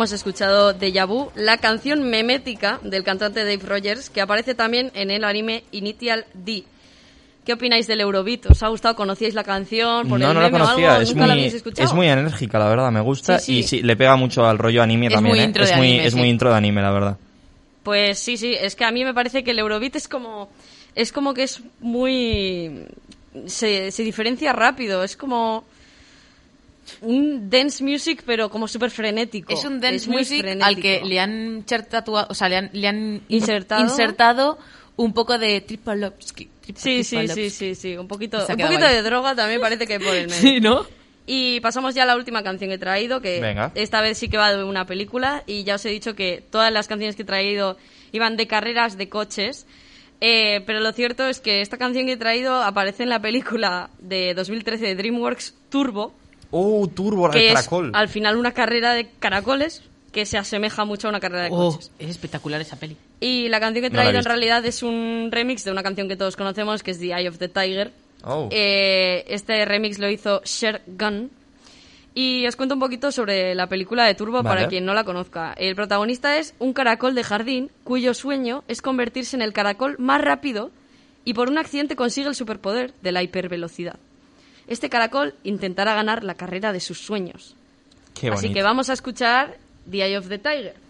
S4: Hemos escuchado Deja Vu, la canción memética del cantante Dave Rogers, que aparece también en el anime Initial D. ¿Qué opináis del Eurobeat? ¿Os ha gustado? ¿Conocíais la canción? ¿Por
S2: no,
S4: el
S2: no la conocía. Es
S4: ¿Nunca la
S2: muy,
S4: escuchado?
S2: es muy enérgica, la verdad. Me gusta.
S4: Sí, sí.
S2: Y sí, le pega mucho al rollo anime
S3: Es
S2: también.
S3: muy
S2: ¿eh?
S3: intro
S2: es
S3: de
S2: muy,
S3: anime,
S2: es
S3: sí.
S2: muy intro de anime, la verdad.
S4: Pues sí, sí, es que a mí me parece que el Eurobeat es como es como que es muy se, se diferencia rápido, es como un dance music pero como súper frenético.
S3: Es un dance music al que le han o sea, le han, le han
S4: Insertado.
S3: insertado un poco de Tripalovsky.
S4: Sí, sí, sí, sí, sí, un poquito, un poquito de droga también parece que hay por el medio.
S3: Sí, ¿no?
S4: Y pasamos ya a la última canción que he traído, que
S2: Venga.
S4: esta vez sí que va de una película. Y ya os he dicho que todas las canciones que he traído iban de carreras de coches. Eh, pero lo cierto es que esta canción que he traído aparece en la película de 2013 de DreamWorks Turbo,
S2: ¡Oh, Turbo, el
S4: que es
S2: caracol!
S4: al final una carrera de caracoles que se asemeja mucho a una carrera de
S3: Oh,
S4: coches.
S3: es espectacular esa peli.
S4: Y la canción que he
S2: No
S4: traído en realidad es un remix de una canción que todos conocemos, que es The Eye of the Tiger.
S2: Oh.
S4: Eh, este remix lo hizo Cher Gunn. Y os cuento un poquito sobre la película de Turbo
S2: Vale.
S4: para quien no la conozca. El protagonista es un caracol de jardín cuyo sueño es convertirse en el caracol más rápido y por un accidente consigue el superpoder de la hipervelocidad. Este caracol intentará ganar la carrera de sus sueños.
S2: Qué
S4: Así que vamos a escuchar The Eye of the Tiger.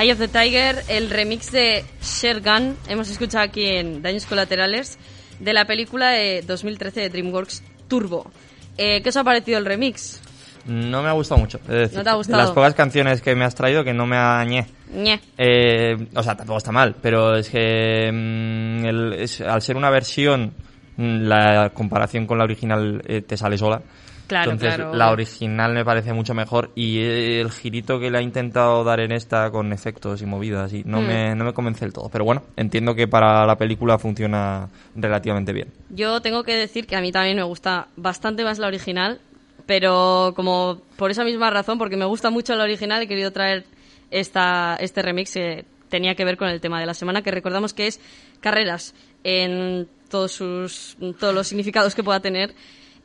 S4: Eye of the Tiger, el remix de Shergan, hemos escuchado aquí en Daños Colaterales, de la película de 2013 de DreamWorks Turbo. Eh, ¿Qué os ha parecido el remix?
S2: No me ha gustado mucho. Decir,
S4: ¿No te ha gustado?
S2: Las pocas canciones que me has traído que no me añé.
S4: Ñe.
S2: Eh, o sea, tampoco está mal, pero es que mm, el- es- al ser una versión, la comparación con la original eh, te sale sola.
S4: Claro,
S2: Entonces,
S4: claro.
S2: la original me parece mucho mejor y eh, el girito que le ha intentado dar en esta con efectos y movidas y no,
S4: Mm.
S2: me, no me convence del todo. Pero bueno, entiendo que para la película funciona relativamente bien.
S4: Yo tengo que decir que a mí también me gusta bastante más la original, pero como por esa misma razón, porque me gusta mucho la original, he querido traer esta, este remix que tenía que ver con el tema de la semana, que recordamos que es carreras en todos, sus, todos los significados que pueda tener.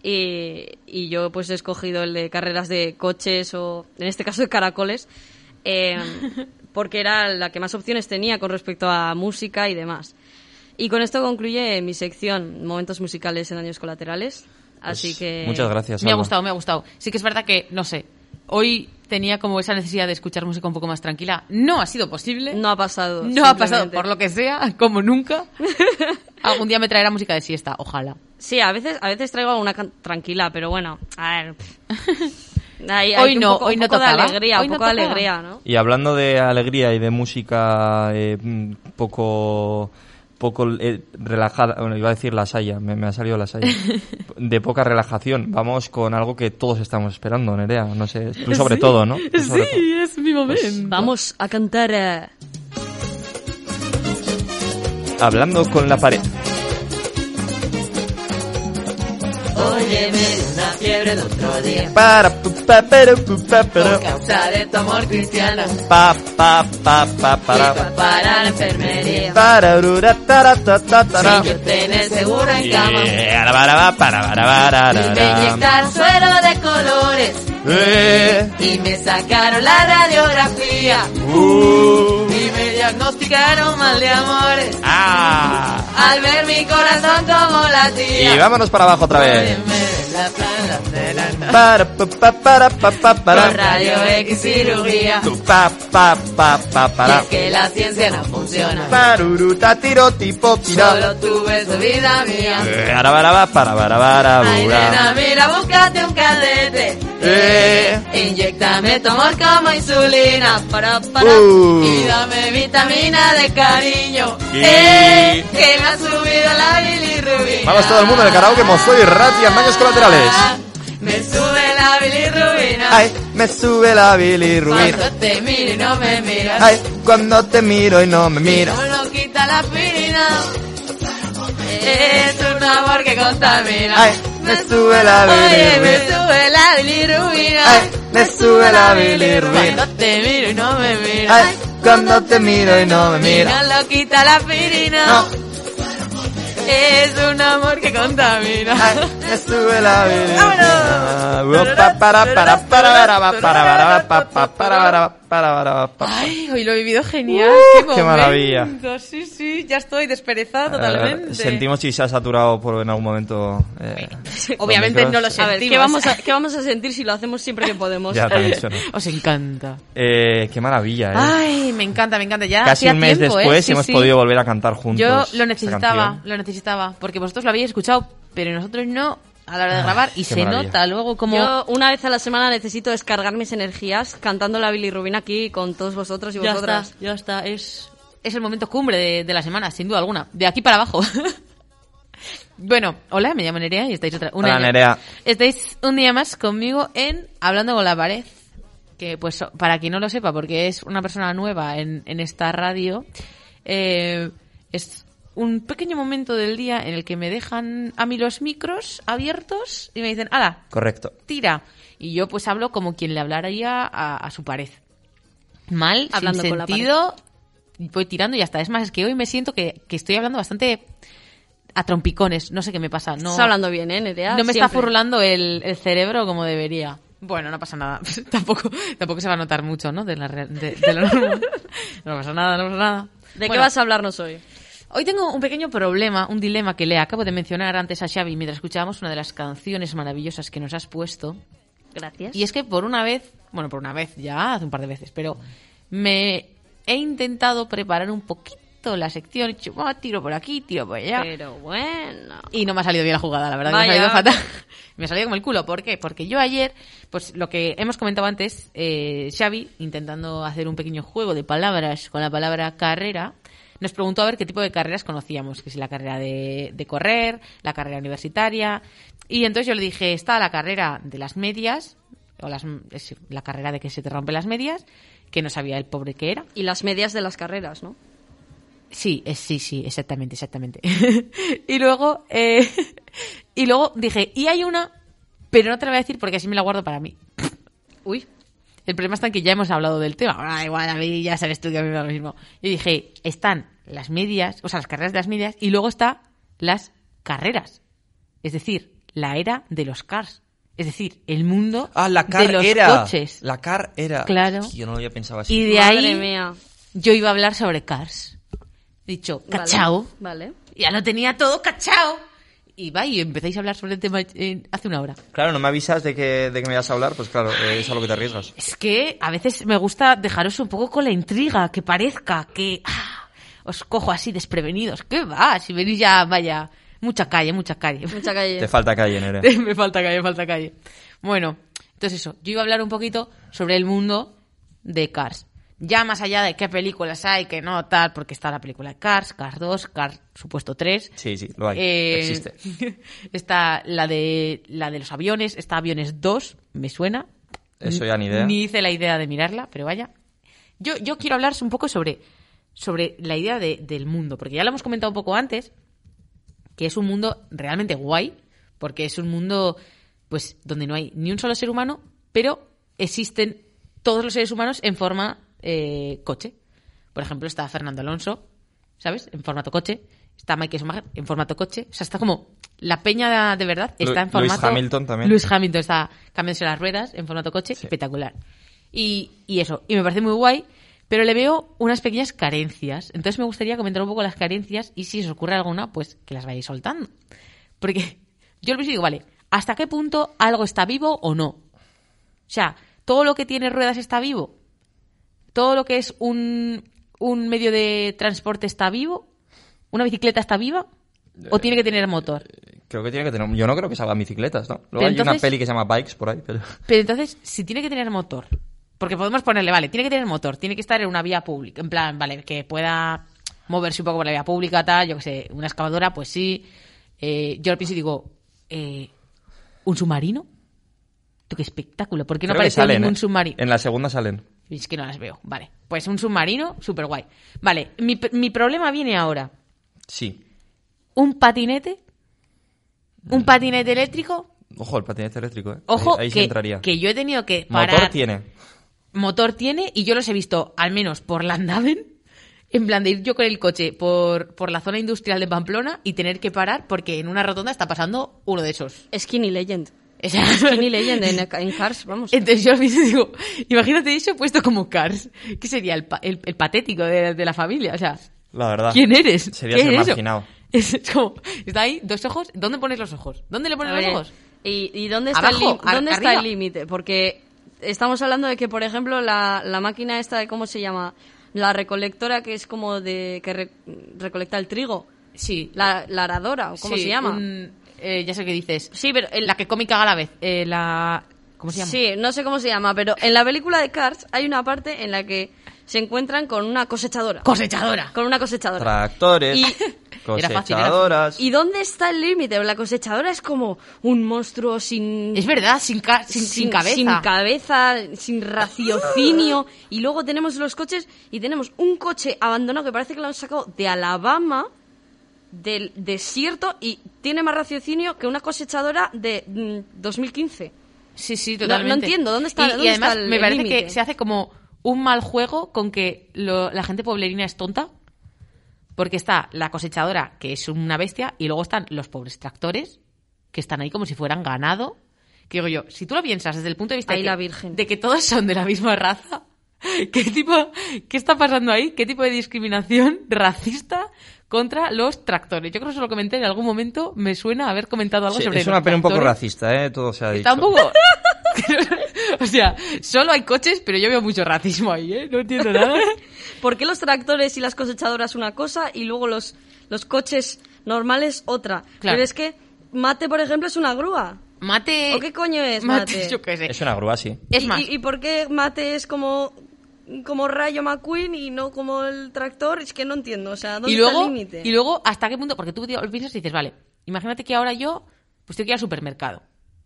S4: Y, y yo pues he escogido el de carreras de coches o en este caso de caracoles eh, porque era la que más opciones tenía con respecto a música y demás. Y con esto concluye mi sección Momentos musicales en años colaterales. Así
S2: Pues,
S4: que.
S2: Muchas gracias.
S3: Me ha
S2: Alba.
S3: gustado, me ha gustado. Sí que es verdad que, no sé, hoy tenía como esa necesidad de escuchar música un poco más tranquila. No ha sido posible.
S4: No ha pasado.
S3: No ha pasado, por lo que sea, como nunca. Algún día me traerá música de siesta, ojalá.
S4: Sí, a veces, a veces traigo alguna can- tranquila, pero bueno, a ver. Hay, hay
S3: Hoy
S4: un
S3: no,
S4: poco,
S3: hoy
S4: un
S3: no
S4: de
S3: tocaba.
S4: alegría,
S3: Hoy
S4: un
S3: no
S4: poco de
S3: tocaba.
S4: alegría, ¿no?
S2: Y hablando de alegría y de música eh, mm, poco poco eh, relajada, bueno, iba a decir la saya, me, me ha salido la saya, de poca relajación. Vamos con algo que todos estamos esperando, Nerea, no sé, tú sobre todo, ¿no? Tú sobre todo.
S3: es mi momento.
S4: Vamos a cantar. eh,
S2: Hablando con la pared.
S3: Oh, Óyeme, una fiebre de otro día.
S2: Para, pa, pero, pa, pero,
S3: causa de tu amor cristiano.
S2: pa, pa, pa, pa, para,
S3: Para la enfermería.
S2: para, rura, tara, ta, ta, tara.
S3: tener seguro en
S2: Yeah, para, para, para, para, para, para.
S3: suero de colores.
S2: Eh,
S3: Y me sacaron la radiografía.
S2: uh,
S3: Y me diagnosticaron mal de amores.
S2: ah.
S3: Al ver mi corazón como latía.
S2: Y vámonos para abajo otra vez. Para, pa, pa, para, pa, pa, para.
S3: Con rayo X cirugía.
S2: Tu, pa, pa, pa, pa,
S3: Y
S2: para.
S3: es que la ciencia no funciona.
S2: Paruruta, tiro, tipo, pira.
S3: Solo tu vida mía.
S2: Eh, para, bara,
S3: Ay,
S2: bura.
S3: nena, mira, búscate un cadete.
S2: Eh.
S3: Inyectame tu amor como insulina. Para, para.
S2: Uh.
S3: Y dame vitamina de cariño. Eh, que me ha subido la bilirrubina.
S2: Vamos todo el mundo en el karaoke, Mozoy y Rati, en daños colaterales.
S3: Me sube la bilirrubina.
S2: Ay, me sube la bilirrubina.
S3: Cuando te miro y no me miras.
S2: Ay, cuando te miro y no me miras.
S3: No lo quita la aspirina. Es un amor que contamina.
S2: Ay, me sube la
S3: Oye, me
S2: bilirrubina.
S3: sube la bilirrubina.
S2: Ay, me sube la bilirrubina.
S3: Cuando te miro y no me miras.
S2: Ay, cuando te miro y no me miras.
S3: No lo quita la aspirina.
S2: No.
S3: Es un amor que contamina.
S2: Me sube la bilirrubina. Upa,
S3: Ay, hoy lo he vivido genial.
S2: Uh,
S3: qué,
S2: maravilla.
S3: Sí, sí, ya estoy desperezada
S2: eh,
S3: totalmente.
S2: Sentimos si se ha saturado por en algún momento. Eh,
S3: pues,
S2: obviamente
S3: no lo sentimos.
S4: A ver, ¿qué vamos ¿qué vamos a sentir si lo hacemos siempre que podemos?
S2: ya, también. Eh,
S3: os encanta.
S2: Eh, qué maravilla, ¿eh?
S3: Ay, me encanta, me encanta. Ya
S2: Casi un mes después hemos podido volver a cantar juntos.
S3: Yo lo necesitaba, lo necesitaba, porque vosotros lo habéis escuchado, pero nosotros no a la hora de grabar y se
S2: maravilla.
S3: nota luego como
S4: Yo una vez a la semana necesito descargar mis energías cantando la bilirrubina aquí con todos vosotros y
S3: ya
S4: vosotras.
S3: está, ya está, es es el momento cumbre de, de la semana, sin duda alguna, de aquí para abajo. bueno, hola, me llamo Nerea y estáis otra un
S2: Hola, Nerea.
S3: Estáis un día más conmigo en Hablando con la pared. Que pues para quien no lo sepa, porque es una persona nueva en, en esta radio, eh, es un pequeño momento del día en el que me dejan a mí los micros abiertos y me dicen, ¡hala!
S2: Correcto.
S3: tira. Y yo pues hablo como quien le hablaría a, a su pared. Mal,
S4: Hablando
S3: sin
S4: con la
S3: sentido, voy tirando y ya está. Es más, es que hoy me siento que, que estoy hablando bastante a trompicones. No sé qué me pasa. No,
S4: Estás hablando bien, ¿eh, Nerea?
S3: no me está furlando el, el cerebro como debería. Bueno, no pasa nada. tampoco, tampoco se va a notar mucho, ¿no? De, la, real- de, de lo normal. No pasa nada, no pasa nada.
S4: ¿De qué vas a hablarnos hoy?
S3: Hoy tengo un pequeño problema, un dilema que le acabo de mencionar antes a Xavi mientras escuchábamos una de las canciones maravillosas que nos has puesto.
S4: Gracias.
S3: Y es que por una vez, bueno, por una vez ya, hace un par de veces, pero me he intentado preparar un poquito la sección. He dicho, "Ah, tiro por aquí, tiro por allá.
S4: Pero bueno.
S3: Y no me ha salido bien la jugada, la verdad.
S4: Vaya.
S3: Me ha salido fatal. me ha salido como el culo. ¿Por qué? Porque yo ayer, pues lo que hemos comentado antes, eh, Xavi, intentando hacer un pequeño juego de palabras con la palabra carrera, nos preguntó a ver qué tipo de carreras conocíamos. Que si la carrera de, de correr, la carrera universitaria. Y entonces yo le dije, está la carrera de las medias, o las, es la carrera de que se te rompen las medias, que no sabía el pobre que era.
S4: Y las medias de las carreras, ¿no?
S3: Sí, es- sí, sí, exactamente, exactamente. y luego, eh, y luego dije, y hay una, pero no te la voy a decir porque así me la guardo para mí.
S4: Uy.
S3: El problema está en que ya hemos hablado del tema. Ah, igual, a mí ya sabes tú que a mí me lo mismo. Y dije, están las medias, o sea, las carreras de las medias, y luego está las carreras. Es decir, la era de los cars. Es decir, el mundo
S2: Ah, la
S3: de
S2: car
S3: los
S2: era.
S3: coches.
S2: La car era.
S3: Claro.
S2: Yo no lo había pensado así.
S3: Y de
S4: Madre
S3: ahí
S4: mía.
S3: yo iba a hablar sobre cars. He dicho,
S4: Vale.
S3: cachao.
S4: Vale.
S3: Ya lo tenía todo cachao. Y va, y empezáis a hablar sobre el tema eh, hace una hora.
S2: Claro, no me avisas de que, de que me vas a hablar, pues claro, eh, es a lo que te arriesgas.
S3: Es que a veces me gusta dejaros un poco con la intriga, que parezca que ah, os cojo así desprevenidos. ¿Qué va? Si venís ya, vaya, mucha calle, mucha calle.
S4: Mucha calle.
S2: Te falta calle, Nere.
S3: me falta calle, me falta calle. Bueno, entonces eso, yo iba a hablar un poquito sobre el mundo de Cars. Ya más allá de qué películas hay, que no, tal, porque está la película de Cars, Cars 2, Cars supuesto 3.
S2: Sí, sí, lo hay.
S3: Eh,
S2: Existe.
S3: está la de la de los aviones, está Aviones 2, me suena.
S2: Eso ya ni idea.
S3: Ni hice la idea de mirarla, pero vaya. Yo, yo quiero hablar un poco sobre, sobre la idea de- del mundo, porque ya lo hemos comentado un poco antes, que es un mundo realmente guay, porque es un mundo pues donde no hay ni un solo ser humano, pero existen todos los seres humanos en forma eh, coche. Por ejemplo, está Fernando Alonso, ¿sabes? En formato coche. Está Michael Schumacher en formato coche. O sea, está como la peña de verdad está en formato
S2: Hamilton también.
S3: Lewis Hamilton está cambiándose las ruedas en formato coche, espectacular. Y, y eso, y me parece muy guay, pero le veo unas pequeñas carencias. Entonces me gustaría comentar un poco las carencias y si os ocurre alguna, pues que las vayáis soltando. Porque yo principio digo, vale, ¿hasta qué punto algo está vivo o no? O sea, ¿todo lo que tiene ruedas está vivo? ¿Todo lo que es un, un medio de transporte está vivo? ¿Una bicicleta está viva? ¿O tiene que tener motor?
S2: Creo que tiene que tener. Yo no creo que salgan bicicletas, ¿no? Luego
S3: Pero
S2: hay una peli que se llama Bikes por ahí, pero.
S3: Pero entonces, si tiene que tener motor, porque podemos ponerle, vale, tiene que tener motor, tiene que estar en una vía pública, en plan, vale, que pueda moverse un poco por la vía pública, tal, yo que sé, una excavadora, pues sí. Eh, yo lo pienso y digo, eh, ¿un submarino? ¿Tú qué espectáculo? ¿Por qué no
S2: Creo
S3: aparece
S2: salen,
S3: ningún
S2: ¿eh?
S3: submarino?
S2: En la segunda salen.
S3: Es que no las veo. Vale, pues un submarino, súper guay. Vale, mi, mi problema viene ahora.
S2: Sí.
S3: ¿Un patinete? ¿Un patinete eléctrico?
S2: Ojo, el patinete eléctrico, ¿eh?
S3: Ojo,
S2: ahí, ahí sí
S3: que,
S2: entraría.
S3: que yo he tenido que parar...
S2: Motor tiene.
S3: motor tiene y yo los he visto al menos por Landaven en plan de ir yo con el coche por, por la zona industrial de Pamplona y tener que parar porque en una rotonda está pasando uno de esos.
S4: Skinny Legend.
S3: O sea,
S4: Skinny Legend en, en Cars, vamos.
S3: Entonces yo digo, imagínate eso puesto como Cars. ¿Qué sería el, pa- el, el patético de, de la familia? O sea,
S2: La verdad.
S3: ¿quién eres?
S2: Sería
S3: ¿Qué
S2: ser
S3: es
S2: marginado.
S3: Es como, está ahí, dos ojos. ¿Dónde pones los ojos? ¿Dónde le pones
S4: ver,
S3: los ojos?
S4: ¿Y, y dónde está el
S3: Abajo,
S4: lim- dónde está el límite? Porque estamos hablando de que, por ejemplo, la, la máquina esta de cómo se llama, la recolectora que es como de que re- recolecta el trigo,
S3: Sí.
S4: la, la aradora, o cómo
S3: sí,
S4: se llama.
S3: un- eh, ya sé qué dices.
S4: Sí, pero el-
S3: La que come y caga a la vez. Eh, la... ¿Cómo se llama?
S4: Sí, no sé cómo se llama, pero en la película de Cars hay una parte en la que se encuentran con una cosechadora.
S3: Cosechadora.
S4: con una cosechadora.
S2: Tractores,
S4: Y-
S3: Era fácil,
S2: cosechadoras.
S4: ¿Y dónde está el límite? La cosechadora es como un monstruo sin...
S3: Es verdad, sin, ca- sin, sin cabeza.
S4: Sin cabeza, sin raciocinio. Y luego tenemos los coches y tenemos un coche abandonado que parece que lo han sacado de Alabama, del desierto, y tiene más raciocinio que una cosechadora de mm, 2015.
S3: Sí, sí,
S4: No-
S3: totalmente.
S4: no entiendo, ¿dónde está-
S3: Y, y
S4: dónde
S3: además
S4: está el-
S3: me parece que se hace como un mal juego con que lo- la gente poblerina es tonta. Porque está la cosechadora, que es una bestia, y luego están los pobres tractores, que están ahí como si fueran ganado. Que digo yo, si tú lo piensas desde el punto de vista de que,
S4: la Virgen.
S3: de que todos son de la misma raza, ¿qué tipo, qué está pasando ahí? ¿Qué tipo de discriminación racista contra los tractores? Yo creo que eso lo comenté en algún momento, me suena haber comentado algo
S2: Sí,
S3: sobre
S2: es una pena un poco racista, ¿eh? Todo se ha dicho.
S3: Está un poco... o sea, solo hay coches, pero yo veo mucho racismo ahí, ¿eh? No entiendo nada.
S4: ¿por qué los tractores y las cosechadoras una cosa y luego los, los coches normales otra?
S3: Claro.
S4: Pero es que Mate, por ejemplo, es una grúa.
S3: Mate.
S4: ¿O qué coño es
S3: Mate,
S4: Mate?
S3: yo qué sé.
S2: Es una grúa, sí.
S3: Es
S4: ¿Y,
S3: más,
S4: y- y por qué Mate es como, como Rayo McQueen y no como el tractor? Es que no entiendo, o sea, ¿dónde
S3: y
S4: está
S3: luego,
S4: el límite?
S3: y luego, ¿hasta qué punto? Porque tú tío, piensas y dices, vale, imagínate que ahora yo, pues tengo que ir al supermercado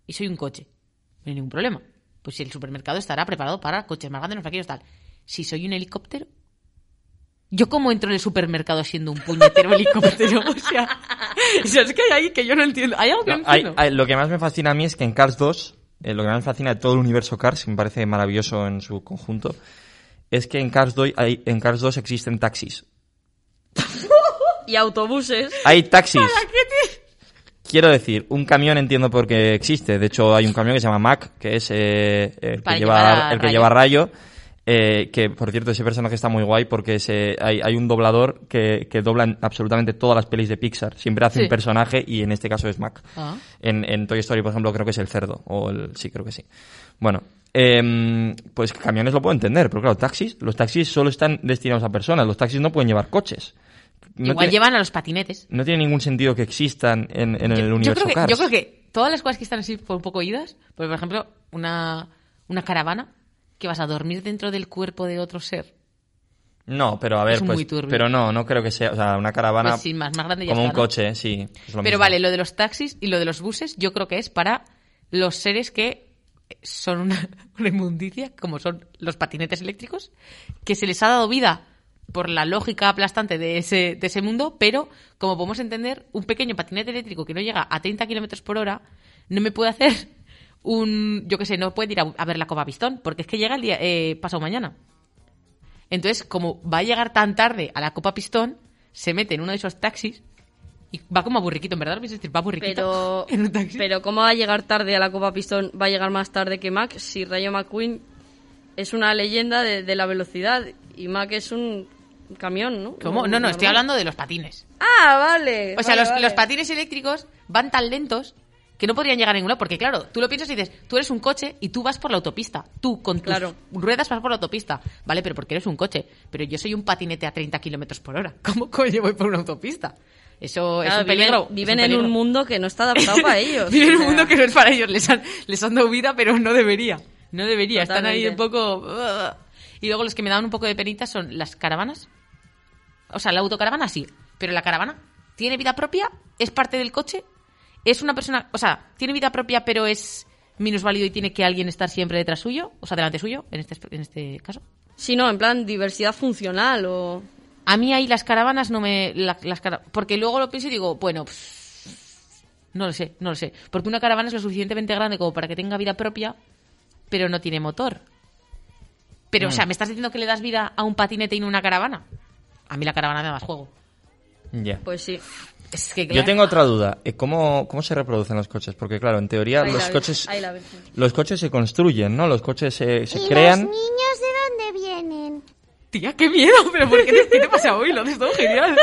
S3: y soy un coche. No hay ningún problema. Pues si el supermercado estará preparado para coches más grandes, no qué, tal. Si soy un helicóptero, ¿yo cómo entro en el supermercado siendo un puñetero helicóptero? O sea, o sea, es que hay ahí que yo no entiendo. Hay algo que no,
S2: No, hay-
S3: entiendo.
S2: hay- lo que más me fascina a mí es que en Cars 2, eh, lo que más me fascina de todo el universo Cars, que me parece maravilloso en su conjunto, es que en Cars 2, hay, en Cars 2 existen taxis.
S4: Y autobuses.
S2: Hay taxis. Quiero decir, un camión entiendo por qué existe. De hecho, hay un camión que se llama Mac, que es eh, el, que lleva, el que
S3: Rayo.
S2: lleva rayo. eh, que, por cierto, ese personaje está muy guay porque hay, hay un doblador que, que dobla en absolutamente todas las pelis de Pixar. Siempre hace
S3: Sí.
S2: un personaje y en este caso es Mac.
S3: Ah.
S2: En, en Toy Story, por ejemplo, creo que es el cerdo. O el, sí, creo que sí. Bueno, em, pues camiones lo puedo entender, pero claro, taxis, los taxis solo están destinados a personas. Los taxis no pueden llevar coches. No
S3: Igual
S2: tiene-
S3: llevan a los patinetes.
S2: no tiene ningún sentido que existan en, en el
S3: yo, yo
S2: universo
S3: creo que, yo creo que todas las cosas que están así por un poco idas, pues, por ejemplo, una, una caravana que vas a dormir dentro del cuerpo de otro ser.
S2: No, pero a ver,
S3: Es
S2: pues,
S3: muy turbio.
S2: pero no, no creo que sea, o sea, una caravana
S3: Pues más, más grande ya
S2: como un coche, sí.
S3: Pero
S2: mismo.
S3: vale, lo de los taxis y lo de los buses, yo creo que es para los seres que son una, inmundicia, como son los patinetes eléctricos, que se les ha dado vida por la lógica aplastante de ese, de ese mundo, pero como podemos entender, un pequeño patinete eléctrico que no llega a 30 kilómetros por hora no me puede hacer un, yo qué sé, no puede ir a, a ver la Copa Pistón, porque es que llega el día, eh, pasado mañana. Entonces, como va a llegar tan tarde a la Copa Pistón, se mete en uno de esos taxis y va como burriquito, en verdad lo pienso decir, va burriquito
S4: Pero,
S3: en un taxi.
S4: pero ¿cómo va a llegar tarde a la Copa Pistón? Va a llegar más tarde que Mac si Rayo McQueen es una leyenda de, de la velocidad y Mac es un camión, ¿no?
S3: ¿Cómo? No, no, estoy hablando de los patines.
S4: Ah, vale.
S3: O sea,
S4: vale,
S3: los,
S4: vale.
S3: los patines eléctricos van tan lentos que no podrían llegar a ningún lado. Porque, claro, tú lo piensas y dices, tú eres un coche y tú vas por la autopista. Tú, con tus
S4: Claro.
S3: ruedas, vas por la autopista. Vale, pero porque eres un coche. Pero yo soy un patinete a 30 kilómetros por hora. ¿Cómo coño voy por una autopista? Eso es un peligro.
S4: Viven,
S3: es
S4: viven
S3: un
S4: en un mundo que no está adaptado para ellos.
S3: Viven en un mundo que no es para ellos. Les han, les han dado vida, pero no debería. No debería. Están ahí un poco... Y luego los que me dan un poco de penita son las caravanas. O sea, la autocaravana sí. Pero la caravana tiene vida propia, es parte del coche, es una persona... O sea, tiene vida propia, pero es minusválido y tiene que alguien estar siempre detrás suyo, o sea, delante suyo, en este, en este caso.
S4: Sí, no, en plan diversidad funcional o...
S3: A mí ahí las caravanas no me... la- las cara- porque luego lo pienso y digo, bueno, pff, no lo sé, no lo sé. Porque una caravana es lo suficientemente grande como para que tenga vida propia, pero no tiene motor. Pero, o sea, ¿me estás diciendo que le das vida a un patinete y no a una caravana? A mí la caravana me da más juego.
S2: Ya.
S4: Pues sí.
S3: Es que,
S2: Yo
S3: claro,
S2: tengo otra duda. Eh, ¿Cómo, ¿Cómo se reproducen los coches? Porque, claro, en teoría
S4: Ahí
S2: los coches, los coches se construyen, ¿no? Los coches se, se
S5: ¿Y
S2: crean.
S5: los niños de dónde vienen?
S3: Tía, qué miedo, pero ¿por qué te, qué te pasa hoy? Lo haces todo genial.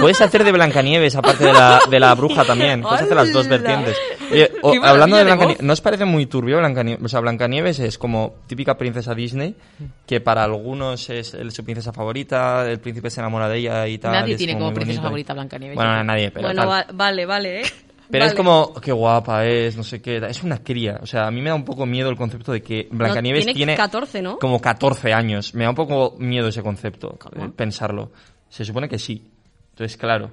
S2: Puedes hacer de Blancanieves, aparte de la, de la bruja también. Puedes hacer las dos vertientes. Oye, o-
S3: ¡Qué maravilla
S2: hablando de
S3: de
S2: Blancanieves! ¿no os parece muy turbio Blancanieves? O sea, Blancanieves es como típica princesa Disney, que para algunos es el- su princesa favorita, el príncipe se enamora de ella y tal.
S3: Nadie tiene como princesa
S2: bonito.
S3: favorita Blancanieves.
S2: Bueno, nadie, pero
S4: bueno,
S2: tal.
S4: va- vale, vale, ¿eh?
S2: Pero es como, qué guapa es, no sé qué. Es una cría. O sea, a mí me da un poco miedo el concepto de que Blancanieves
S4: tiene
S2: tiene
S4: 14, ¿no?
S2: como 14 años. Me da un poco miedo ese concepto, eh, pensarlo. Se supone que sí. Entonces, claro,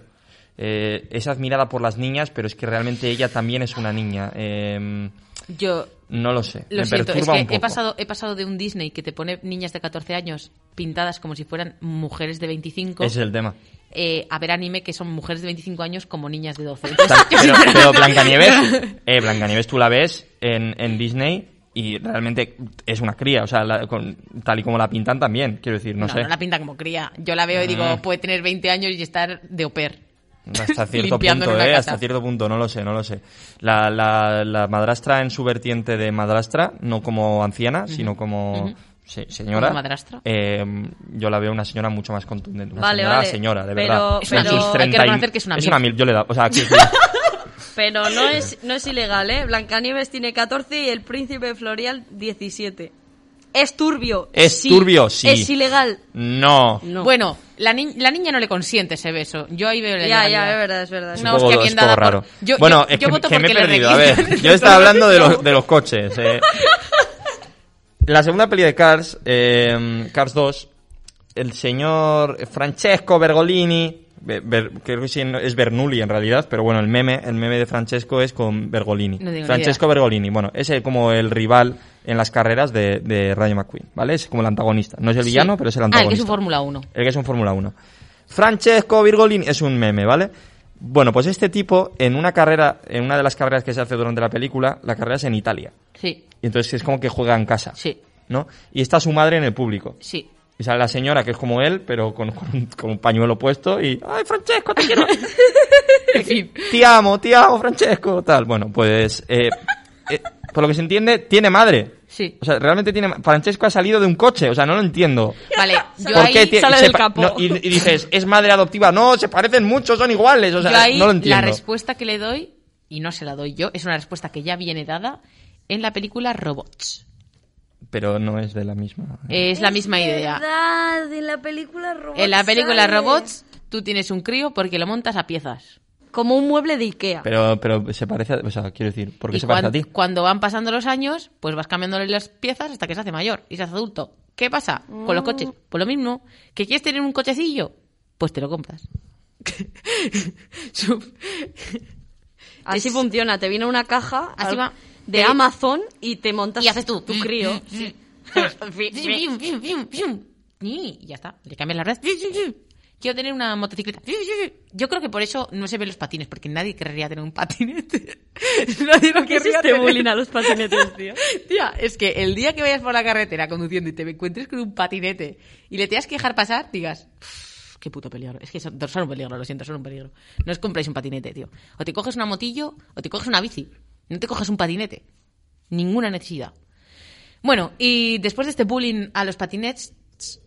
S2: eh, es admirada por las niñas, pero es que realmente ella también es una niña. Eh,
S3: Yo
S2: no lo sé.
S3: lo
S2: me
S3: siento, es
S2: un
S3: que he pasado, he pasado de un Disney que te pone niñas de 14 años pintadas como si fueran mujeres de 25
S2: Ese es el tema.
S3: Eh, a ver anime que son mujeres de 25 años como niñas de 12.
S2: Ta-
S3: Entonces,
S2: pero, pero Blancanieves, eh, Blancanieves tú la ves en, en Disney y realmente es una cría, o sea, la- con- tal y como la pintan también, quiero decir, no,
S3: No,
S2: sé.
S3: no la pinta como cría. Yo la veo y digo,
S2: Mm.
S3: puede tener 20 años y estar de au pair.
S2: Hasta cierto punto, ¿eh? Hasta cierto punto, no lo sé, no lo sé. La, la, la madrastra en su vertiente de madrastra, no como anciana, sino como. Se- señora.
S3: Madrastra.
S2: eh, yo la veo una señora mucho más contundente. Una
S4: Vale,
S2: señora,
S4: vale.
S2: señora, de
S4: Pero-
S2: verdad.
S3: Es una
S2: Con sus
S3: mil. Hay que
S2: 30
S3: reconocer que es una
S2: Es
S3: mil.
S2: una mil, yo le da. O sea, que-
S4: Pero no es, no es ilegal, ¿eh? Blancanieves tiene 14 y el príncipe Florial 17. Es turbio.
S2: Es turbio, sí.
S4: Es ilegal.
S2: No.
S4: No.
S3: Bueno, la, ni- la niña no le consiente ese beso. Yo ahí veo la
S4: ya, ya, es verdad, es verdad.
S2: Es
S3: Una hostia
S2: es
S3: bien dada por-
S2: raro.
S3: Yo-
S2: bueno,
S3: yo-
S2: es
S3: yo
S2: que,
S3: voto
S2: que me he perdido. A ver, yo estaba hablando de los, de los coches. eh. La segunda peli de Cars, eh, Cars 2, el señor Francesco Bergolini, Be- Ber- creo que sí, es Bernoulli en realidad, pero bueno, el meme, el meme de Francesco es con Bergolini.
S3: No
S2: Francesco Bergolini, bueno, es el- como el rival en las carreras de, de Rayo McQueen, ¿vale? Es como el antagonista. No es el villano,
S3: Sí.
S2: pero es el
S3: Ah, el que
S2: antagonista.
S3: es un Fórmula 1.
S2: El que es un Fórmula 1. Francesco Virgolini es un meme, ¿vale? Bueno, pues este tipo, en una carrera, en una de las carreras que se hace durante la película, la carrera es en Italia.
S3: Sí,
S2: Y entonces es como que juega en casa.
S3: sí,
S2: ¿No? Y está su madre en el público.
S3: sí.
S2: Y sale la señora, que es como él, pero con, con un, con un pañuelo puesto y... ¡Ay, Francesco, te quiero! Te amo, te amo, Francesco, tal. Bueno, pues... eh, eh, por lo que se entiende, tiene madre.
S3: Sí.
S2: O sea, realmente tiene... Francesco ha salido de un coche, o sea, no lo entiendo.
S3: Vale, yo
S2: ¿Por
S3: ahí,
S2: qué
S4: sale del capó.
S2: no, y, y dices, es madre adoptiva. No, se parecen mucho, son iguales. O sea,
S3: yo ahí
S2: no lo
S3: la
S2: entiendo.
S3: respuesta que le doy, y no se la doy yo, es una respuesta que ya viene dada en la película Robots.
S2: Pero no es de la misma.
S3: Es la misma idea.
S4: verdad, en la película Robots.
S3: En la película
S4: sale.
S3: Robots, tú tienes un crío porque lo montas a piezas.
S4: Como un mueble de Ikea.
S2: Pero, pero se parece, a- o sea, quiero decir, ¿por qué
S3: Y
S2: se parece a ti?
S3: cuando van pasando los años, pues vas cambiándole las piezas hasta que se hace mayor y se hace adulto. ¿Qué pasa con los coches? Pues lo mismo. ¿Que quieres tener un cochecillo? Pues te lo compras.
S4: Así
S3: es-
S4: funciona. Te viene una caja
S3: Así
S4: al-
S3: va.
S4: De
S3: Te-
S4: Amazon y te montas
S3: y haces tú.
S4: tu crío.
S3: Sí. Fium, fium, fium, fium. Y ya está. Le cambias las ruedas. Quiero tener una motocicleta. Yo creo que por eso no se ven los patines, porque nadie querría tener un patinete. nadie lo
S4: ¿Qué es
S3: querría
S4: este
S3: tener.
S4: a los patinetes, tío?
S3: Tía, es que el día que vayas por la carretera conduciendo y te encuentres con un patinete y le tengas que dejar pasar, digas, "Uf, qué puto peligro. Es que son, son un peligro, lo siento, son un peligro. No os compráis un patinete, tío. O te coges una motillo o te coges una bici. No te coges un patinete. Ninguna necesidad. Bueno, y después de este bullying a los patinets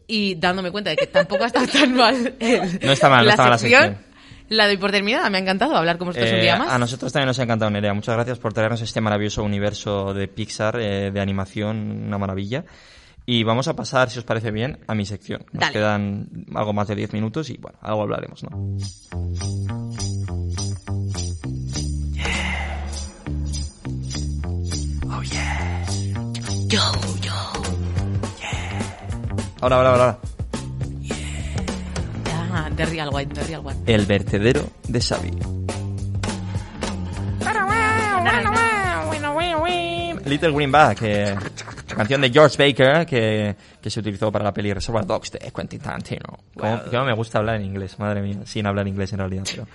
S3: y dándome cuenta de que tampoco ha estado tan mal el-
S2: No está mal, no
S3: la
S2: está mal la
S3: sección,
S2: sección.
S3: la doy por terminada. Me ha encantado hablar con vosotros un
S2: Eh,
S3: día más.
S2: a nosotros también nos ha encantado, Nerea. Muchas gracias por traernos este maravilloso universo de Pixar, eh, de animación, una maravilla. Y vamos a pasar, si os parece bien, a mi sección. Nos
S3: Dale.
S2: quedan algo más de 10 minutos y bueno, algo hablaremos, ¿no?
S3: Yo, yo.
S2: Ahora, ahora, ahora.
S3: Ah, de Real White, de Real White.
S2: El vertedero de Xavi. Little Green Bag, que, canción de George Baker que, que se utilizó para la peli Reservoir Dogs de Quentin Tarantino. Como, que no me gusta hablar en inglés, madre mía, sin hablar inglés en realidad, pero...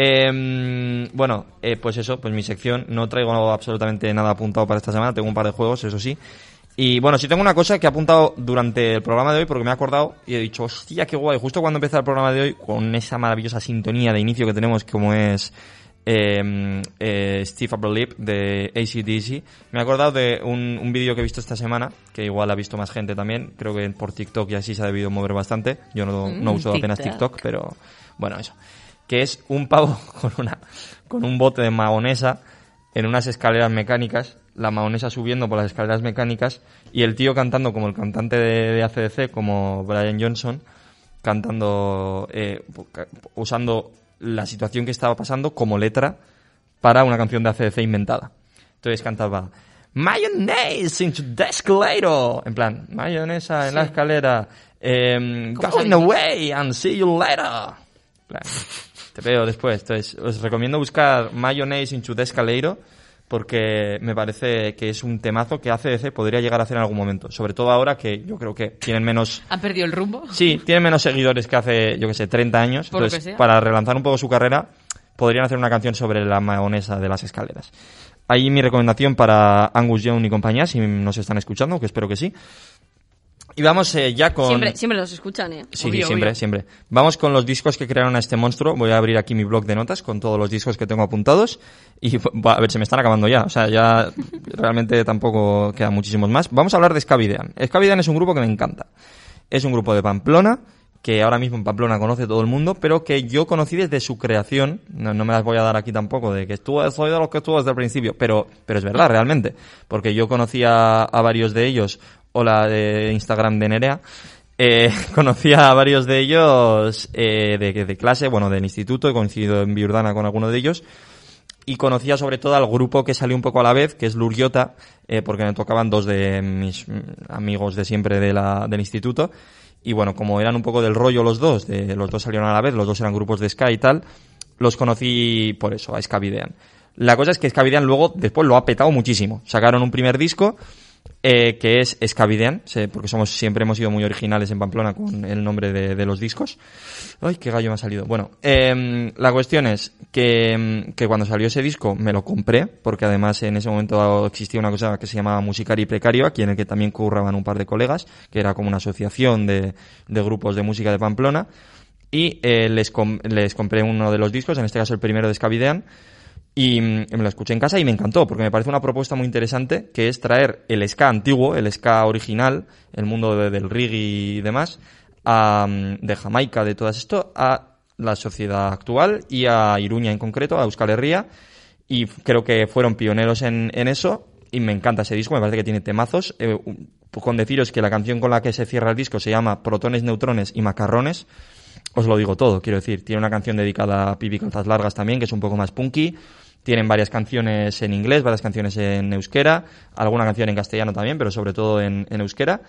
S2: Em, bueno, eh, pues eso, pues mi sección, no traigo absolutamente nada apuntado para esta semana, tengo un par de juegos, eso sí. Y bueno, sí tengo una cosa que he apuntado durante el programa de hoy porque me he acordado y he dicho, hostia, qué guay, justo cuando empezó el programa de hoy, con esa maravillosa sintonía de inicio que tenemos como es eh, eh, Steve Upper Lip de ACDC, me he acordado de un, un vídeo que he visto esta semana, que igual ha visto más gente también, creo que por TikTok y así se ha debido mover bastante, yo no, no
S3: Mm,
S2: uso apenas.
S3: TikTok,
S2: pero bueno, eso. Que es un pavo con una con un bote de mahonesa en unas escaleras mecánicas, la mahonesa subiendo por las escaleras mecánicas y el tío cantando como el cantante de, de ACDC, como Brian Johnson, cantando, eh, usando la situación que estaba pasando como letra para una canción de ACDC inventada. Entonces cantaba Mayonnaise into the escalator. En plan, mayonesa en la escalera. em,
S3: ¿Cómo
S2: going away and see you later. Plan, te veo después. Entonces, os recomiendo buscar Mayonnaise the escalator porque me parece que es un temazo que ACDC podría llegar a hacer en algún momento. Sobre todo ahora que yo creo que tienen menos
S3: ¿Han perdido el rumbo?
S2: Sí, tiene menos seguidores que hace, yo que sé, 30 años.
S3: Por
S2: Entonces, para relanzar un poco su carrera, podrían hacer una canción sobre la mahonesa de las escaleras. Ahí mi recomendación para Angus Young y compañía, si nos están escuchando, que espero que sí. Y vamos eh, ya con...
S4: Siempre, siempre los escuchan, ¿eh?
S2: Sí,
S3: Obvio,
S2: siempre,
S3: obvio.
S2: siempre. Vamos con los discos que crearon a este monstruo. Voy a abrir aquí mi blog de notas con todos los discos que tengo apuntados. Y a ver, se me están acabando ya. O sea, ya realmente tampoco quedan muchísimos más. Vamos a hablar de Scavidean. Scavidean es un grupo que me encanta. Es un grupo de Pamplona, que ahora mismo en Pamplona conoce todo el mundo, pero que yo conocí desde su creación. No, no me las voy a dar aquí tampoco de que estuvo, soy de los que estuvo desde el principio, pero, pero es verdad, realmente. Porque yo conocí a, a varios de ellos o la de Instagram de Nerea, eh, conocía a varios de ellos eh, de, de clase, bueno, del instituto, he coincidido en Viurdana con alguno de ellos, y conocía sobre todo al grupo que salió un poco a la vez, que es Luriota, eh, porque me tocaban dos de mis amigos de siempre de la, del instituto. Y bueno, como eran un poco del rollo los dos, de, los dos salieron a la vez, los dos eran grupos de ska y tal, los conocí por eso, a Scavidean. La cosa es que Scavidean luego, después lo ha petado muchísimo. Sacaron un primer disco, eh, que es Scavidean, sé, porque somos, siempre hemos sido muy originales en Pamplona con el nombre de, los discos. Ay, qué gallo me ha salido. Bueno, em, la cuestión es que, em, que cuando salió ese disco me lo compré, porque además en ese momento existía una cosa que se llamaba Musicari Precario, aquí en el que también curraban un par de colegas, que era como una asociación de, de grupos de música de Pamplona. Y eh, les, les compré uno de los discos, en este caso el primero de Scavidean, y mm, me lo escuché en casa y me encantó, porque me parece una propuesta muy interesante, que es traer el ska antiguo, el ska original, el mundo de- del reggae y demás, a, mm, de Jamaica, de todo esto, a la sociedad actual y a Iruña en concreto, a Euskal Herria, y creo que fueron pioneros en, eso, y me encanta ese disco, me parece que tiene temazos. Eh, un- con deciros que la canción con la que se cierra el disco se llama Protones, Neutrones y Macarrones, os lo digo todo, quiero decir. Tiene una canción dedicada a Pipi Calzas Largas también, que es un poco más punky. Tienen varias canciones en inglés, varias canciones en euskera, alguna canción en castellano también, pero sobre todo en, euskera.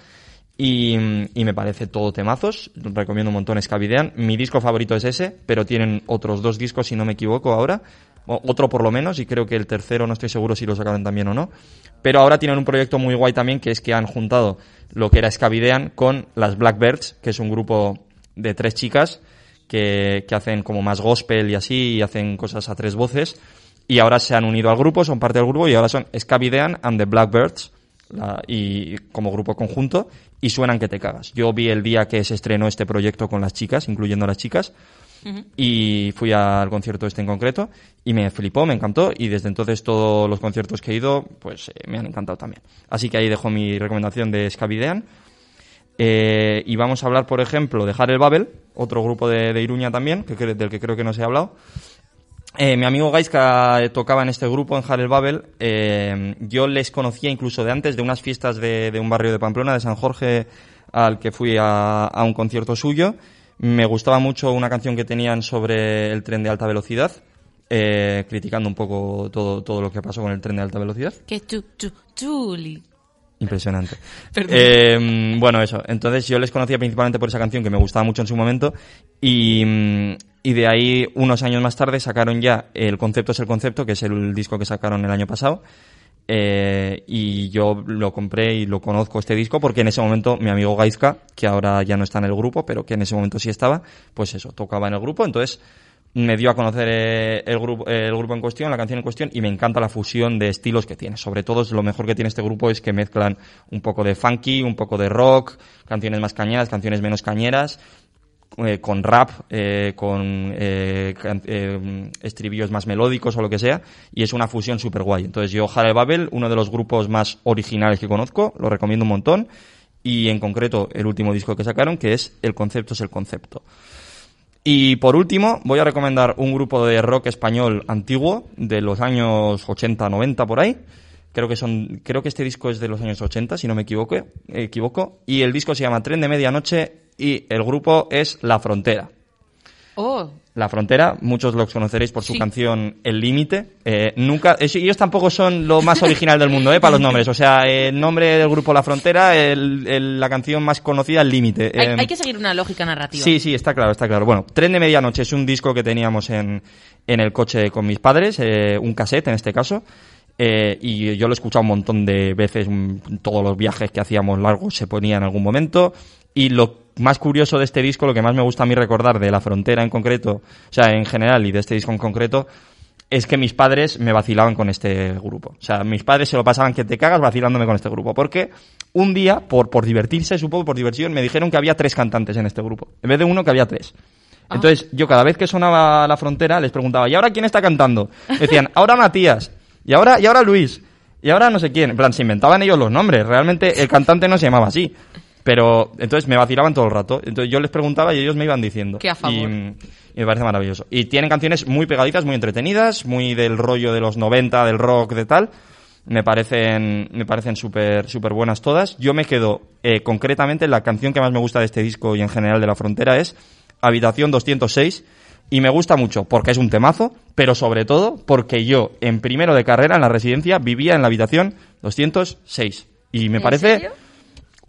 S2: Y, me parece todo temazos. Recomiendo un montón Scavidean. Mi disco favorito es ese, pero tienen otros dos discos, si no me equivoco, ahora. Otro por lo menos, y creo que el tercero no estoy seguro si lo sacaron también o no. Pero ahora tienen un proyecto muy guay también, que es que han juntado lo que era Scavidean con las Blackbirds, que es un grupo de tres chicas que, que hacen como más gospel y así, y hacen cosas a tres voces. Y ahora se han unido al grupo, son parte del grupo, y ahora son Scavidean and the Blackbirds, la- y como grupo conjunto, y suenan que te cagas. Yo vi el día que se estrenó este proyecto con las chicas, incluyendo a las chicas, y fui al concierto este en concreto y me flipó, me encantó y desde entonces todos los conciertos que he ido pues eh, me han encantado también. Así que ahí dejo mi recomendación de Scavidean. Eh, y vamos a hablar, por ejemplo, de Harel Babel, otro grupo de, de Iruña también, que, del que creo que no se ha hablado. Eh, mi amigo Gaiska eh, tocaba en este grupo en Harel Babel. Eh, yo les conocía incluso de antes, de unas fiestas de, de un barrio de Pamplona, de San Jorge, al que fui a, a un concierto suyo. Me gustaba mucho una canción que tenían sobre el tren de alta velocidad, eh, criticando un poco todo, todo lo que pasó con el tren de alta velocidad.
S3: Que chu, chu, chuli.
S2: Impresionante. Eh, bueno, eso. Entonces yo les conocía principalmente por esa canción que me gustaba mucho en su momento y, mm, y de ahí unos años más tarde sacaron ya El concepto es el concepto, que es el disco que sacaron el año pasado. Eh, y yo lo compré y lo conozco este disco porque en ese momento mi amigo Gaizka, que ahora ya no está en el grupo, pero que en ese momento sí estaba, pues eso, tocaba en el grupo. Entonces me dio a conocer eh, el, grupo, el grupo en cuestión, la canción en cuestión, y me encanta la fusión de estilos que tiene. Sobre todo, lo mejor que tiene este grupo es que mezclan un poco de funky, un poco de rock, canciones más cañeras, canciones menos cañeras, eh, con rap, eh, con eh, estribillos más melódicos o lo que sea, y es una fusión súper guay. Entonces yo, Harel Babel, uno de los grupos más originales que conozco, lo recomiendo un montón, y en concreto el último disco que sacaron, que es El concepto es el concepto. Y por último, voy a recomendar un grupo de rock español antiguo, de los años 80, 90 por ahí. Creo que son, creo que este disco es de los años 80, si no me equivoco, equivoco. Y el disco se llama Tren de Medianoche y el grupo es La Frontera.
S3: Oh,
S2: La Frontera, muchos los conoceréis por su
S3: Sí.
S2: canción El Límite. Eh, nunca, ellos tampoco son lo más original del mundo, eh, para los nombres. O sea, el nombre del grupo La Frontera, el- el- la canción más conocida, El Límite.
S3: hay,
S2: Eh,
S3: hay que seguir una lógica narrativa.
S2: Sí, sí, está claro, está claro. Bueno, Tren de Medianoche es un disco que teníamos en, en el coche con mis padres, eh, un cassette en este caso, eh, y yo lo he escuchado un montón de veces, todos los viajes que hacíamos largos se ponía en algún momento, y lo más curioso de este disco, lo que más me gusta a mí recordar de La Frontera en concreto, o sea, en general y de este disco en concreto, es que mis padres me vacilaban con este grupo. O sea, mis padres se lo pasaban que te cagas vacilándome con este grupo. Porque un día, por, por divertirse, supongo, por diversión, me dijeron que había tres cantantes en este grupo. En vez de uno, que había tres. Entonces, yo cada vez que sonaba la frontera, les preguntaba, ¿y ahora quién está cantando? Decían, ahora Matías, y ahora, y ahora Luis, y ahora no sé quién. En plan, se inventaban ellos los nombres. Realmente el cantante no se llamaba así. Pero entonces me vacilaban todo el rato. Entonces yo les preguntaba y ellos me iban diciendo.
S3: Qué a favor.
S2: Y, y me parece maravilloso. Y tienen canciones muy pegaditas, muy entretenidas, muy del rollo de los 90, del rock, de tal. Me parecen, me parecen súper súper buenas todas. Yo me quedo, eh, concretamente, la canción que más me gusta de este disco y en general de La Frontera es Habitación 206. Y me gusta mucho porque es un temazo, pero sobre todo porque yo, en primero de carrera en la residencia, vivía en la habitación 206. Y me
S4: ¿En
S2: parece
S4: serio?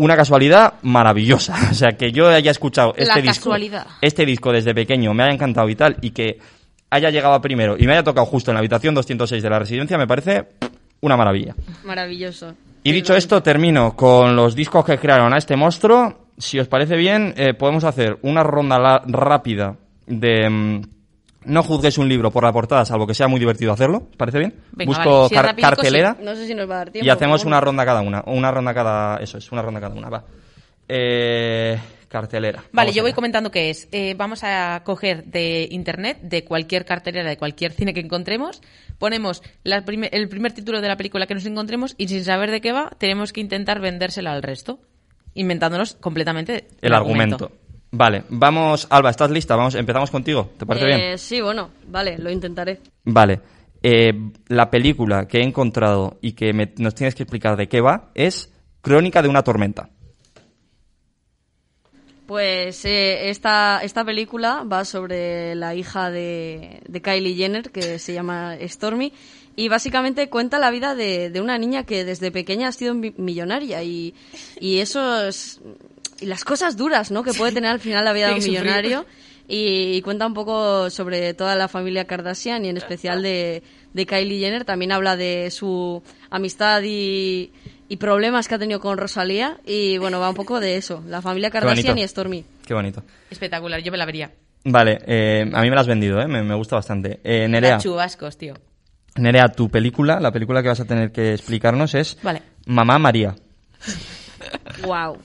S2: Una casualidad maravillosa. O sea, que yo haya escuchado este disco, este disco desde pequeño, me haya encantado y tal, y que haya llegado a primero y me haya tocado justo en la habitación 206 de la residencia, me parece una maravilla.
S4: Maravilloso.
S2: Y dicho esto, termino con los discos que crearon a este monstruo. Si os parece bien, eh, podemos hacer una ronda la- rápida de... no juzguéis un libro por la portada, salvo que sea muy divertido hacerlo. ¿Os parece bien?
S3: Venga,
S2: Busco
S3: vale. Si es
S2: car-
S3: rapidico,
S2: cartelera
S4: No sé si nos va a dar tiempo.
S2: y hacemos una ronda cada una. o Una ronda cada... Eso es, una ronda cada una. Va. Eh, cartelera.
S3: Vale,
S2: Vamos
S3: yo voy comentando qué es. Eh, vamos a coger de internet, de cualquier cartelera, de cualquier cine que encontremos, ponemos la prime- el primer título de la película que nos encontremos y sin saber de qué va, tenemos que intentar vendérsela al resto, inventándonos completamente
S2: El argumento. Vale, vamos... Alba, ¿estás lista? Vamos, empezamos contigo. ¿Te parece
S4: Eh,
S2: bien?
S4: Sí, bueno, vale, lo intentaré.
S2: Vale. Eh, la película que he encontrado y que me- nos tienes que explicar de qué va es Crónica de una tormenta.
S4: Pues eh, esta, esta película va sobre la hija de, de Kylie Jenner, que se llama Stormy, y básicamente cuenta la vida de, de una niña que desde pequeña ha sido mi- millonaria y, y esos y las cosas duras ¿no? que puede tener al final la vida de un millonario y, y cuenta un poco sobre toda la familia Kardashian y en especial de, de Kylie Jenner. También habla de su amistad y, y problemas que ha tenido con Rosalía y bueno, va un poco de eso, la familia Kardashian y Stormy.
S2: Qué bonito.
S3: Espectacular, yo me la vería.
S2: Vale, eh, a mí me la has vendido, ¿eh? me, me gusta bastante. Eh, Nerea,
S3: chubascos, tío.
S2: Nerea, tu película, la película que vas a tener que explicarnos es
S3: Vale.
S2: Mamá María.
S4: Wow.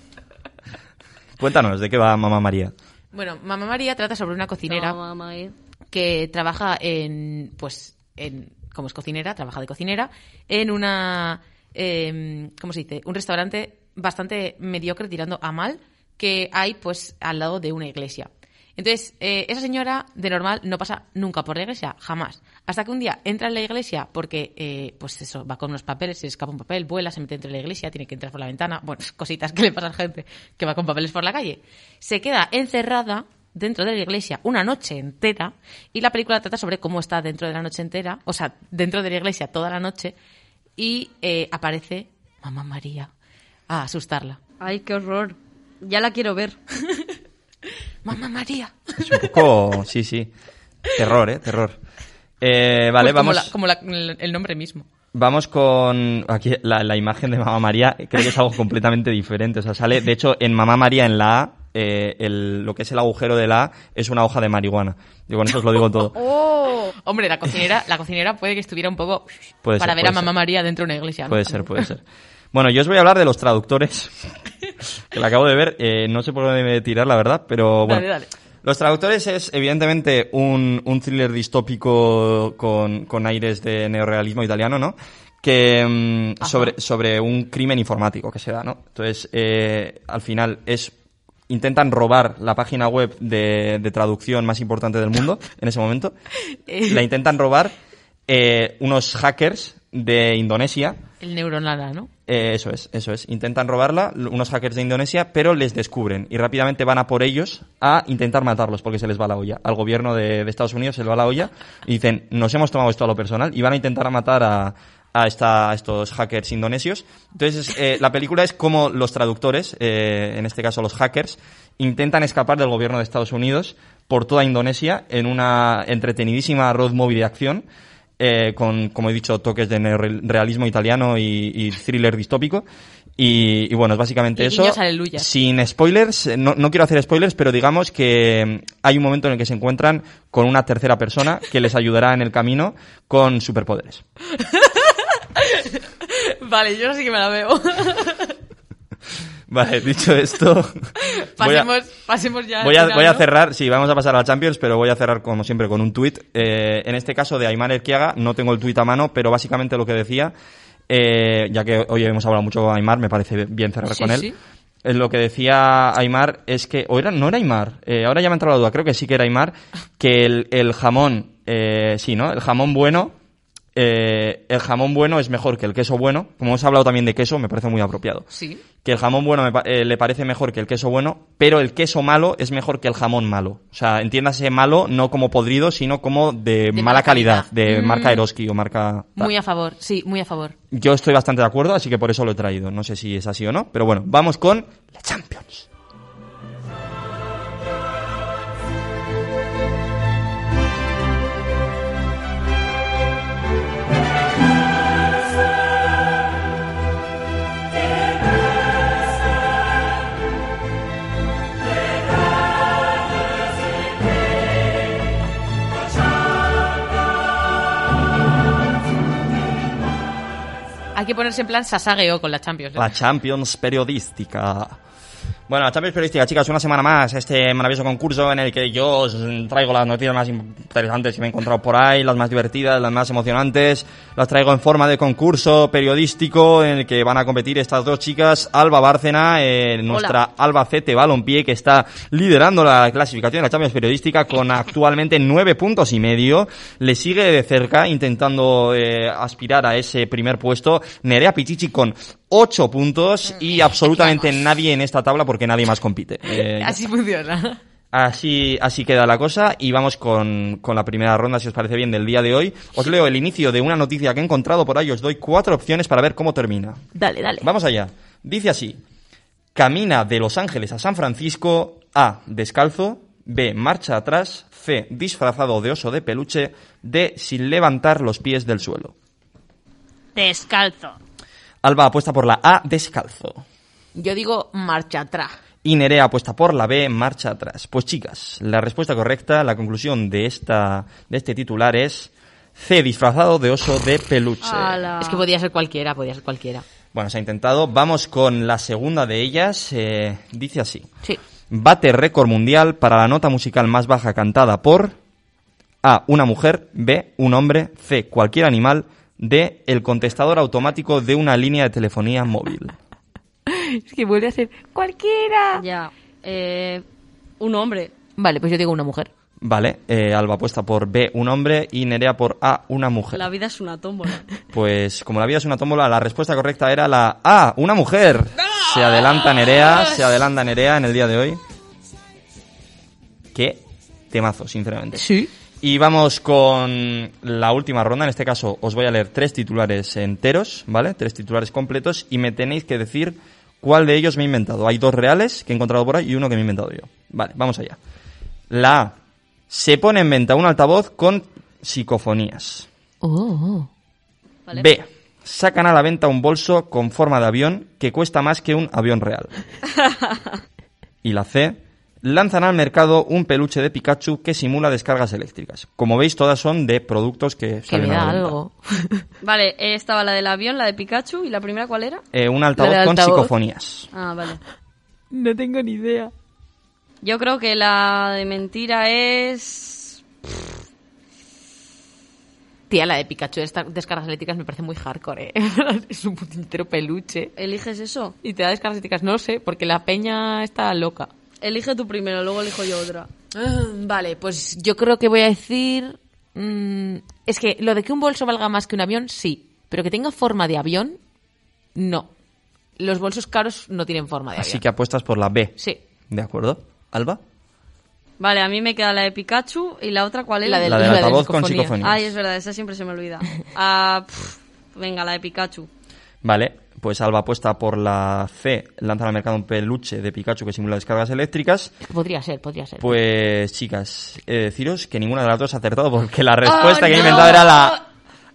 S2: Cuéntanos, ¿de qué va Mamá María?
S3: Bueno, Mamá María trata sobre una cocinera
S4: No, mamá, eh.
S3: que trabaja en, pues, en, como es cocinera, trabaja de cocinera, en una, eh, ¿cómo se dice? Un restaurante bastante mediocre, tirando a mal, que hay, pues, al lado de una iglesia. Entonces, eh, esa señora, de normal, no pasa nunca por la iglesia, jamás. Hasta que un día entra en la iglesia porque, eh, pues eso, va con unos papeles, se escapa un papel, vuela, se mete dentro de la iglesia, tiene que entrar por la ventana. Bueno, cositas que le pasa a la gente que va con papeles por la calle. Se queda encerrada dentro de la iglesia una noche entera y la película trata sobre cómo está dentro de la noche entera, o sea, dentro de la iglesia toda la noche y eh, aparece Mamá María a asustarla.
S4: Ay, qué horror. Ya la quiero ver.
S3: Mamá María.
S2: Es un poco... sí, sí. Terror, ¿eh? Terror. Eh, vale,
S3: Pues como
S2: vamos...
S3: la- como la- el nombre mismo.
S2: Vamos con aquí la, la imagen de Mamá María, creo que es algo completamente diferente. O sea, sale, de hecho, en Mamá María, en la A, eh, el- lo que es el agujero de la A es una hoja de marihuana. Yo con eso os lo digo todo.
S4: ¡Oh!
S3: Hombre, la cocinera, la cocinera puede que estuviera un poco
S2: Puede
S3: para
S2: ser,
S3: ver a Mamá
S2: ser.
S3: María dentro de una iglesia. ¿no?
S2: Puede ser, puede ser. Bueno, yo os voy a hablar de los traductores, que la acabo de ver. eh, no sé por dónde me tirar, la verdad, pero bueno.
S3: Dale, dale.
S2: Los traductores es, evidentemente, un, un thriller distópico con, con aires de neorealismo italiano, ¿no? Que mm,
S3: Ajá.
S2: sobre, sobre un crimen informático que se da, ¿no? Entonces, eh, al final es intentan robar la página web de, de traducción más importante del mundo en ese momento. La intentan robar eh, unos hackers de Indonesia.
S3: El neuronada, ¿no?
S2: Eh, eso es, eso es. Intentan robarla unos hackers de Indonesia, pero les descubren y rápidamente van a por ellos a intentar matarlos porque se les va la olla. Al gobierno de, de Estados Unidos se les va la olla y dicen, nos hemos tomado esto a lo personal y van a intentar matar a, a, esta- a estos hackers indonesios. Entonces, eh, la película es como los traductores, eh, en este caso los hackers, intentan escapar del gobierno de Estados Unidos por toda Indonesia en una entretenidísima road movie de acción eh, con, como he dicho, toques de neorrealismo italiano y, y thriller distópico. Y, y bueno, es básicamente
S3: Y
S2: eso.
S3: guiños aleluyas.
S2: Sin spoilers, no, no quiero hacer spoilers, pero digamos que mm, hay un momento en el que se encuentran con una tercera persona que les ayudará en el camino con superpoderes.
S3: Vale, yo sí que me la veo.
S2: Vale, dicho esto, a-
S3: pasemos, ya.
S2: Voy a, voy a cerrar, sí, vamos a pasar a la Champions, pero voy a cerrar como siempre con un tuit. Eh, en este caso de Aymar Erquiaga, no tengo el tuit a mano, pero básicamente lo que decía, eh, ya que hoy hemos hablado mucho con Aymar, me parece bien cerrar
S3: Sí,
S2: con él.
S3: sí.
S2: Eh, Lo que decía Aymar es que, o era, no era Aymar, eh, ahora ya me ha entrado la duda, creo que sí que era Aymar, que el, el jamón, eh, sí, ¿no? El jamón bueno eh, el jamón bueno es mejor que el queso bueno. Como hemos hablado también de queso, me parece muy apropiado.
S3: Sí.
S2: Que el jamón bueno me eh, le parece mejor que el queso bueno, pero el queso malo es mejor que el jamón malo. O sea, entiéndase malo no como podrido, sino como de, mala,
S3: mala
S2: calidad,
S3: calidad.
S2: de
S3: Mm.
S2: marca Eroski o marca... tal.
S3: Muy a favor, sí, muy a favor.
S2: Yo estoy bastante de acuerdo, así que por eso lo he traído. No sé si es así o no, pero bueno, vamos con la Champions.
S3: Hay que ponerse en plan sasageo con la Champions. ¿eh?
S2: La Champions periodística. Bueno, la Champions periodística, chicas, una semana más, este maravilloso concurso en el que yo os traigo las noticias más interesantes que me he encontrado por ahí, las más divertidas, las más emocionantes, las traigo en forma de concurso periodístico en el que van a competir estas dos chicas, Alba Bárcena, eh, nuestra Albacete Balompié, que está liderando la clasificación de la Champions periodística con actualmente nueve puntos y medio, le sigue de cerca intentando eh, aspirar a ese primer puesto Nerea Pichichi con ocho puntos y absolutamente nadie en esta tabla porque nadie más compite. Eh,
S3: Así funciona.
S2: Así, así queda la cosa y vamos con, con la primera ronda, si os parece bien, del día de hoy. Os leo el inicio de una noticia que he encontrado por ahí, os doy cuatro opciones para ver cómo termina.
S5: Dale, dale.
S2: Vamos allá. Dice así. Camina de Los Ángeles a San Francisco. A. Descalzo. B. Marcha atrás. C. Disfrazado de oso de peluche. D. Sin levantar los pies del suelo.
S5: Descalzo.
S2: Alba apuesta por la A. Descalzo.
S3: Yo digo marcha atrás.
S2: Y Nerea apuesta por la B, marcha atrás. Pues chicas, la respuesta correcta, la conclusión de esta de este titular es C, disfrazado de oso de peluche.
S3: Es que podía ser cualquiera, podía ser cualquiera.
S2: Bueno, se ha intentado. Vamos con la segunda de ellas. eh, dice así.
S3: Sí.
S2: Bate récord mundial para la nota musical más baja cantada por A, una mujer, B, un hombre, C, cualquier animal, D, el contestador automático de una línea de telefonía móvil.
S3: Es que vuelve a ser cualquiera.
S4: Ya. Eh, un hombre.
S3: Vale, pues yo digo una mujer.
S2: Vale, eh, Alba apuesta por B, un hombre, y Nerea por A, una mujer.
S4: La vida es una tómbola.
S2: Pues como la vida es una tómbola, la respuesta correcta era la A, una mujer. Se adelanta Nerea, se adelanta Nerea en el día de hoy. Qué temazo, sinceramente.
S3: Sí.
S2: Y vamos con la última ronda. En este caso os voy a leer tres titulares enteros, ¿vale? Tres titulares completos y me tenéis que decir cuál de ellos me he inventado. Hay dos reales que he encontrado por ahí y uno que me he inventado yo. Vale, vamos allá. La A. Se pone en venta un altavoz con psicofonías.
S3: Oh.
S4: ¿Vale?
S2: B. Sacan a la venta un bolso con forma de avión que cuesta más que un avión real. y la C. Lanzan al mercado un peluche de Pikachu que simula descargas eléctricas. Como veis, todas son de productos que
S3: Que me
S2: salen a
S3: da
S2: la venta.
S3: algo.
S4: Vale, eh, estaba la del avión, la de Pikachu. ¿Y la primera cuál era?
S2: Eh, un altavoz con psicofonías.
S4: Ah, vale.
S3: No tengo ni idea.
S4: Yo creo que la de mentira es...
S3: Tía, la de Pikachu de estas descargas eléctricas me parece muy hardcore, ¿eh? es un puntero peluche.
S4: ¿Eliges eso?
S3: Y te da descargas eléctricas, no lo sé, porque la peña está loca.
S4: Elige tú primero, luego elijo yo otra.
S3: Ah, vale, pues yo creo que voy a decir... mm, es que lo de que un bolso valga más que un avión, sí. Pero que tenga forma de avión, no. Los bolsos caros no tienen forma de
S2: Así
S3: avión.
S2: que apuestas por la B.
S3: Sí.
S2: ¿De acuerdo? ¿Alba?
S4: Vale, a mí me queda la de Pikachu y la otra cuál era?
S3: La del-
S2: La del
S3: la de
S2: altavoz con
S3: psicofonías.
S4: Ay, es verdad, esa siempre se me olvida. Ah, pff, venga, la de Pikachu.
S2: Vale, pues Alba apuesta por la C. Lanzan al mercado un peluche de Pikachu que simula descargas eléctricas.
S3: Podría ser, podría ser.
S2: Pues, chicas, he de deciros que ninguna de las dos ha acertado porque la respuesta
S3: ¡Oh,
S2: que he
S3: no!
S2: inventado era la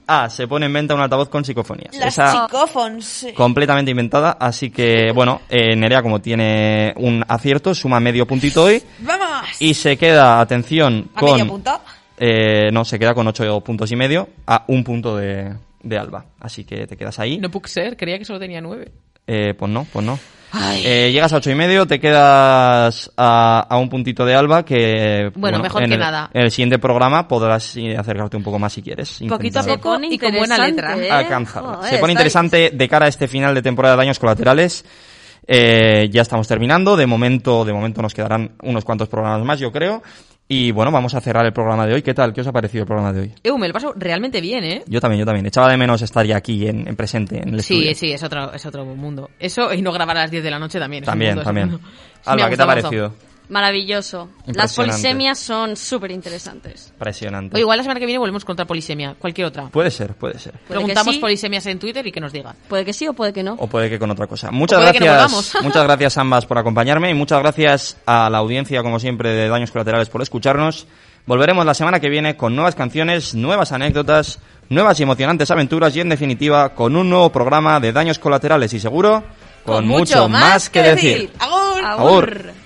S2: A. Se pone en venta un altavoz con psicofonías. Esa
S3: psicófons.
S2: completamente inventada, así que, bueno, eh, Nerea, como tiene un acierto, suma medio puntito hoy
S3: ¡Vamos!
S2: y se queda, atención,
S3: ¿A medio
S2: con...
S3: punto?
S2: eh, no, se queda con ocho puntos y medio a un punto de, de Alba. Así que te quedas ahí.
S3: No puede ser, creía que solo tenía nueve.
S2: Eh, pues no, pues no.
S3: Ay.
S2: Eh, llegas a ocho y medio, te quedas a, a un puntito de Alba que...
S3: Bueno, mejor
S2: en
S3: que
S2: el-
S3: nada.
S2: En el siguiente programa podrás acercarte un poco más si quieres.
S3: Poquito a poco y con buena letra.
S4: ¿eh? Joder,
S2: Se pone interesante de cara a este final de temporada de daños colaterales. Eh, ya estamos terminando. De momento, de momento nos quedarán unos cuantos programas más, yo creo. Y bueno, vamos a cerrar el programa de hoy. ¿Qué tal? ¿Qué os ha parecido el programa de hoy?
S3: Eu, me lo paso realmente bien, ¿eh?
S2: Yo también, yo también. Echaba de menos estar ya aquí en, en presente, en el
S3: Sí,
S2: estudio.
S3: sí, es otro, es otro mundo. Eso y no grabar a las 10 de la noche también. es un
S2: También,
S3: es un
S2: también.
S3: mundo. Sí, me
S2: Alba, ¿qué te ha parecido?
S4: Maravilloso. Las polisemias son súper interesantes.
S2: Impresionante.
S3: O igual la semana que viene volvemos contra polisemia, cualquier otra.
S2: Puede ser, puede ser.
S4: Puede
S3: Preguntamos
S4: sí.
S3: polisemias en Twitter y que nos digan.
S4: Puede que sí o puede que no.
S2: O puede que con otra cosa. Muchas
S3: puede que no
S2: gracias, muchas gracias ambas por acompañarme y muchas gracias a la audiencia, como siempre, de Daños Colaterales por escucharnos. Volveremos la semana que viene con nuevas canciones, nuevas anécdotas, nuevas y emocionantes aventuras y, en definitiva, con un nuevo programa de Daños Colaterales y seguro, con, mucho más que decir.
S3: ¡Agur!
S2: Agur.